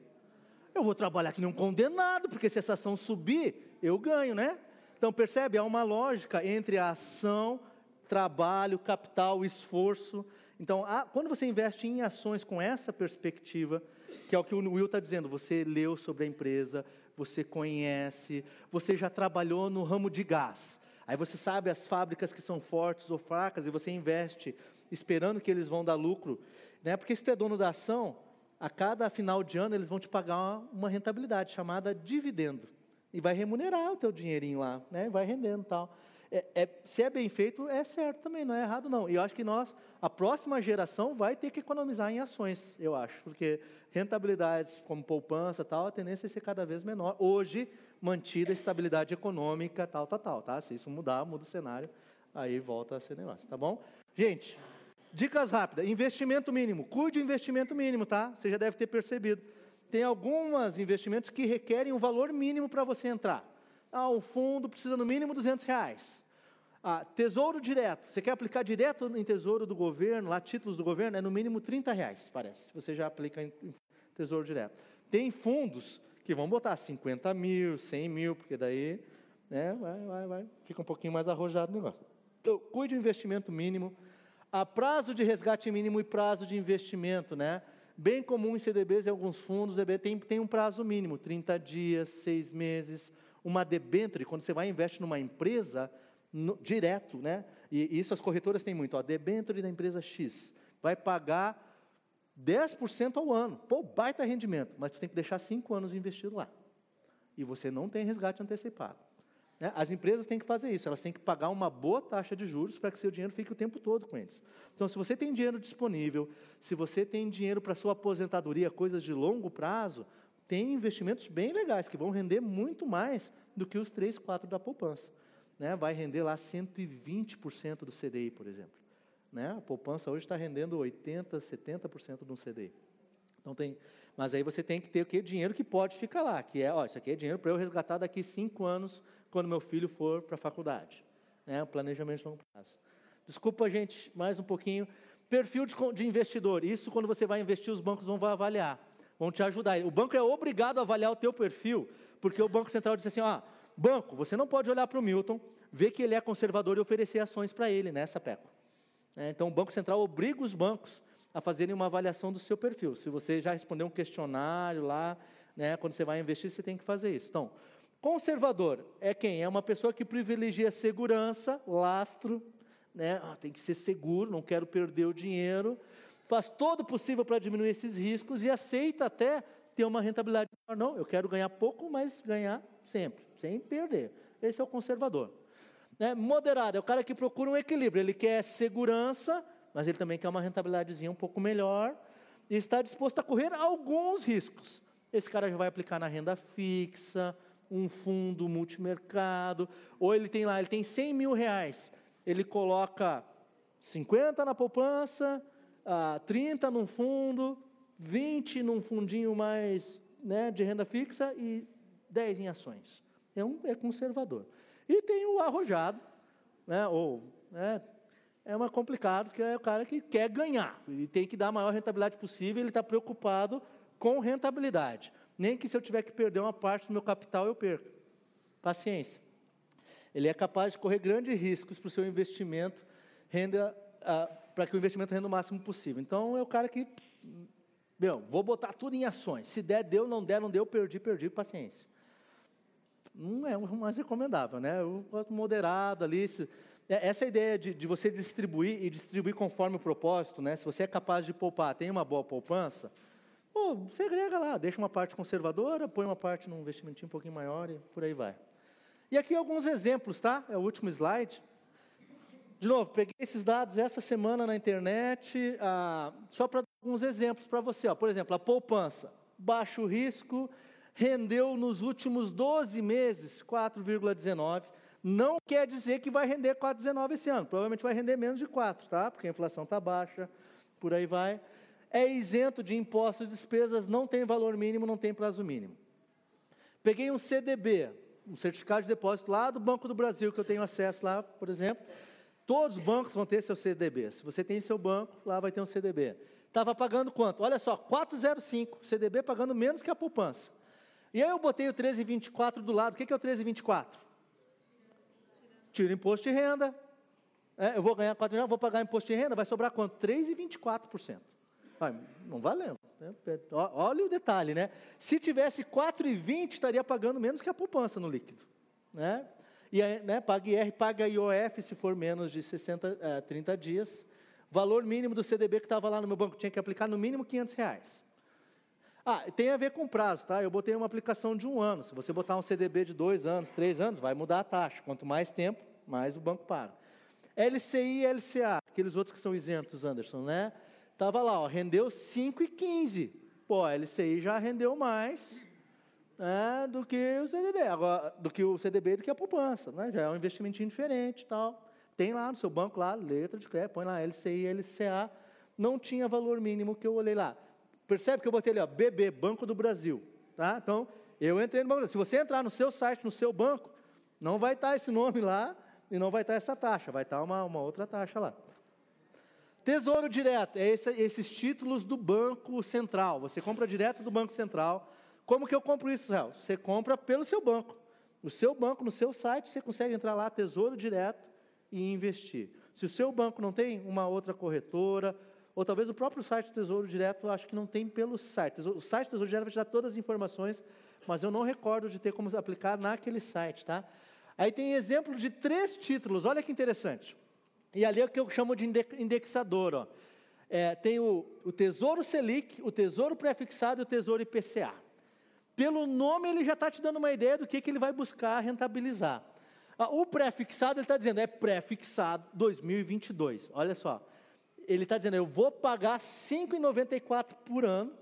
Speaker 7: Eu vou trabalhar que nem um condenado, porque se essa ação subir, eu ganho, né? Então, percebe? Há uma lógica entre a ação, trabalho, capital, esforço. Então, há, quando você investe em ações com essa perspectiva, que é o que o Will está dizendo, você leu sobre a empresa, você conhece, você já trabalhou no ramo de gás. Aí você sabe as fábricas que são fortes ou fracas e você investe esperando que eles vão dar lucro. Né? Porque se tu é dono da ação, a cada final de ano eles vão te pagar uma rentabilidade chamada dividendo. E vai remunerar o teu dinheirinho lá, né? vai rendendo tal. É, é, se é bem feito, é certo também, não é errado não. E eu acho que nós, a próxima geração vai ter que economizar em ações, eu acho. Porque rentabilidades como poupança tal, a tendência é ser cada vez menor. Hoje, mantida a estabilidade econômica, tal, tal, tal. Tá? Se isso mudar, muda o cenário, aí volta a ser negócio, tá bom? Gente, Dicas rápidas. Investimento mínimo. Cuide do investimento mínimo, tá? Você já deve ter percebido. Tem alguns investimentos que requerem um valor mínimo para você entrar. Ah, um fundo precisa no mínimo 200 reais. Ah, tesouro direto. Você quer aplicar direto em tesouro do governo, lá títulos do governo, é no mínimo 30 reais, parece. Você já aplica em, em tesouro direto. Tem fundos que vão botar 50 mil, 100 mil, porque daí né? vai, vai, vai, fica um pouquinho mais arrojado o negócio. Então, cuide do investimento mínimo, a prazo de resgate mínimo e prazo de investimento, né? Bem comum em CDBs e alguns fundos, tem, tem um prazo mínimo, 30 dias, 6 meses, uma debênture, quando você vai investe numa empresa, no, direto, né? E isso as corretoras têm muito, ó, debênture da empresa X, vai pagar 10% ao ano, pô, baita rendimento, mas tu tem que deixar 5 anos investido lá. E você não tem resgate antecipado. Né? As empresas têm que fazer isso, elas têm que pagar uma boa taxa de juros para que seu dinheiro fique o tempo todo com eles. Então, se você tem dinheiro disponível, se você tem dinheiro para sua aposentadoria, coisas de longo prazo, tem investimentos bem legais que vão render muito mais do que os 3, 4 da poupança. Né? Vai render lá 120% do CDI, por exemplo. Né? A poupança hoje está rendendo 80%, 70% do CDI. Então tem, mas aí você tem que ter o que dinheiro que pode ficar lá, que é, ó, isso aqui é dinheiro para eu resgatar daqui cinco anos quando meu filho for para a faculdade. Né? Planejamento de longo prazo. Desculpa, gente, mais um pouquinho. Perfil de, de investidor. Isso quando você vai investir, os bancos vão avaliar, vão te ajudar. O banco é obrigado a avaliar o teu perfil, porque o Banco Central disse assim, ó, banco, você não pode olhar para o Milton, ver que ele é conservador e oferecer ações para ele nessa PECO. É, então, o Banco Central obriga os bancos a fazerem uma avaliação do seu perfil. Se você já respondeu um questionário lá, né, quando você vai investir, você tem que fazer isso. Então, conservador é quem? É uma pessoa que privilegia segurança, lastro, né, ah, tem que ser seguro, não quero perder o dinheiro, faz todo o possível para diminuir esses riscos e aceita até ter uma rentabilidade maior. Não, eu quero ganhar pouco, mas ganhar sempre, sem perder. Esse é o conservador. Né, moderado é o cara que procura um equilíbrio, ele quer segurança, mas ele também quer uma rentabilidadezinha um pouco melhor e está disposto a correr alguns riscos. Esse cara já vai aplicar na renda fixa, um fundo multimercado, ou ele tem lá, ele tem 100 mil reais, ele coloca 50 na poupança, ah, 30 num fundo, 20 num fundinho mais né, de renda fixa e 10 em ações. É, um, é conservador. E tem o arrojado, né, ou né, é uma complicado, que é o cara que quer ganhar. Ele tem que dar a maior rentabilidade possível, ele está preocupado com rentabilidade. Nem que se eu tiver que perder uma parte do meu capital, eu perca. Paciência. Ele é capaz de correr grandes riscos para o seu investimento, renda, ah, para que o investimento renda o máximo possível. Então, é o cara que, meu, vou botar tudo em ações. Se der, deu, não der, não deu, perdi, perdi, paciência. Não é o mais recomendável, né? O moderado ali, se, é, essa ideia de, de, você distribuir e distribuir conforme o propósito, né? se você é capaz de poupar, tem uma boa poupança, pô, segrega lá, deixa uma parte conservadora, põe uma parte num investimentinho um pouquinho maior e por aí vai. E aqui alguns exemplos, tá? É o último slide. De novo, peguei esses dados essa semana na internet, ah, só para dar alguns exemplos para você. Ó. Por exemplo, a poupança, baixo risco, rendeu nos últimos 12 meses 4,19 não quer dizer que vai render 4,19 esse ano. Provavelmente vai render menos de 4, tá? Porque a inflação está baixa, por aí vai. É isento de impostos e despesas, não tem valor mínimo, não tem prazo mínimo. Peguei um CDB, um certificado de depósito lá do Banco do Brasil, que eu tenho acesso lá, por exemplo. Todos os bancos vão ter seu CDB. Se você tem seu banco, lá vai ter um CDB. Estava pagando quanto? Olha só, 405, CDB pagando menos que a poupança. E aí eu botei o 1324 do lado. O que é o 1324? tira imposto de renda. É, eu vou ganhar 4 milhões, vou pagar imposto de renda, vai sobrar quanto? 3,24%. Vai, não valeu. Né? Olha o detalhe, né? Se tivesse 4,20, estaria pagando menos que a poupança no líquido. Né? E né, paga IR, paga IOF se for menos de 60, é, 30 dias. Valor mínimo do CDB que estava lá no meu banco tinha que aplicar no mínimo 500 reais. Ah, tem a ver com prazo, tá? Eu botei uma aplicação de um ano. Se você botar um CDB de dois anos, três anos, vai mudar a taxa. Quanto mais tempo, mais o banco paga. LCI e LCA, aqueles outros que são isentos, Anderson, né? Tava lá, ó, rendeu 5,15. Pô, a LCI já rendeu mais né, do que o CDB, agora, do que o CDB do que a poupança, né? Já é um investimentinho diferente, tal. Tem lá no seu banco lá, letra de crédito, põe lá LCI, LCA, não tinha valor mínimo que eu olhei lá. Percebe que eu botei ali, ó, BB, Banco do Brasil. Tá? Então, eu entrei no banco. Se você entrar no seu site, no seu banco, não vai estar esse nome lá e não vai estar essa taxa, vai estar uma, uma outra taxa lá. Tesouro direto, é esse, esses títulos do Banco Central. Você compra direto do Banco Central. Como que eu compro isso, Israel? Você compra pelo seu banco. O seu banco, no seu site, você consegue entrar lá, Tesouro Direto, e investir. Se o seu banco não tem uma outra corretora, ou talvez o próprio site do Tesouro Direto, acho que não tem pelo site. O site do Tesouro Direto vai te dar todas as informações, mas eu não recordo de ter como aplicar naquele site, tá? Aí tem exemplo de três títulos, olha que interessante. E ali é o que eu chamo de indexador, ó. É, tem o, o Tesouro Selic, o Tesouro Prefixado e o Tesouro IPCA. Pelo nome, ele já está te dando uma ideia do que, que ele vai buscar rentabilizar. Ah, o pré-fixado, ele está dizendo, é pré-fixado 2022. Olha só. Ele está dizendo, eu vou pagar R$ 5,94 por ano,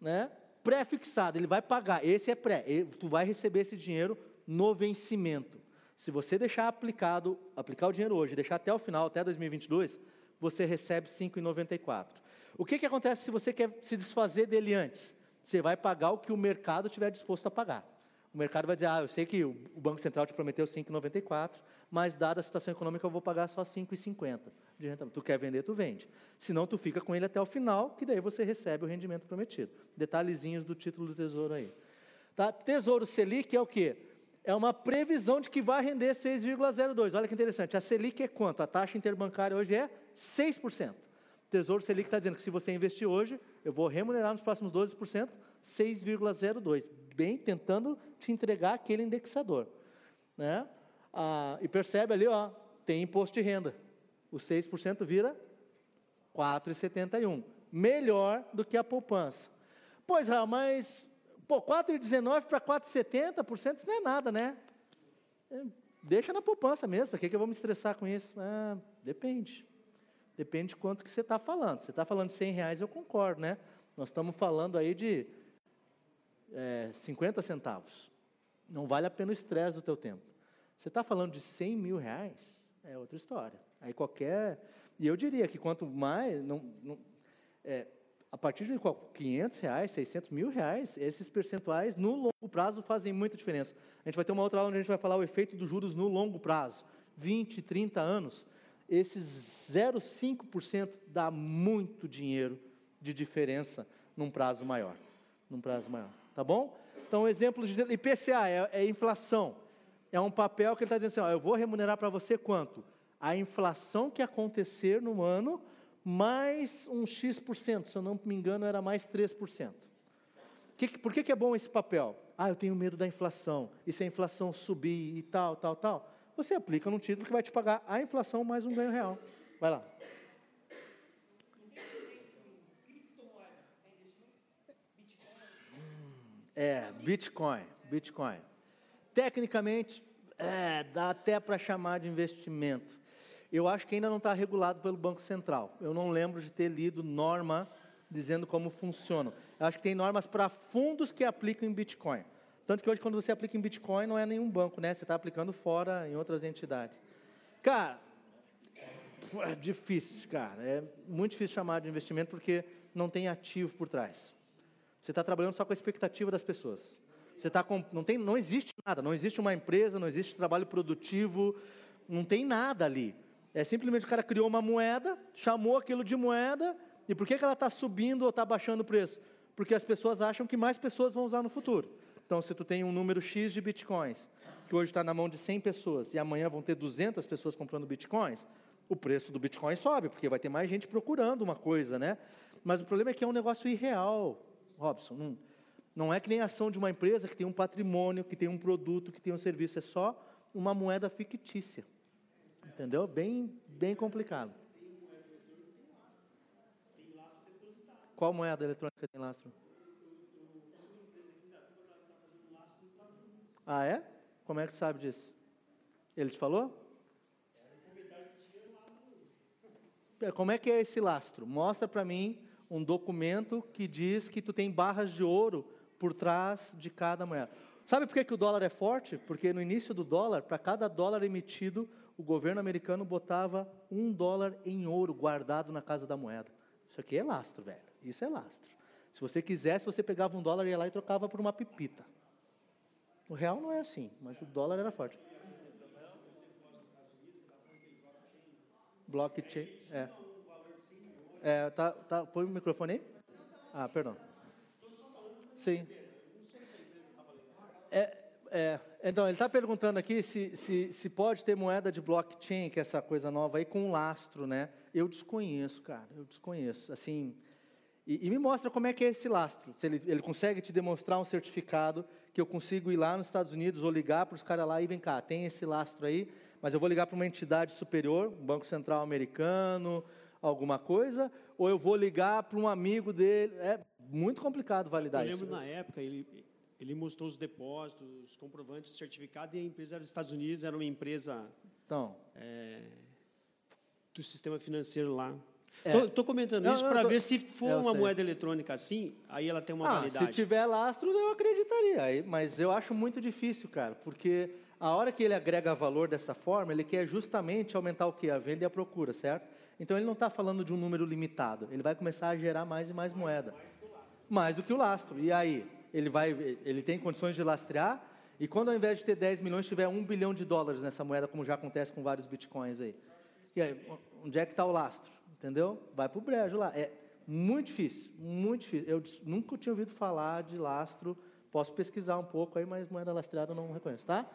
Speaker 7: né? pré-fixado, ele vai pagar, esse é pré, tu vai receber esse dinheiro no vencimento. Se você deixar aplicado, aplicar o dinheiro hoje, deixar até o final, até 2022, você recebe 5,94. O que, que acontece se você quer se desfazer dele antes? Você vai pagar o que o mercado estiver disposto a pagar. O mercado vai dizer, ah, eu sei que o Banco Central te prometeu 5,94, mas dada a situação econômica eu vou pagar só 5,50 de rentamento. Tu quer vender, tu vende. Senão tu fica com ele até o final, que daí você recebe o rendimento prometido. Detalhezinhos do título do Tesouro aí. Tá? Tesouro Selic é o quê? É uma previsão de que vai render 6,02. Olha que interessante. A Selic é quanto? A taxa interbancária hoje é 6%. Tesouro Selic está dizendo que se você investir hoje, eu vou remunerar nos próximos 12%, 6,02. Bem tentando te entregar aquele indexador. Né? Ah, e percebe ali, ó, tem imposto de renda. O 6% vira 4,71. Melhor do que a poupança. Pois, é, mas pô, 4,19 para 4,70%, isso não é nada, né? É, deixa na poupança mesmo, para que, que eu vou me estressar com isso? Ah, depende. Depende de quanto que você está falando. Você está falando de 100 reais, eu concordo, né? Nós estamos falando aí de é, 50 centavos. Não vale a pena o estresse do teu tempo. Você está falando de 100 mil reais, é outra história. Aí qualquer... E eu diria que quanto mais... Não, não, é, a partir de 500 reais, 600 mil reais, esses percentuais no longo prazo fazem muita diferença. A gente vai ter uma outra aula onde a gente vai falar o efeito dos juros no longo prazo. 20, 30 anos esses 0,5% dá muito dinheiro de diferença num prazo maior. Num prazo maior. Tá bom? Então, exemplo de IPCA é, é inflação. É um papel que ele está dizendo assim: ó, eu vou remunerar para você quanto? A inflação que acontecer no ano, mais um X%, se eu não me engano, era mais 3%. Que, por que, que é bom esse papel? Ah, eu tenho medo da inflação. E se a inflação subir e tal, tal, tal? Você aplica num título que vai te pagar a inflação mais um ganho real. Vai lá. É, Bitcoin, Bitcoin. Tecnicamente, é, dá até para chamar de investimento. Eu acho que ainda não está regulado pelo Banco Central. Eu não lembro de ter lido norma dizendo como funciona. Eu acho que tem normas para fundos que aplicam em Bitcoin. Tanto que hoje, quando você aplica em Bitcoin, não é nenhum banco, né? Você está aplicando fora em outras entidades. Cara, é difícil, cara. É muito difícil chamar de investimento porque não tem ativo por trás. Você está trabalhando só com a expectativa das pessoas. Você tá com, não, tem, não existe nada, não existe uma empresa, não existe trabalho produtivo, não tem nada ali. É simplesmente o cara criou uma moeda, chamou aquilo de moeda, e por que, que ela está subindo ou está baixando o preço? Porque as pessoas acham que mais pessoas vão usar no futuro. Então, se tu tem um número X de bitcoins, que hoje está na mão de 100 pessoas, e amanhã vão ter 200 pessoas comprando bitcoins, o preço do bitcoin sobe, porque vai ter mais gente procurando uma coisa, né? Mas o problema é que é um negócio irreal, Robson. Não, não é que nem a ação de uma empresa que tem um patrimônio, que tem um produto, que tem um serviço. É só uma moeda fictícia. Entendeu? Bem, bem complicado. Qual moeda eletrônica tem lastro? Ah, é? Como é que sabe disso? Ele te falou? É, como é que é esse lastro? Mostra para mim um documento que diz que tu tem barras de ouro por trás de cada moeda. Sabe por que, que o dólar é forte? Porque no início do dólar, para cada dólar emitido, o governo americano botava um dólar em ouro guardado na casa da moeda. Isso aqui é lastro, velho. Isso é lastro. Se você quisesse, você pegava um dólar, ia lá e trocava por uma pipita. O real não é assim, mas o dólar era forte. Blockchain, é. É, tá, tá, põe o microfone aí. Ah, perdão. Sim. É, é, então, ele está perguntando aqui se, se, se pode ter moeda de blockchain, que é essa coisa nova aí, com lastro, né? Eu desconheço, cara, eu desconheço. Assim, e, e, me mostra como é que é esse lastro. Se ele, ele consegue te demonstrar um certificado que eu consigo ir lá nos Estados Unidos ou ligar para os caras lá e vem cá, tem esse lastro aí, mas eu vou ligar para uma entidade superior, um Banco Central americano, alguma coisa, ou eu vou ligar para um amigo dele. É muito complicado validar
Speaker 16: isso.
Speaker 7: Eu
Speaker 16: lembro na época, ele, ele mostrou os depósitos, os comprovantes, o certificado, e a empresa era dos Estados Unidos, era uma empresa
Speaker 7: então.
Speaker 16: É, do sistema financeiro lá. Estou é. comentando isso para ver se for uma sei. moeda eletrônica assim, aí ela tem uma ah, validade.
Speaker 7: Se tiver lastro, eu acreditaria. Mas eu acho muito difícil, cara, porque a hora que ele agrega valor dessa forma, ele quer justamente aumentar o que? A venda e a procura, certo? Então ele não está falando de um número limitado. Ele vai começar a gerar mais e mais moeda. Mais do que o lastro. E aí? Ele, vai, ele tem condições de lastrear, e quando ao invés de ter 10 milhões, tiver 1 bilhão de dólares nessa moeda, como já acontece com vários bitcoins aí. E aí, onde é que está o lastro? Entendeu? Vai para o brejo lá. É muito difícil, muito difícil. Eu nunca tinha ouvido falar de lastro. Posso pesquisar um pouco aí, mas moeda lastreada eu não reconheço, tá?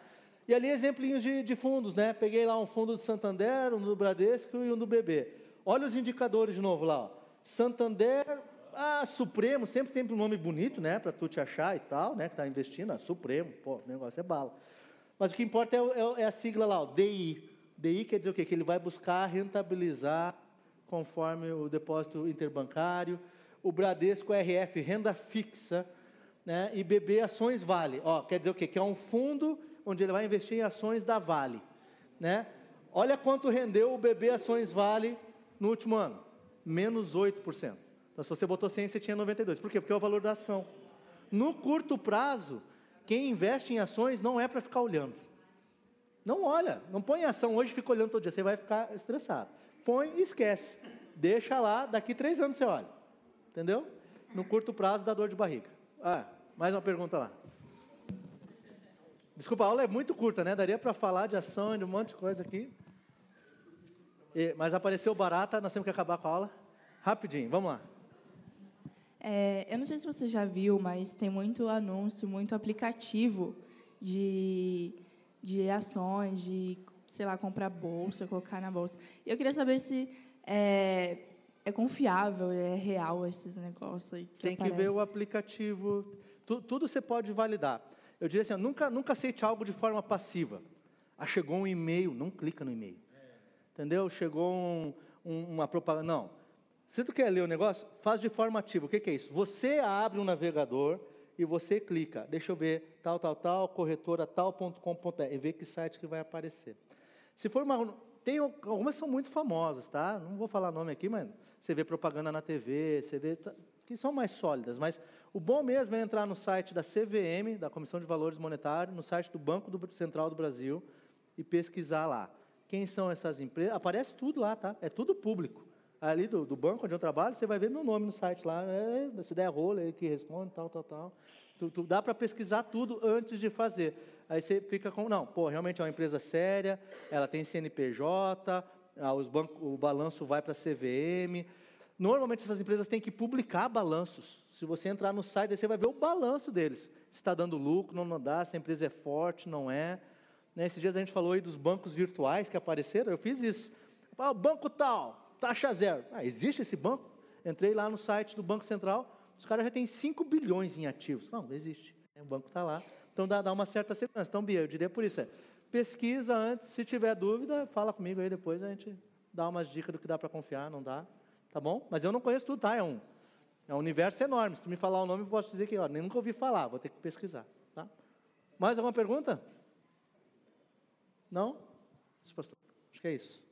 Speaker 7: E ali exemplinhos de, de, fundos, né? Peguei lá um fundo do Santander, um do Bradesco e um do BB. Olha os indicadores de novo lá. Ó. Santander, ah, Supremo, sempre tem um nome bonito, né? Para tu te achar e tal, né? Que está investindo, ah, Supremo, pô, o negócio é bala. Mas o que importa é, é, é a sigla lá, ó, DI. DI quer dizer o quê? Que ele vai buscar rentabilizar conforme o depósito interbancário, o Bradesco RF, renda fixa, né, e BB Ações Vale. Ó, quer dizer o quê? Que é um fundo onde ele vai investir em ações da Vale. Né? Olha quanto rendeu o BB Ações Vale no último ano. Menos 8%. Então, se você botou 100, você tinha 92. Por quê? Porque é o valor da ação. No curto prazo, quem investe em ações não é para ficar olhando. Não olha, não põe ação hoje fica olhando todo dia, você vai ficar estressado põe e esquece. Deixa lá, daqui três anos você olha. Entendeu? No curto prazo dá dor de barriga. Ah, mais uma pergunta lá. Desculpa, a aula é muito curta, né? Daria para falar de ação e de um monte de coisa aqui. E, mas apareceu barata, nós temos que acabar com a aula. Rapidinho, vamos lá.
Speaker 4: É, eu não sei se você já viu, mas tem muito anúncio, muito aplicativo de, de ações, de sei lá, comprar bolsa, colocar na bolsa. E eu queria saber se é, é confiável, é real esses negócios aí. Que
Speaker 7: Tem que ver o aplicativo. Tu, tudo você pode validar. Eu diria assim, nunca, nunca aceite algo de forma passiva. Ah, chegou um e-mail, não clica no e-mail. Entendeu? Chegou um, um, uma propaganda. Não. Se tu quer ler o negócio, faz de forma ativa. O que, que é isso? Você abre um navegador e você clica. Deixa eu ver, tal, tal, tal, corretora tal.com.br e vê que site que vai aparecer. Se for uma. Tem, algumas são muito famosas, tá? Não vou falar nome aqui, mas você vê propaganda na TV, você vê. Tá, que são mais sólidas, mas o bom mesmo é entrar no site da CVM, da Comissão de Valores Monetários, no site do Banco Central do Brasil e pesquisar lá. Quem são essas empresas? Aparece tudo lá, tá? É tudo público. Ali do, do banco onde eu trabalho, você vai ver meu nome no site lá. É, se der rola, ele que responde, tal, tal, tal. Tu, tu dá para pesquisar tudo antes de fazer. Aí você fica com, não, pô, realmente é uma empresa séria, ela tem CNPJ, ah, os bancos, o balanço vai para a CVM. Normalmente essas empresas têm que publicar balanços. Se você entrar no site, você vai ver o balanço deles. Se está dando lucro, não, não dá, se a empresa é forte, não é. Né, esses dias a gente falou aí dos bancos virtuais que apareceram, eu fiz isso. Ah, banco tal, taxa zero. Ah, existe esse banco? Entrei lá no site do Banco Central, os caras já têm 5 bilhões em ativos. Não, existe. O banco está lá. Então dá, dá uma certa segurança. Então, Bia, eu diria por isso, é, pesquisa antes, se tiver dúvida, fala comigo aí depois, a gente dá umas dicas do que dá para confiar, não dá, tá bom? Mas eu não conheço tudo, tá? É um, é um universo enorme. Se tu me falar o nome, eu posso dizer que, ó, nem nunca ouvi falar, vou ter que pesquisar, tá? Mais alguma pergunta? Não? Pastor, acho que é isso.